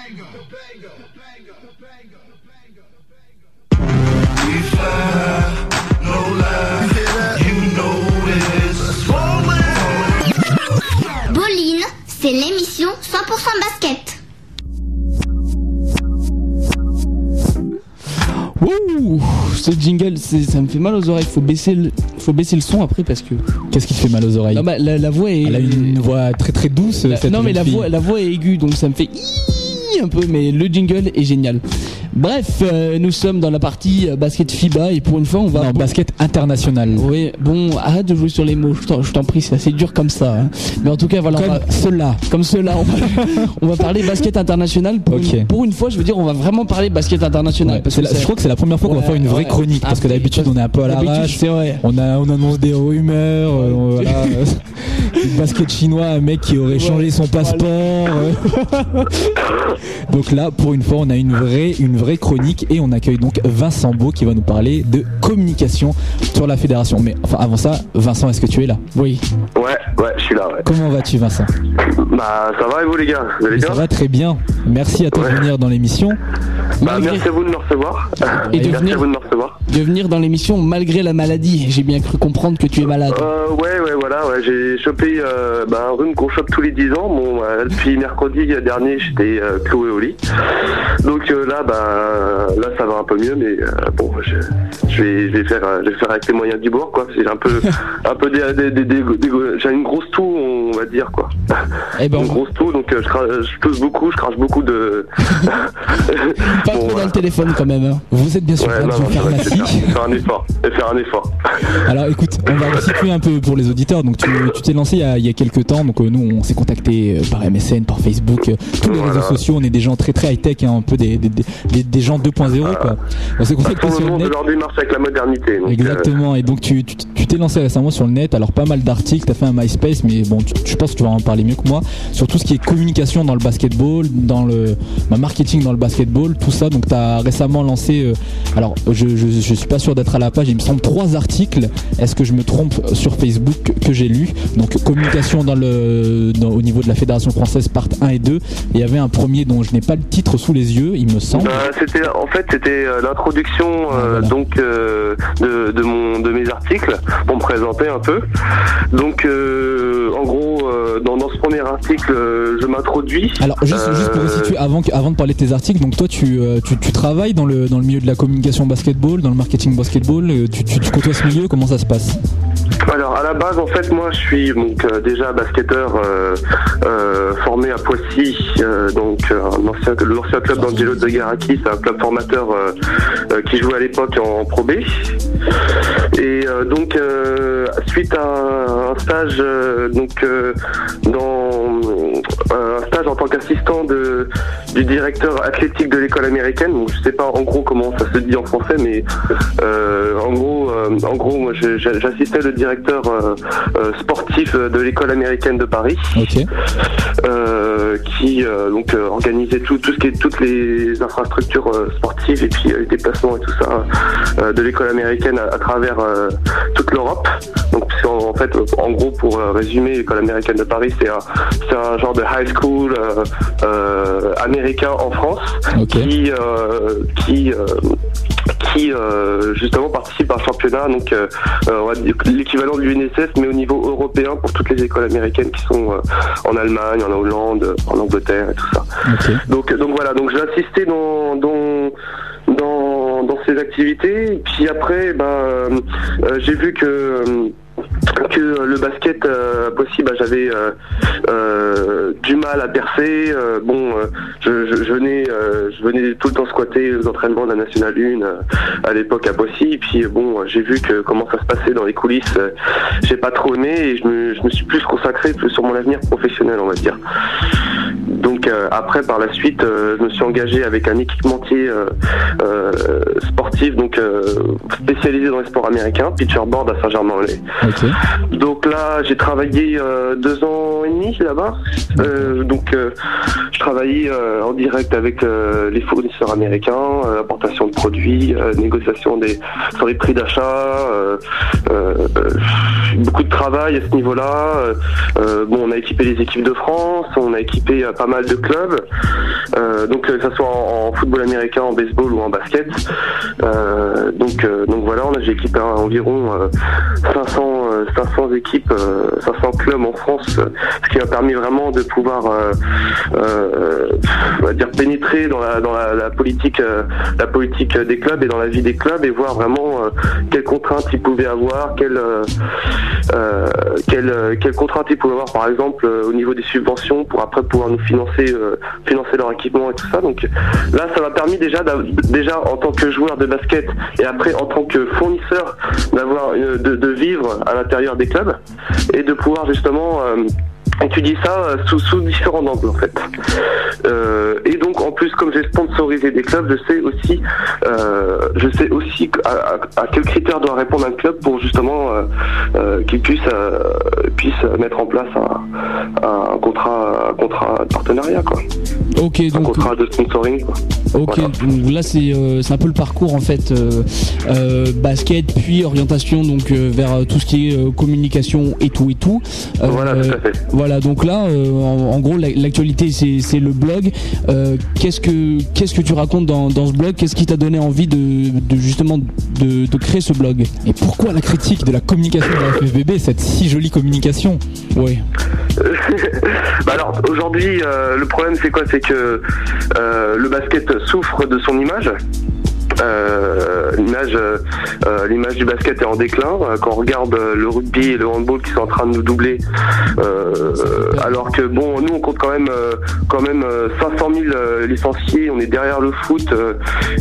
R: Boline, c'est l'émission 100% basket.
A: Ouh, ce jingle, c'est- ça me fait mal aux oreilles. Faut baisser le, faut baisser le son après parce que.
B: Qu'est-ce qui te fait mal aux oreilles
A: Non, bah, la, la voix est.
B: Elle a une voix très très douce.
A: La-
B: cette
A: non mais la
B: fille.
A: voix, la voix est aiguë donc ça me fait Iiii un peu mais le jingle est génial. Bref, euh, nous sommes dans la partie euh, basket FIBA et pour une fois on va
B: Non, basket international.
A: Oui, bon, arrête de jouer sur les mots, je t'en- prie, c'est assez dur comme ça. hein. Mais en tout cas, voilà,
B: Comme
A: va-
B: cela.
A: comme cela, on va, on va parler basket international. Pour, une, pour une fois, je veux dire, on va vraiment parler basket international.
B: Ouais,
A: parce que
B: la- je crois que c'est la première fois qu'on va
A: Ouais,
B: faire une vraie
A: ouais.
B: chronique parce que
A: Après,
B: d'habitude on est un peu à l'arrache.
A: c'est vrai.
B: On a on annonce des rumeurs, euh, voilà, euh, basket chinois, un mec qui aurait changé son passeport. donc là, pour une fois, on a une vraie une vraie chronique et on accueille donc Vincent Beau qui va nous parler de communication sur la fédération. Mais enfin avant ça, Vincent, est-ce que tu es là?
A: Oui.
S: Ouais, ouais, je suis là, ouais.
B: Comment vas-tu, Vincent?
S: Bah, ça va et vous, les gars? Vous allez
B: Ça va très bien. Merci à toi de venir dans l'émission.
S: Bah, merci à vous de me recevoir.
A: Et de
S: merci
A: venir-
S: à vous de me recevoir.
A: De venir dans l'émission malgré la maladie. J'ai bien cru comprendre que tu es malade.
S: Euh, ouais, ouais, voilà, ouais, j'ai chopé euh, bah, un rhume qu'on chope tous les 10 ans. Bon, euh, depuis mercredi dernier, j'étais euh, cloué au lit. Donc euh, là, bah, là, ça va un peu mieux, mais euh, bon, je, je vais, je vais faire, euh, je vais faire avec les moyens du bord, quoi. J'ai un peu, un peu des, des, des- des- des- j'ai une grosse toux, on va dire, quoi.
A: Eh ben,
S: une grosse toux, donc je, cra- je tousse beaucoup, je crache beaucoup de.
A: Pas trop dans le téléphone quand même. hein.
B: Vous êtes bien sûr
S: Ouais,
B: Radio Pharmacie.
S: faire, un effort, faire un effort.
B: Alors écoute, on va resituer un peu pour les auditeurs. Donc tu t'es lancé il y, a, il y a quelques temps. Donc euh, nous on s'est contacté euh, par MSN, par Facebook, euh, tous les réseaux sociaux. On est des gens très très high tech, un peu des, des, des, des- des gens 2.0 quoi. On s'est contacté sur
S: le
B: net.
S: marche avec la modernité. donc, euh,
B: Exactement, et donc tu t'es lancé récemment sur le net, alors pas mal d'articles, tu as fait un MySpace, mais bon, tu- je pense que tu vas en parler mieux que moi, sur tout ce qui est communication dans le basketball, dans le bah, marketing dans le basketball, tout ça, donc tu as récemment lancé, euh, alors je, je, je suis pas sûr d'être à la page, il me semble trois articles, est-ce que je me trompe sur Facebook que j'ai lu, donc communication dans le, dans- au niveau de la Fédération Française, part 1 et 2, et il y avait un premier dont je n'ai pas le titre sous les yeux, il me semble.
S: Bah, c'était en fait c'était euh, l'introduction euh, donc euh, de, de mon de mes articles pour me présenter un peu. Donc en gros dans, dans ce premier article je m'introduis.
B: Alors juste, juste pour resituer, avant, avant de parler de tes articles, donc toi tu, euh, tu, travailles dans le, dans le milieu de la communication basketball, dans le marketing basketball, euh, tu, tu, tu côtoies ce milieu, comment ça se passe?
S: Alors à la base en fait moi je suis donc euh, déjà basketteur euh, euh, formé à Poissy donc l'ancien club d'Angelo de Garaki c'est un club formateur qui jouait à l'époque en Pro B. Et donc suite à un stage donc dans un stage en tant qu'assistant de du directeur athlétique de l'école américaine. Donc je sais pas en gros comment ça se dit en français mais en gros en gros moi j'assistais le directeur euh, euh, sportif de l'école américaine de Paris. Euh, qui euh, donc euh, organisait tout, tout ce qui est toutes les infrastructures euh, sportives et puis euh, les déplacements et tout ça euh, de l'école américaine à, à travers euh, toute l'Europe. Donc en, fait en gros pour euh, résumer l'école américaine de Paris c'est un genre de high school euh, euh, américain en France qui euh, qui euh, qui euh, justement participe à un championnat, donc euh, euh, l'équivalent de l'UNSS, mais au niveau européen pour toutes les écoles américaines qui sont euh, en Allemagne, en Hollande, en Angleterre et tout ça. Donc, donc voilà, donc j'ai assisté dans, dans, dans, dans ces activités. Puis après, ben, euh, euh, j'ai vu que euh, que euh, le basket euh, possible, bah, j'avais euh, euh, du mal à percer. Bon, je, venais, je venais tout le temps squatter les entraînements de la Nationale 1 euh, à l'époque à Poissy. Et puis bon, j'ai vu que comment ça se passait dans les coulisses. j'ai pas trop aimé et je me, suis plus consacré sur mon avenir professionnel, on va dire. Donc euh, après, par la suite, euh, je me suis engagé avec un équipementier euh, sportif, donc spécialisé dans les sports américains, pitcherboard à Saint-Germain-en-Laye. Donc là, j'ai travaillé deux ans et demi là-bas. Donc, travaillais euh, en direct avec euh, les fournisseurs américains, euh, importation de produits, euh, négociation des sur les prix d'achat, euh, euh, euh, beaucoup de travail à ce niveau-là. Euh, euh, bon, on a équipé les équipes de France, on a équipé euh, pas mal de clubs, euh, donc que ce soit en, football américain, en baseball ou en basket. Euh, donc, euh, donc voilà, a j'ai équipé environ euh, 500, euh, 500 équipes, euh, 500 clubs en France, euh, ce qui m'a permis vraiment de pouvoir, euh, euh, on va dire, pénétrer dans la, dans la, la politique, euh, la politique des clubs et dans la vie des clubs et voir vraiment euh, quelles contraintes ils pouvaient avoir, quelles, euh, euh, quelles, euh, quelles contraintes ils pouvaient avoir, par exemple, euh, au niveau des subventions pour après pouvoir nous financer, euh, financer leur équipement et tout ça. Donc là, ça m'a permis déjà, déjà en tant que joueur de basket et après en tant que fournisseur, d'avoir euh, de, de vivre à l'intérieur des clubs et de pouvoir justement euh, étudier ça euh, sous, sous différents angles en fait. Euh, et donc en plus comme j'ai sponsorisé des clubs, je sais aussi euh, je sais aussi à, à- à quels critères doit répondre un club pour justement euh, qu'il puisse puisse mettre en place un, un contrat un contrat de partenariat quoi.
A: Ok,
S: Un
A: donc
S: contrat de sponsoring quoi.
A: Ok, donc là c'est c'est un peu le parcours en fait basket puis orientation donc vers tout ce qui est communication et tout et tout.
S: Voilà, tout à fait.
A: Voilà, donc là euh, en, en gros la- l'actualité c'est c'est le blog. Euh, qu'est-ce que qu'est-ce que tu racontes dans, dans ce blog? Qu'est-ce qui t'a donné envie de, de justement de, de créer ce blog?
B: Et pourquoi la critique de la communication de la FFBB, cette si jolie communication?
A: Oui.
S: Bah alors aujourd'hui euh, le problème c'est quoi? C'est que euh, le basket souffre de son image. Euh, l'image, euh, l'image du basket est en déclin. Euh, Quand on regarde le rugby et le handball qui sont en train de nous doubler, alors que bon, nous on compte quand même, quand même euh, 500 000 euh, licenciés. On est derrière le foot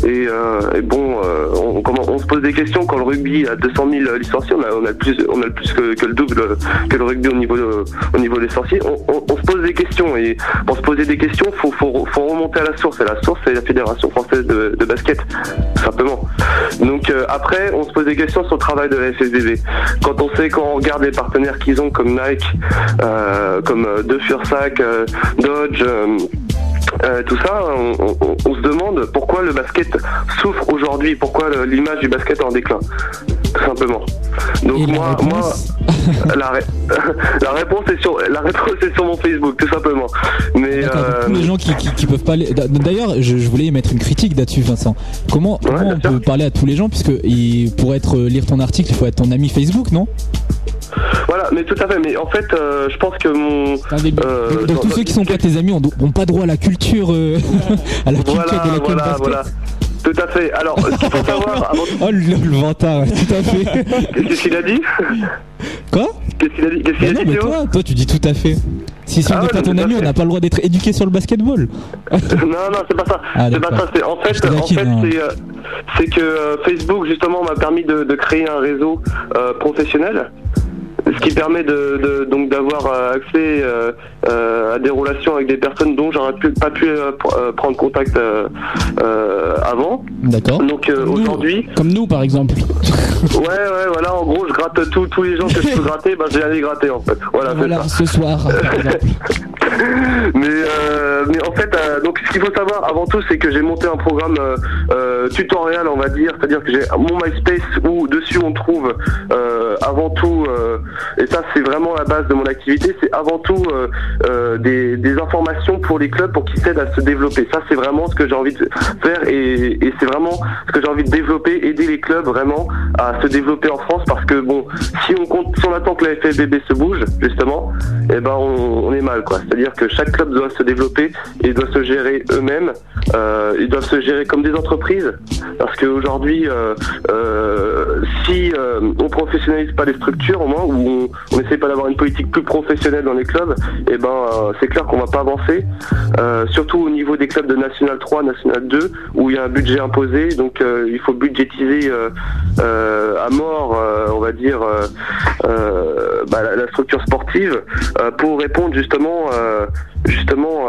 S: et, et bon, on, on se pose des questions quand le rugby a 200 000 licenciés. On a, on a plus, on a le plus que, que le double que le rugby au niveau, au niveau des licenciés. On, on- on se pose des questions et pour se poser des questions, faut, faut, faut remonter à la source. Et la source, c'est la Fédération française de, de basket, simplement. Donc euh, après, on se pose des questions sur le travail de la FFBB. Quand on sait, quand on regarde les partenaires qu'ils ont comme Nike, euh, comme euh, De Fursac, Dodge. euh, tout ça, on, se demande pourquoi le basket souffre aujourd'hui, pourquoi l'image du basket est en déclin, tout simplement. Donc moi, moi, la, ré- la réponse est sur la réponse est sur mon Facebook, tout simplement. Mais euh,
B: les gens qui, qui, qui peuvent pas aller- D'ailleurs, je, je voulais émettre une critique là-dessus, Vincent. Comment, comment on peut parler à tous les gens puisque il- pour être euh, lire ton article, il faut être ton ami Facebook, non?
S: Voilà, mais tout à fait. Mais en fait, euh, je pense que mon euh,
B: Donc tous ceux qui sont pas tes amis ont, ont pas droit à la culture, euh, à la culture
S: voilà,
B: de laquelle
S: voilà, voilà. Tout à fait. Alors, ce qu'il faut savoir avant
B: Oh le, le vantard, tout à fait.
S: Qu'est-ce qu'il a dit
B: Quoi
S: Qu'est-ce qu'il a dit Qu'est-ce qu'il
B: non,
S: a dit
B: mais
S: Théo
B: toi, toi tu dis tout à fait. Si, si
S: Ah
B: on n'est
S: ouais,
B: pas ton
S: tout à
B: ami,
S: fait.
B: on n'a pas le droit d'être éduqué sur le basketball.
S: non, non, c'est pas ça.
B: Ah,
S: c'est pas
B: d'accord.
S: ça. C'est en fait,
B: Je te
S: en
B: taquine,
S: fait,
B: hein.
S: c'est, euh, c'est que euh, Facebook justement m'a permis de, de créer un réseau euh, professionnel. Ce qui permet de, de- donc d'avoir euh, accès euh, euh, à des relations avec des personnes dont j'aurais pu- pas pu pr- prendre contact avant.
B: D'accord.
S: Donc aujourd'hui,
A: Comme nous, par exemple.
S: ouais, ouais, voilà, en gros, je gratte tous tous les gens que je peux gratter, ben j'ai allé gratter en fait. Voilà,
A: Voilà, ce soir.
S: mais, euh, mais en fait, euh, donc ce qu'il faut savoir avant tout, c'est que j'ai monté un programme euh, tutoriel, on va dire, c'est-à-dire que j'ai mon MySpace où dessus on trouve euh, avant tout, euh, et ça c'est vraiment la base de mon activité, c'est avant tout euh, euh, des, informations pour les clubs pour qu'ils s'aident à se développer. Ça c'est vraiment ce que j'ai envie de faire et, et c'est vraiment ce que j'ai envie de développer, aider les clubs vraiment à se développer en France parce que bon, si on compte, si on attend que la FFBB se bouge justement, eh ben on, est mal quoi. C'est-à-dire que chaque club doit se développer et doit se gérer eux-mêmes. Euh, ils doivent se gérer comme des entreprises parce qu'aujourd'hui, si on professionnalise pas les structures au moins ou on, on essaie pas d'avoir une politique plus professionnelle dans les clubs, eh ben euh, c'est clair qu'on va pas avancer. Euh, surtout au niveau des clubs de National 3, National 2 où il y a un budget imposé, donc euh, il faut budgétiser à mort, on va dire, bah, la, la structure sportive pour répondre justement, justement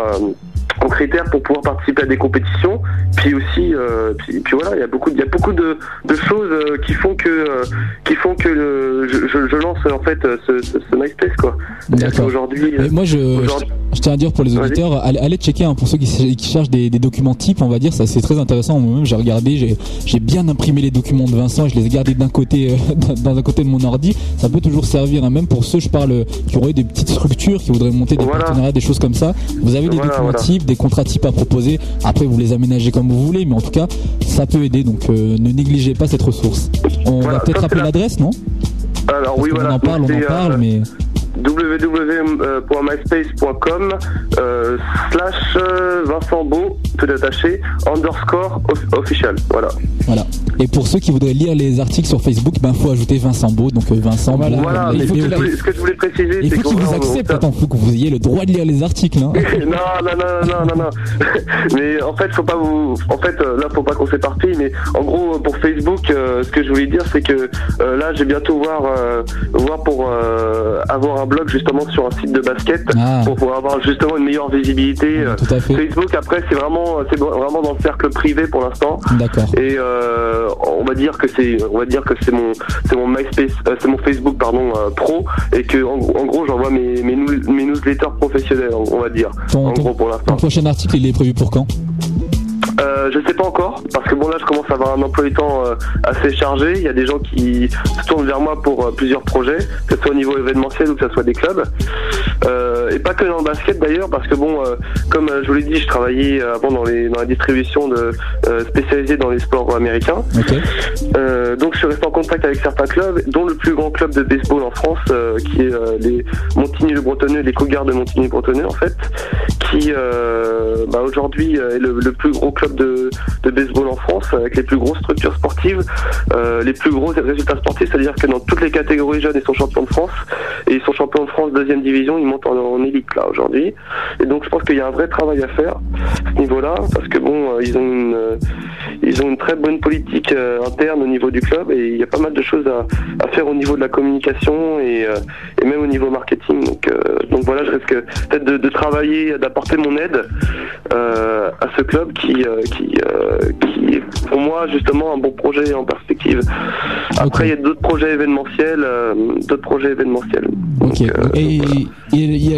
S: aux critères pour pouvoir participer à des compétitions. Puis aussi, euh, puis, puis voilà, il y a beaucoup, il y a beaucoup de, de choses euh, qui font que, euh, qui font que le- je, lance en fait ce, ce, ce MySpace quoi.
B: D'accord.
S: Aujourd'hui,
B: moi, je,
S: aujourd'hui-
B: je, je tiens à dire pour les auditeurs, allez, allez checker hein, pour ceux qui, qui cherchent des, des documents types, on va dire, ça c'est très intéressant. Moi-même, j'ai regardé, j'ai, j'ai bien imprimé les documents de Vincent, je les ai gardés d'un côté, euh, dans un côté de mon ordi. Ça peut toujours servir, hein, même pour ceux, je parle, qui auraient des petites structures, qui voudraient monter des partenariats, des choses comme ça. Vous avez des
S: Voilà,
B: documents
S: voilà.
B: types, des contrats types à proposer. Après, vous les aménagez comme vous voulez, mais en tout cas, ça peut aider. Donc, euh, ne négligez pas cette ressource. On
S: Voilà,
B: va peut-être rappeler
S: la-
B: l'adresse, non?
S: Alors oui,
B: On en parle, on en parle,
S: euh,
B: mais
S: www.myspace.com euh, slash euh, Vincent Beau, tout attaché, underscore off- official. Voilà.
B: Voilà. Et pour ceux qui voudraient lire les articles sur Facebook, ben faut ajouter Vincent Beau, donc euh, Vincent Beau.
S: Voilà, mais
B: faut
S: que,
B: qu'il
S: je voulais, ce que je voulais préciser,
B: il
S: c'est
B: faut qu'il vous accepte, attends, faut que vous ayez le droit de lire les articles. Hein.
S: non, non, non, non, non, non, non. Mais en fait, faut pas vous. En fait, là, faut pas qu'on s'éparpille. Mais en gros, pour Facebook, euh, ce que je voulais dire, c'est que euh, là, j'ai bientôt voir, euh, voir pour euh, avoir un blog justement sur un site de basket,
B: Ah.
S: pour pouvoir avoir justement une meilleure visibilité. euh, Facebook, après, c'est vraiment, c'est vraiment dans le cercle privé pour l'instant.
B: D'accord.
S: Et euh, on va dire que c'est, on va dire que c'est mon, c'est mon MySpace, euh, c'est mon Facebook pardon pro, et que en, en gros, j'envoie mes, mes, newsletters professionnels, on va dire.
B: Ton,
S: en
B: ton-
S: gros, pour l'instant.
B: ton prochain article, il est prévu pour quand?
S: Euh, je sais pas encore, parce que bon là je commence à avoir un emploi du temps euh, assez chargé. Il y a des gens qui se tournent vers moi pour euh, plusieurs projets, que ce soit au niveau événementiel ou que ce soit des clubs. Et pas que dans le basket d'ailleurs, parce que bon, comme je vous l'ai dit, je travaillais avant dans, les, dans la distribution de, spécialisée dans les sports américains. Donc je suis resté en contact avec certains clubs, dont le plus grand club de baseball en France, qui est les Montigny-le-Bretonneux, les Cougars de Montigny-le-Bretonneux en fait, qui bah, aujourd'hui est le, le plus gros club de, baseball en France, avec les plus grosses structures sportives, euh, les plus gros résultats sportifs, c'est-à-dire que dans toutes les catégories jeunes, ils sont champions de France, et ils sont champions de France deuxième division, ils montent en, élite là aujourd'hui. Et donc je pense qu'il y a un vrai travail à faire à ce niveau-là, parce que bon, euh, ils ont une, euh, ils ont une très bonne politique interne au niveau du club, et il y a pas mal de choses à, faire au niveau de la communication et, même au niveau marketing. Donc, donc voilà, je risque peut-être de, travailler, d'apporter mon aide à ce club qui, euh, qui, euh, qui est pour moi justement un bon projet en perspective. Après, il y a d'autres projets événementiels, euh, d'autres projets événementiels.
A: Ok. Et,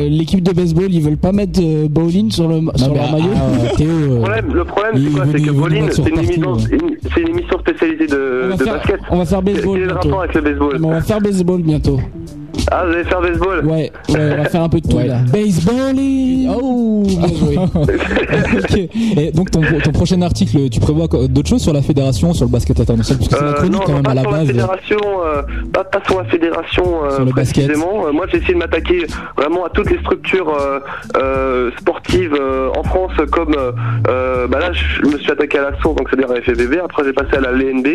A: l'équipe de baseball, ils veulent pas mettre euh, bowling sur, le, sur leur maillot
S: Le problème, le problème c'est quoi C'est que bowling, c'est une, émission- une- c'est une émission spécialisée de,
A: On va
S: de
A: faire-
S: basket.
A: on va faire baseball
S: Quel est le
A: bientôt.
S: rapport avec le baseball
A: Mais on va faire baseball bientôt.
S: Ah, vous allez faire baseball
A: Ouais, ouais, on va faire un peu de tout là. Baseballing Oh, bien joué.
B: Et donc ton, ton prochain article, tu prévois d'autres choses sur la fédération, sur le basket? International, puisque c'est la
S: Euh,
B: chronique
S: non,
B: quand même
S: pas
B: à la base.
S: la fédération, euh, pas, pas sur la fédération euh,
B: Sur le basket.
S: précisément. Euh, moi, j'ai essayé de m'attaquer vraiment à toutes les structures euh, euh, sportives euh, en France, comme bah là, je me suis attaqué à la source, donc c'est-à-dire à la FFBB. Après, j'ai passé à la LNB,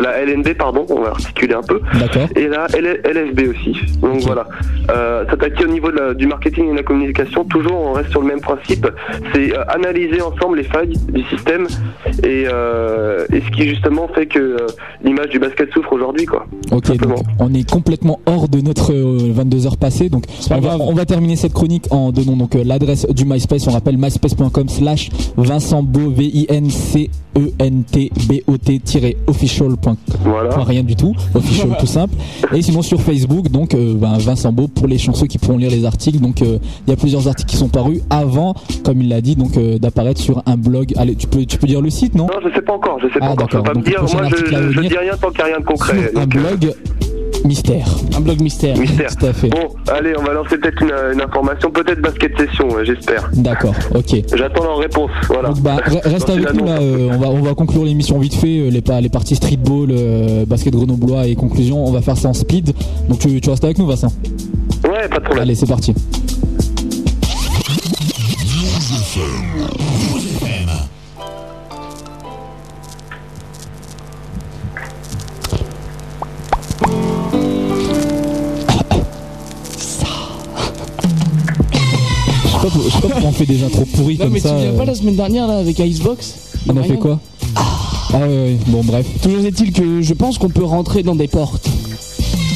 S: la LNB, pardon, on va articuler un peu.
B: D'accord.
S: Et la LFB aussi. Donc voilà. Euh, S'attaquer au niveau de la- du marketing et de la communication, toujours on reste sur le même principe. C'est euh, analyser ensemble les failles du système et, euh, et ce qui justement fait que euh, l'image du basket souffre aujourd'hui, quoi.
B: Ok, donc on est complètement hors de notre 22h passé. Donc on va,
A: grave.
B: on va terminer cette chronique en donnant donc l'adresse du MySpace. On rappelle myspace.com slash Vincent Beau, v i n c e n t b o t official.
S: Voilà.
B: rien du tout, official tout simple. Et sinon sur Facebook, donc euh, ben, Vincent Beau pour les chanceux qui pourront lire les articles. Donc euh, il y a plusieurs articles qui sont parus avant, comme il l'a dit, donc euh, d'apparaître sur un blog. Allez, tu peux, tu peux dire le site, non?
S: Non, je sais pas encore, je sais pas
B: Ah,
S: encore. Je peux pas
B: Donc,
S: dire, moi je, je, dis rien tant qu'il n'y a rien de concret.
B: Un
S: Donc, euh,
B: blog mystère.
A: Un blog mystère.
S: Mystère.
B: Tout à fait.
S: Bon, allez, on va lancer peut-être une, une information, peut-être basket session, ouais, j'espère.
B: D'accord, ok.
S: J'attends leur réponse, voilà.
B: Donc bah re- reste avec nous là, euh, on va on va conclure l'émission vite fait, euh, les pa- les parties streetball, euh, basket grenoblois et conclusion, on va faire ça en speed. Donc tu, tu restes avec nous Vincent
S: Ouais, pas de problème.
B: Allez, c'est parti. On fait des intros pourries
A: Non,
B: comme
A: mais tu
B: ça.
A: souviens
B: euh.
A: pas la semaine dernière là avec Icebox
B: On a fait quoi Ah ouais, ouais, bon bref.
A: Toujours est-il que je pense qu'on peut rentrer dans des portes.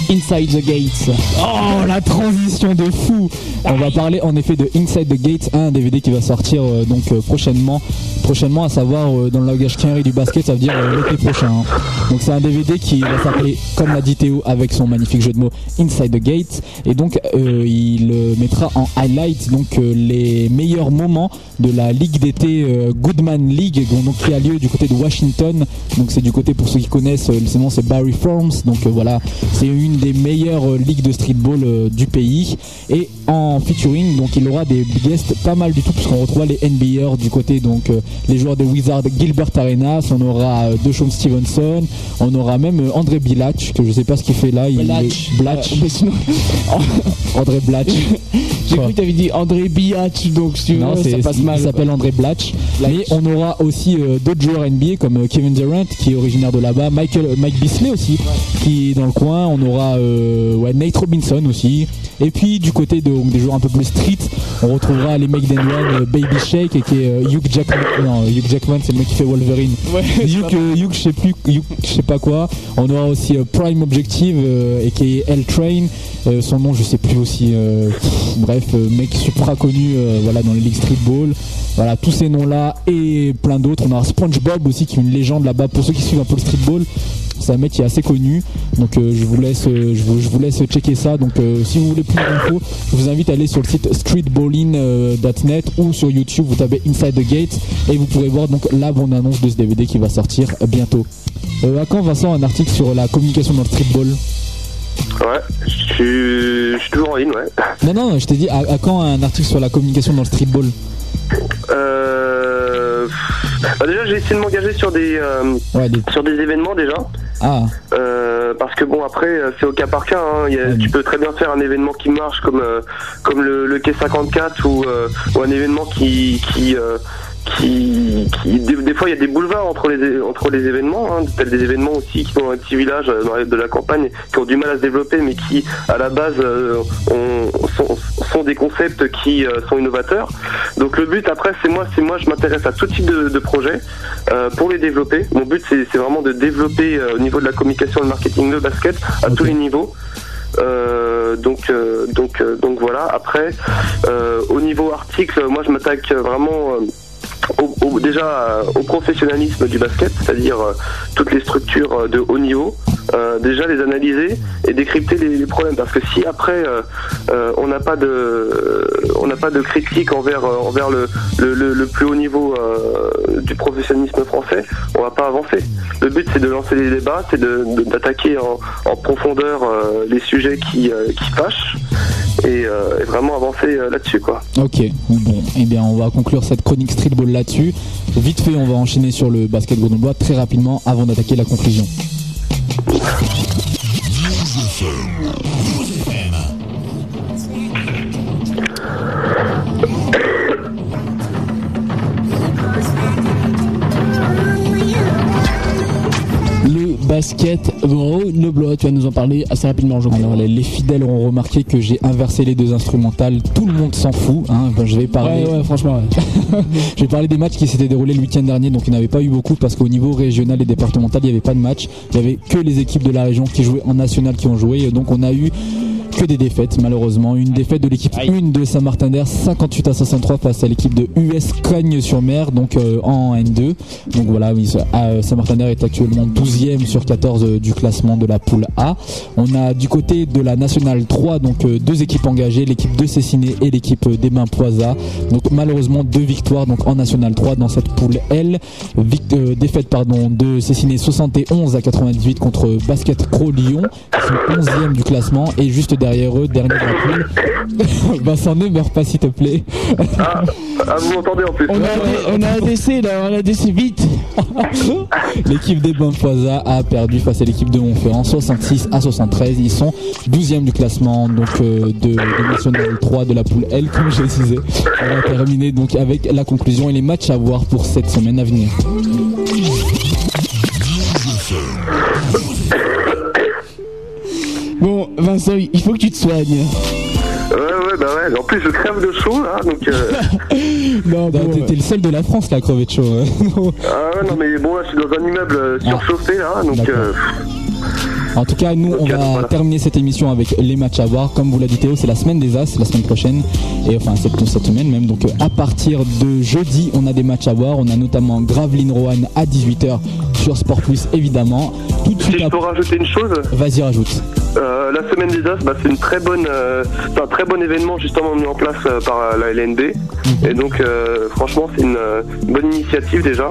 A: Inside the Gates.
B: Oh la transition de fou On va parler en effet de Inside the Gates, un DVD qui va sortir euh, donc euh, prochainement, prochainement à savoir euh, dans le langage quinri du basket, ça veut dire euh, l'été prochain. hein. Donc c'est un DVD qui va s'appeler, comme l'a dit Théo avec son magnifique jeu de mots, Inside the Gates, et donc euh, il mettra en highlight donc les meilleurs moments de la ligue d'été Goodman League, qui a lieu du côté de Washington. Donc c'est du côté pour ceux qui connaissent, le c'est Barry Farms. Donc voilà, c'est une des meilleures ligues de streetball du pays. Et en featuring, donc il aura des guests pas mal du tout, puisqu'on retrouvera les NBAers du côté, donc les joueurs des Wizards Gilbert Arenas, on aura euh, Deshaun Stevenson, on aura même euh, André Bilach, que je sais pas ce qu'il fait là. Il
A: Blatch.
B: est- Blatch.
A: Euh, sinon-
B: André Blatch.
A: J'ai cru que t'avais dit André Biatch, donc si tu
B: Non,
A: veux, ça passe
B: il
A: mal.
B: s'appelle André Blatch. Mais on aura aussi euh, d'autres joueurs NBA comme Kevin Durant qui est originaire de là-bas, Michael, Mike Bisley aussi qui est dans le coin. On aura euh, ouais, Nate Robinson aussi. Et puis du côté de, donc, des joueurs un peu plus street, on retrouvera les mecs d'N1, euh, Baby Shake et qui est Hugh Jackman. Non, Hugh Jackman c'est le mec qui fait Wolverine. Hugh, euh, Hugh, je sais plus, Hugh, je sais pas quoi. On aura aussi euh, Prime Objective euh, et qui est L-Train. Euh, son nom je sais plus aussi. pff, bref, mec super connu voilà, dans les ligues streetball. Voilà, tous ces noms-là et plein d'autres. On aura SpongeBob aussi qui est une légende là-bas. Pour ceux qui suivent un peu le streetball, c'est un mec qui est assez connu. Donc euh, je vous laisse, euh, je, vous, je vous laisse checker ça. Donc euh, si vous voulez plus d'infos, je vous invite à aller sur le site streetballing.net ou sur YouTube. Vous tapez Inside the Gate et vous pourrez voir donc la bande annonce de ce DVD qui va sortir bientôt. Euh, à quand Vincent un article sur la communication dans le streetball?
S: Ouais, je suis, je suis toujours en ligne, ouais.
B: Non non, je t'ai dit à, à quand un article sur la communication dans le streetball?
S: Euh, bah déjà, j'ai essayé de m'engager sur des, euh,
B: Ouais, des-
S: sur des événements déjà.
B: Ah.
S: Euh, parce que bon après euh, c'est au cas par cas. hein. Il y a- Tu peux très bien faire un événement qui marche comme euh, comme le, le Quai 54 ou, euh, ou un événement qui qui, euh, qui, qui- des, des fois il y a des boulevards entre les entre les événements, hein, tels des événements aussi qui sont dans un petit village euh, dans de la campagne qui ont du mal à se développer, mais qui à la base euh, ont- sont, sont des concepts qui euh, sont innovateurs. Donc le but après c'est moi c'est moi je m'intéresse à tout type de, de projet euh, pour les développer. Mon but c'est c'est vraiment de développer euh, au niveau de la communication et le marketing le basket à tous les niveaux. Euh, donc euh, donc euh, donc voilà. Après, euh, au niveau article, moi je m'attaque vraiment. Au, au- déjà euh, au professionnalisme du basket, c'est-à-dire euh, toutes les structures euh, de haut niveau, euh, déjà les analyser et décrypter les, les problèmes. Parce que si après euh, euh, on n'a pas de on n'a pas de critique envers envers le, le, le- plus haut niveau du professionnalisme français, on va pas avancer. Le but c'est de lancer des débats, c'est de- de- d'attaquer en, en profondeur les sujets qui, qui fâchent et, et vraiment avancer là-dessus quoi.
B: Ok, bon, eh bien on va conclure cette chronique streetball là-dessus. Vite fait, on va enchaîner sur le basket grenoblois très rapidement avant d'attaquer la conclusion.
A: Le basket grenoblois, tu vas nous en parler assez rapidement, je crois.
B: Alors les, les fidèles auront remarqué que j'ai inversé les deux instrumentales. Tout le monde s'en fout. Hein. Ben, je vais parler.
A: Ouais, ouais, franchement, ouais.
B: je vais parler des matchs qui s'étaient déroulés le week-end dernier, donc il n'y en avait pas eu beaucoup parce qu'au niveau régional et départemental, il n'y avait pas de match. Il n'y avait que les équipes de la région qui jouaient en national qui ont joué. Donc on a eu que des défaites malheureusement. Une défaite de l'équipe 1 de Saint-Martin-d'Air 58 à 63 face à l'équipe de US Cognes-sur-Mer donc euh, en N2. Donc voilà, oui, ça- euh, Saint-Martin-d'Air est actuellement 12e sur 14 euh, du classement de la poule A. On a du côté de la nationale 3 donc euh, deux équipes engagées, l'équipe de Cessiné et l'équipe des Bains Poisa. Donc malheureusement deux victoires donc en nationale 3 dans cette poule L. Vict- euh, défaite pardon de Cessiné 71 à 98 contre Basket Pro Lyon qui sont 11e du classement et juste derrière eux dernier de la poule. Vincent ne meurs pas s'il te plaît.
S: Ah, ah, vous m'entendez en plus
A: On a, on a un décès là, on a vite.
B: L'équipe des Bonfoisa a perdu face à l'équipe de Montferrand 66 à 73. Ils sont 12e du classement donc euh, de, de National 3 de la poule L comme je le disais. On va terminer donc avec la conclusion et les matchs à voir pour cette semaine à venir.
A: Bon, Vincent, il faut que tu te soignes.
S: Ouais, ouais, bah ouais. En plus, je crève de chaud là, donc. euh,
B: Non, t'es t'es le seul de la France là, crevé de chaud. hein.
S: Ah ouais, non, mais bon, là, je suis dans un immeuble euh, surchauffé là, donc. Euh,
B: En tout cas, nous, on va terminer cette émission avec les matchs à voir. Comme vous l'a dit Théo, c'est la semaine des As, la semaine prochaine. Et enfin, c'est toute cette semaine même. Donc, euh, à partir de jeudi, on a des matchs à voir. On a notamment Gravelines Roanne à 18h sur Sport Plus, évidemment. Tout de
S: Si
B: suite
S: je peux rajouter une chose.
B: Vas-y, rajoute.
S: Euh, la semaine des As, bah, c'est une très bonne, euh, c'est un très bon événement justement mis en place euh, par la LNB. Et donc, franchement, c'est une bonne initiative déjà.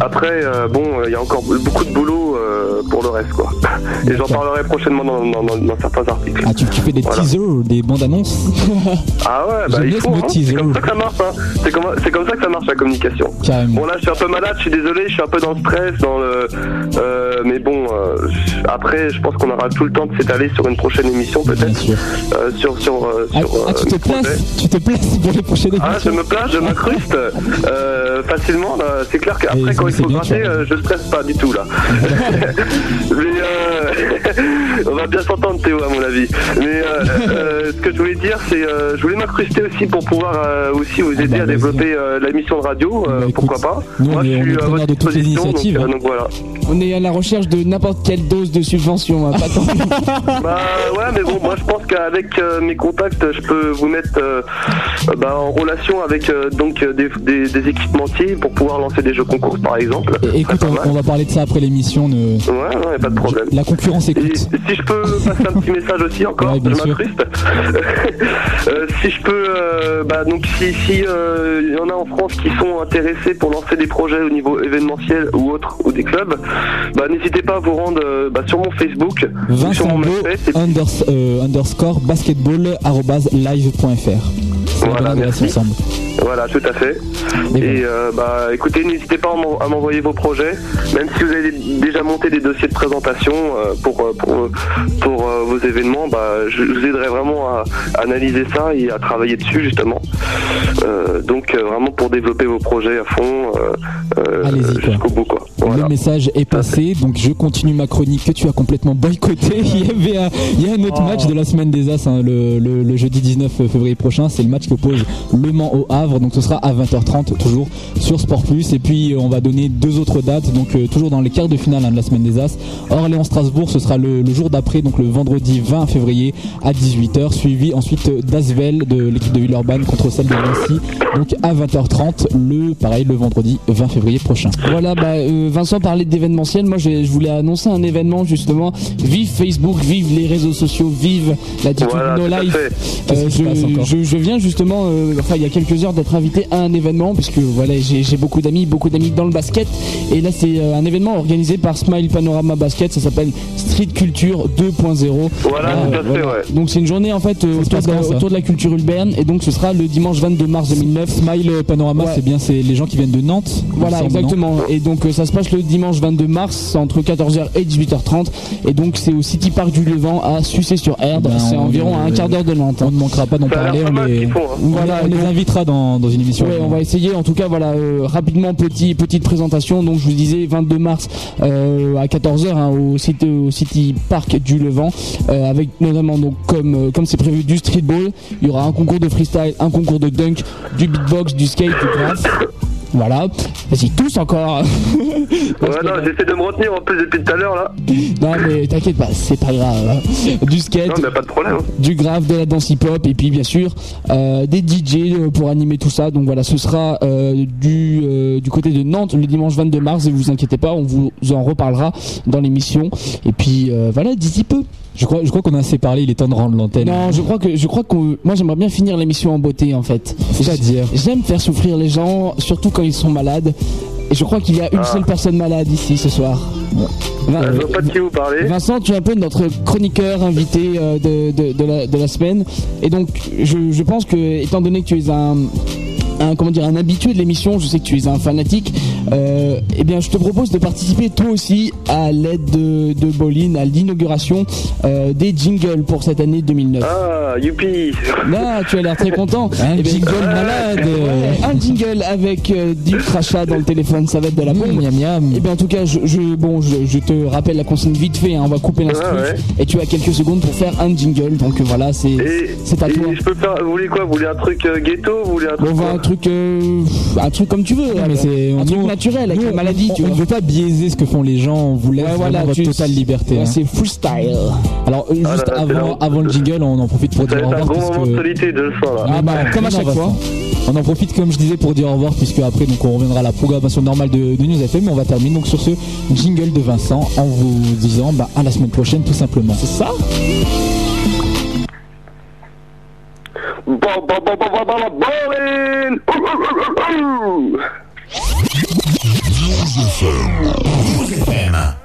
S: Après, euh, bon, euh, il y a encore beaucoup de boulot euh, pour le reste, quoi. Et j'en parlerai prochainement dans, dans- dans- dans certains articles.
B: Ah, tu, tu fais des teasers, des bandes annonces
S: Ah ouais, bah il faut. hein. C'est comme ça que ça marche. Hein. C'est comme, comme ça que ça marche la communication.
B: Carrément.
S: Bon là, je suis un peu malade, je suis désolé, je suis un peu dans le stress, dans le. euh, mais bon, après, je pense qu'on aura tout le temps de s'étaler sur une prochaine émission peut-être. Sur sur
B: Ah,
S: sur.
B: ah, tu te places Tu te places pour les prochaines
S: Ah, je
B: émissions
S: me place, je m'incruste facilement. C'est clair qu'après, quand il faut gratter, euh, je stresse pas du tout là. Mais euh, on va bien s'entendre, Théo, à mon avis. Mais euh, euh, ce que je voulais dire, c'est, euh, je voulais m'incruster aussi pour pouvoir euh, aussi vous aider à développer euh, la mission de radio. euh, pourquoi pas
A: nous,
S: Moi,
A: on est-
S: je suis à
A: preneur
S: votre
A: de toutes les
S: disposition,
A: initiatives,
S: Donc,
A: hein.
S: donc voilà.
A: On est à la recherche de n'importe quelle dose de subvention. hein, pas tant.
S: Bah ouais, mais bon, moi je pense qu'avec euh, mes contacts, je peux vous mettre euh, bah, en relation avec euh, donc des, des, des équipementiers pour pouvoir lancer des jeux concours, par exemple.
B: Et- Écoute, on, on va parler de ça après l'émission. Ne...
S: Ouais, ouais, pas de problème.
B: La concurrence écoute.
S: Si je peux passer un petit message aussi encore,
B: Ouais, bien
S: je m'incruste. Euh, si je peux, euh, bah donc si si euh, il y en a en France qui sont intéressés pour lancer des projets au niveau événementiel ou autre ou des clubs, bah n'hésitez pas à vous rendre bah, sur mon Facebook ou sur
B: Vincent
S: mon
B: Beau,
S: MySpace.
B: unders- euh, underscore basketball live.fr.
S: Voilà, merci. Voilà, tout à fait. Et, euh, bah, écoutez, n'hésitez pas à m'en- à m'envoyer vos projets, même si vous avez déjà monté des dossiers de présentation euh, pour, euh, pour, pour, vos événements, bah, je vous aiderai vraiment à analyser ça et à travailler dessus justement. Euh, donc vraiment pour développer vos projets à fond euh, jusqu'au bout quoi.
B: Le message est passé, donc je continue ma chronique que tu as complètement boycotté. Il y, avait un, il y a un autre match de la semaine des As, hein, le, le- le jeudi 19 février prochain. C'est le match qui oppose Le Mans au Havre, donc ce sera à 20h30, toujours sur Sport Plus. Et puis euh, on va donner deux autres dates, donc euh, toujours dans les quarts de finale hein, de la semaine des As. Orléans-Strasbourg, ce sera le, le jour d'après, donc le vendredi 20 février à 18h, suivi ensuite d'Asvel de l'équipe de Villeurbanne contre celle de Nancy, donc à 20h30, le pareil le vendredi 20 février prochain.
A: Voilà, bah, euh, Vincent parlait d'événementiel. Moi, je, je voulais annoncer un événement justement. Vive Facebook, vive les réseaux sociaux, vive l'attitude
S: Voilà,
A: No Life.
B: se
A: je viens justement, euh, enfin, il y a quelques heures d'être invité à un événement puisque voilà, j'ai beaucoup d'amis, beaucoup d'amis dans le basket. Et là, c'est euh, un événement organisé par Smile Panorama Basket. Ça s'appelle Street Culture 2.0.
S: Voilà, tout à fait, ouais.
A: Donc c'est une journée en fait euh, autour, de, autour la culture urbaine et donc ce sera le dimanche 22 mars 2009.
B: Smile Panorama,
A: Ouais.
B: c'est bien, c'est les gens qui viennent de Nantes. il
A: Voilà, exactement. Et donc euh, ça se passe le dimanche 22 mars entre 14h et 18h30. Et donc c'est au City Park du Levant à Sucé-sur-Erdre.
B: Ben,
A: c'est
B: on-
A: environ à un quart d'heure de Nantes. hein.
B: On ne manquera pas d'en parler. On
S: font.
A: Voilà,
B: on les invitera dans, dans une émission.
A: Ouais, on va essayer. En tout cas, voilà, euh, rapidement, petit, petite présentation. Donc, je vous disais, 22 mars euh, à 14h au, City, au City Park du Levant, euh, avec notamment, donc, comme comme c'est prévu, du streetball. Il y aura un concours de freestyle, un concours de dunk, du beatbox, du skate, du graph. Voilà. Vas-y, tous encore.
S: Ouais, non, j'essaie de me retenir en plus depuis tout à l'heure là.
A: non, mais t'inquiète pas, c'est pas grave. Du skate.
S: Non, mais pas de problème. hein.
A: du grave, de la danse hip-hop et puis bien sûr euh, des DJ euh, pour animer tout ça. Donc voilà, ce sera euh, du, euh, du côté de Nantes le dimanche 22 mars et vous inquiétez pas, on vous en reparlera dans l'émission. Et puis euh, voilà, d'ici peu.
B: Je crois, je crois qu'on a assez parlé. Il est temps de rendre l'antenne.
A: Non, je crois que je crois qu'on moi j'aimerais bien finir l'émission en beauté en fait.
B: C'est-à-dire
A: J'aime faire souffrir les gens, surtout quand ils sont malades. Et je crois qu'il y a une
S: Ah.
A: seule personne malade ici ce soir. Vin-
S: Je vois pas de qui vous parlez.
A: Vincent, tu es un peu notre chroniqueur invité euh, de, de, de la, de la semaine. Et donc, je, je pense que, étant donné que tu es un, un, comment dire, un habitué de l'émission, je sais que tu es un fanatique, euh, eh bien, je te propose de participer toi aussi à l'aide de, de Bolin à l'inauguration euh, des jingles pour cette année 2009.
S: Ah, youpi
A: Là, tu as l'air très content.
B: Un
A: Eh ben,
B: jingle malade.
A: Ouais, un jingle avec euh, du crachat dans le téléphone, ça va être de la bombe.
B: Miam miam.
A: Et bien en tout cas, je, je- bon, je, je te rappelle la consigne vite fait. hein, on va couper l'instru
S: Ouais, ouais.
A: et tu as quelques secondes pour faire un jingle. Donc euh, voilà, c'est à
S: et
A: toi.
S: je peux faire. Vous voulez quoi Vous voulez un truc euh, ghetto Vous voulez un truc
A: truc, euh, un truc comme tu veux.
B: Non, mais c'est
A: un truc naturel avec
B: nous,
A: la maladie.
B: on,
A: tu
B: on ne veut pas biaiser ce que font les gens. On vous laisse
A: Ouais, voilà,
B: votre
A: tu-
B: totale liberté.
A: ouais,
B: hein.
A: C'est freestyle.
B: Alors euh,
S: Ah
B: juste
S: là là, c'est
B: avant, avant le jingle, on en profite pour dire au
S: un
B: revoir
S: gros moment de là.
A: Ah bah, comme à chaque
B: Vincent.
A: fois.
B: On en profite comme je disais pour dire au revoir puisque après donc on reviendra à la programmation normale de, de News FM mais on va terminer donc sur ce jingle de Vincent en vous disant bah, à la semaine prochaine tout simplement.
A: C'est ça?
S: Ouh, ouh, ouh.
O: News FM.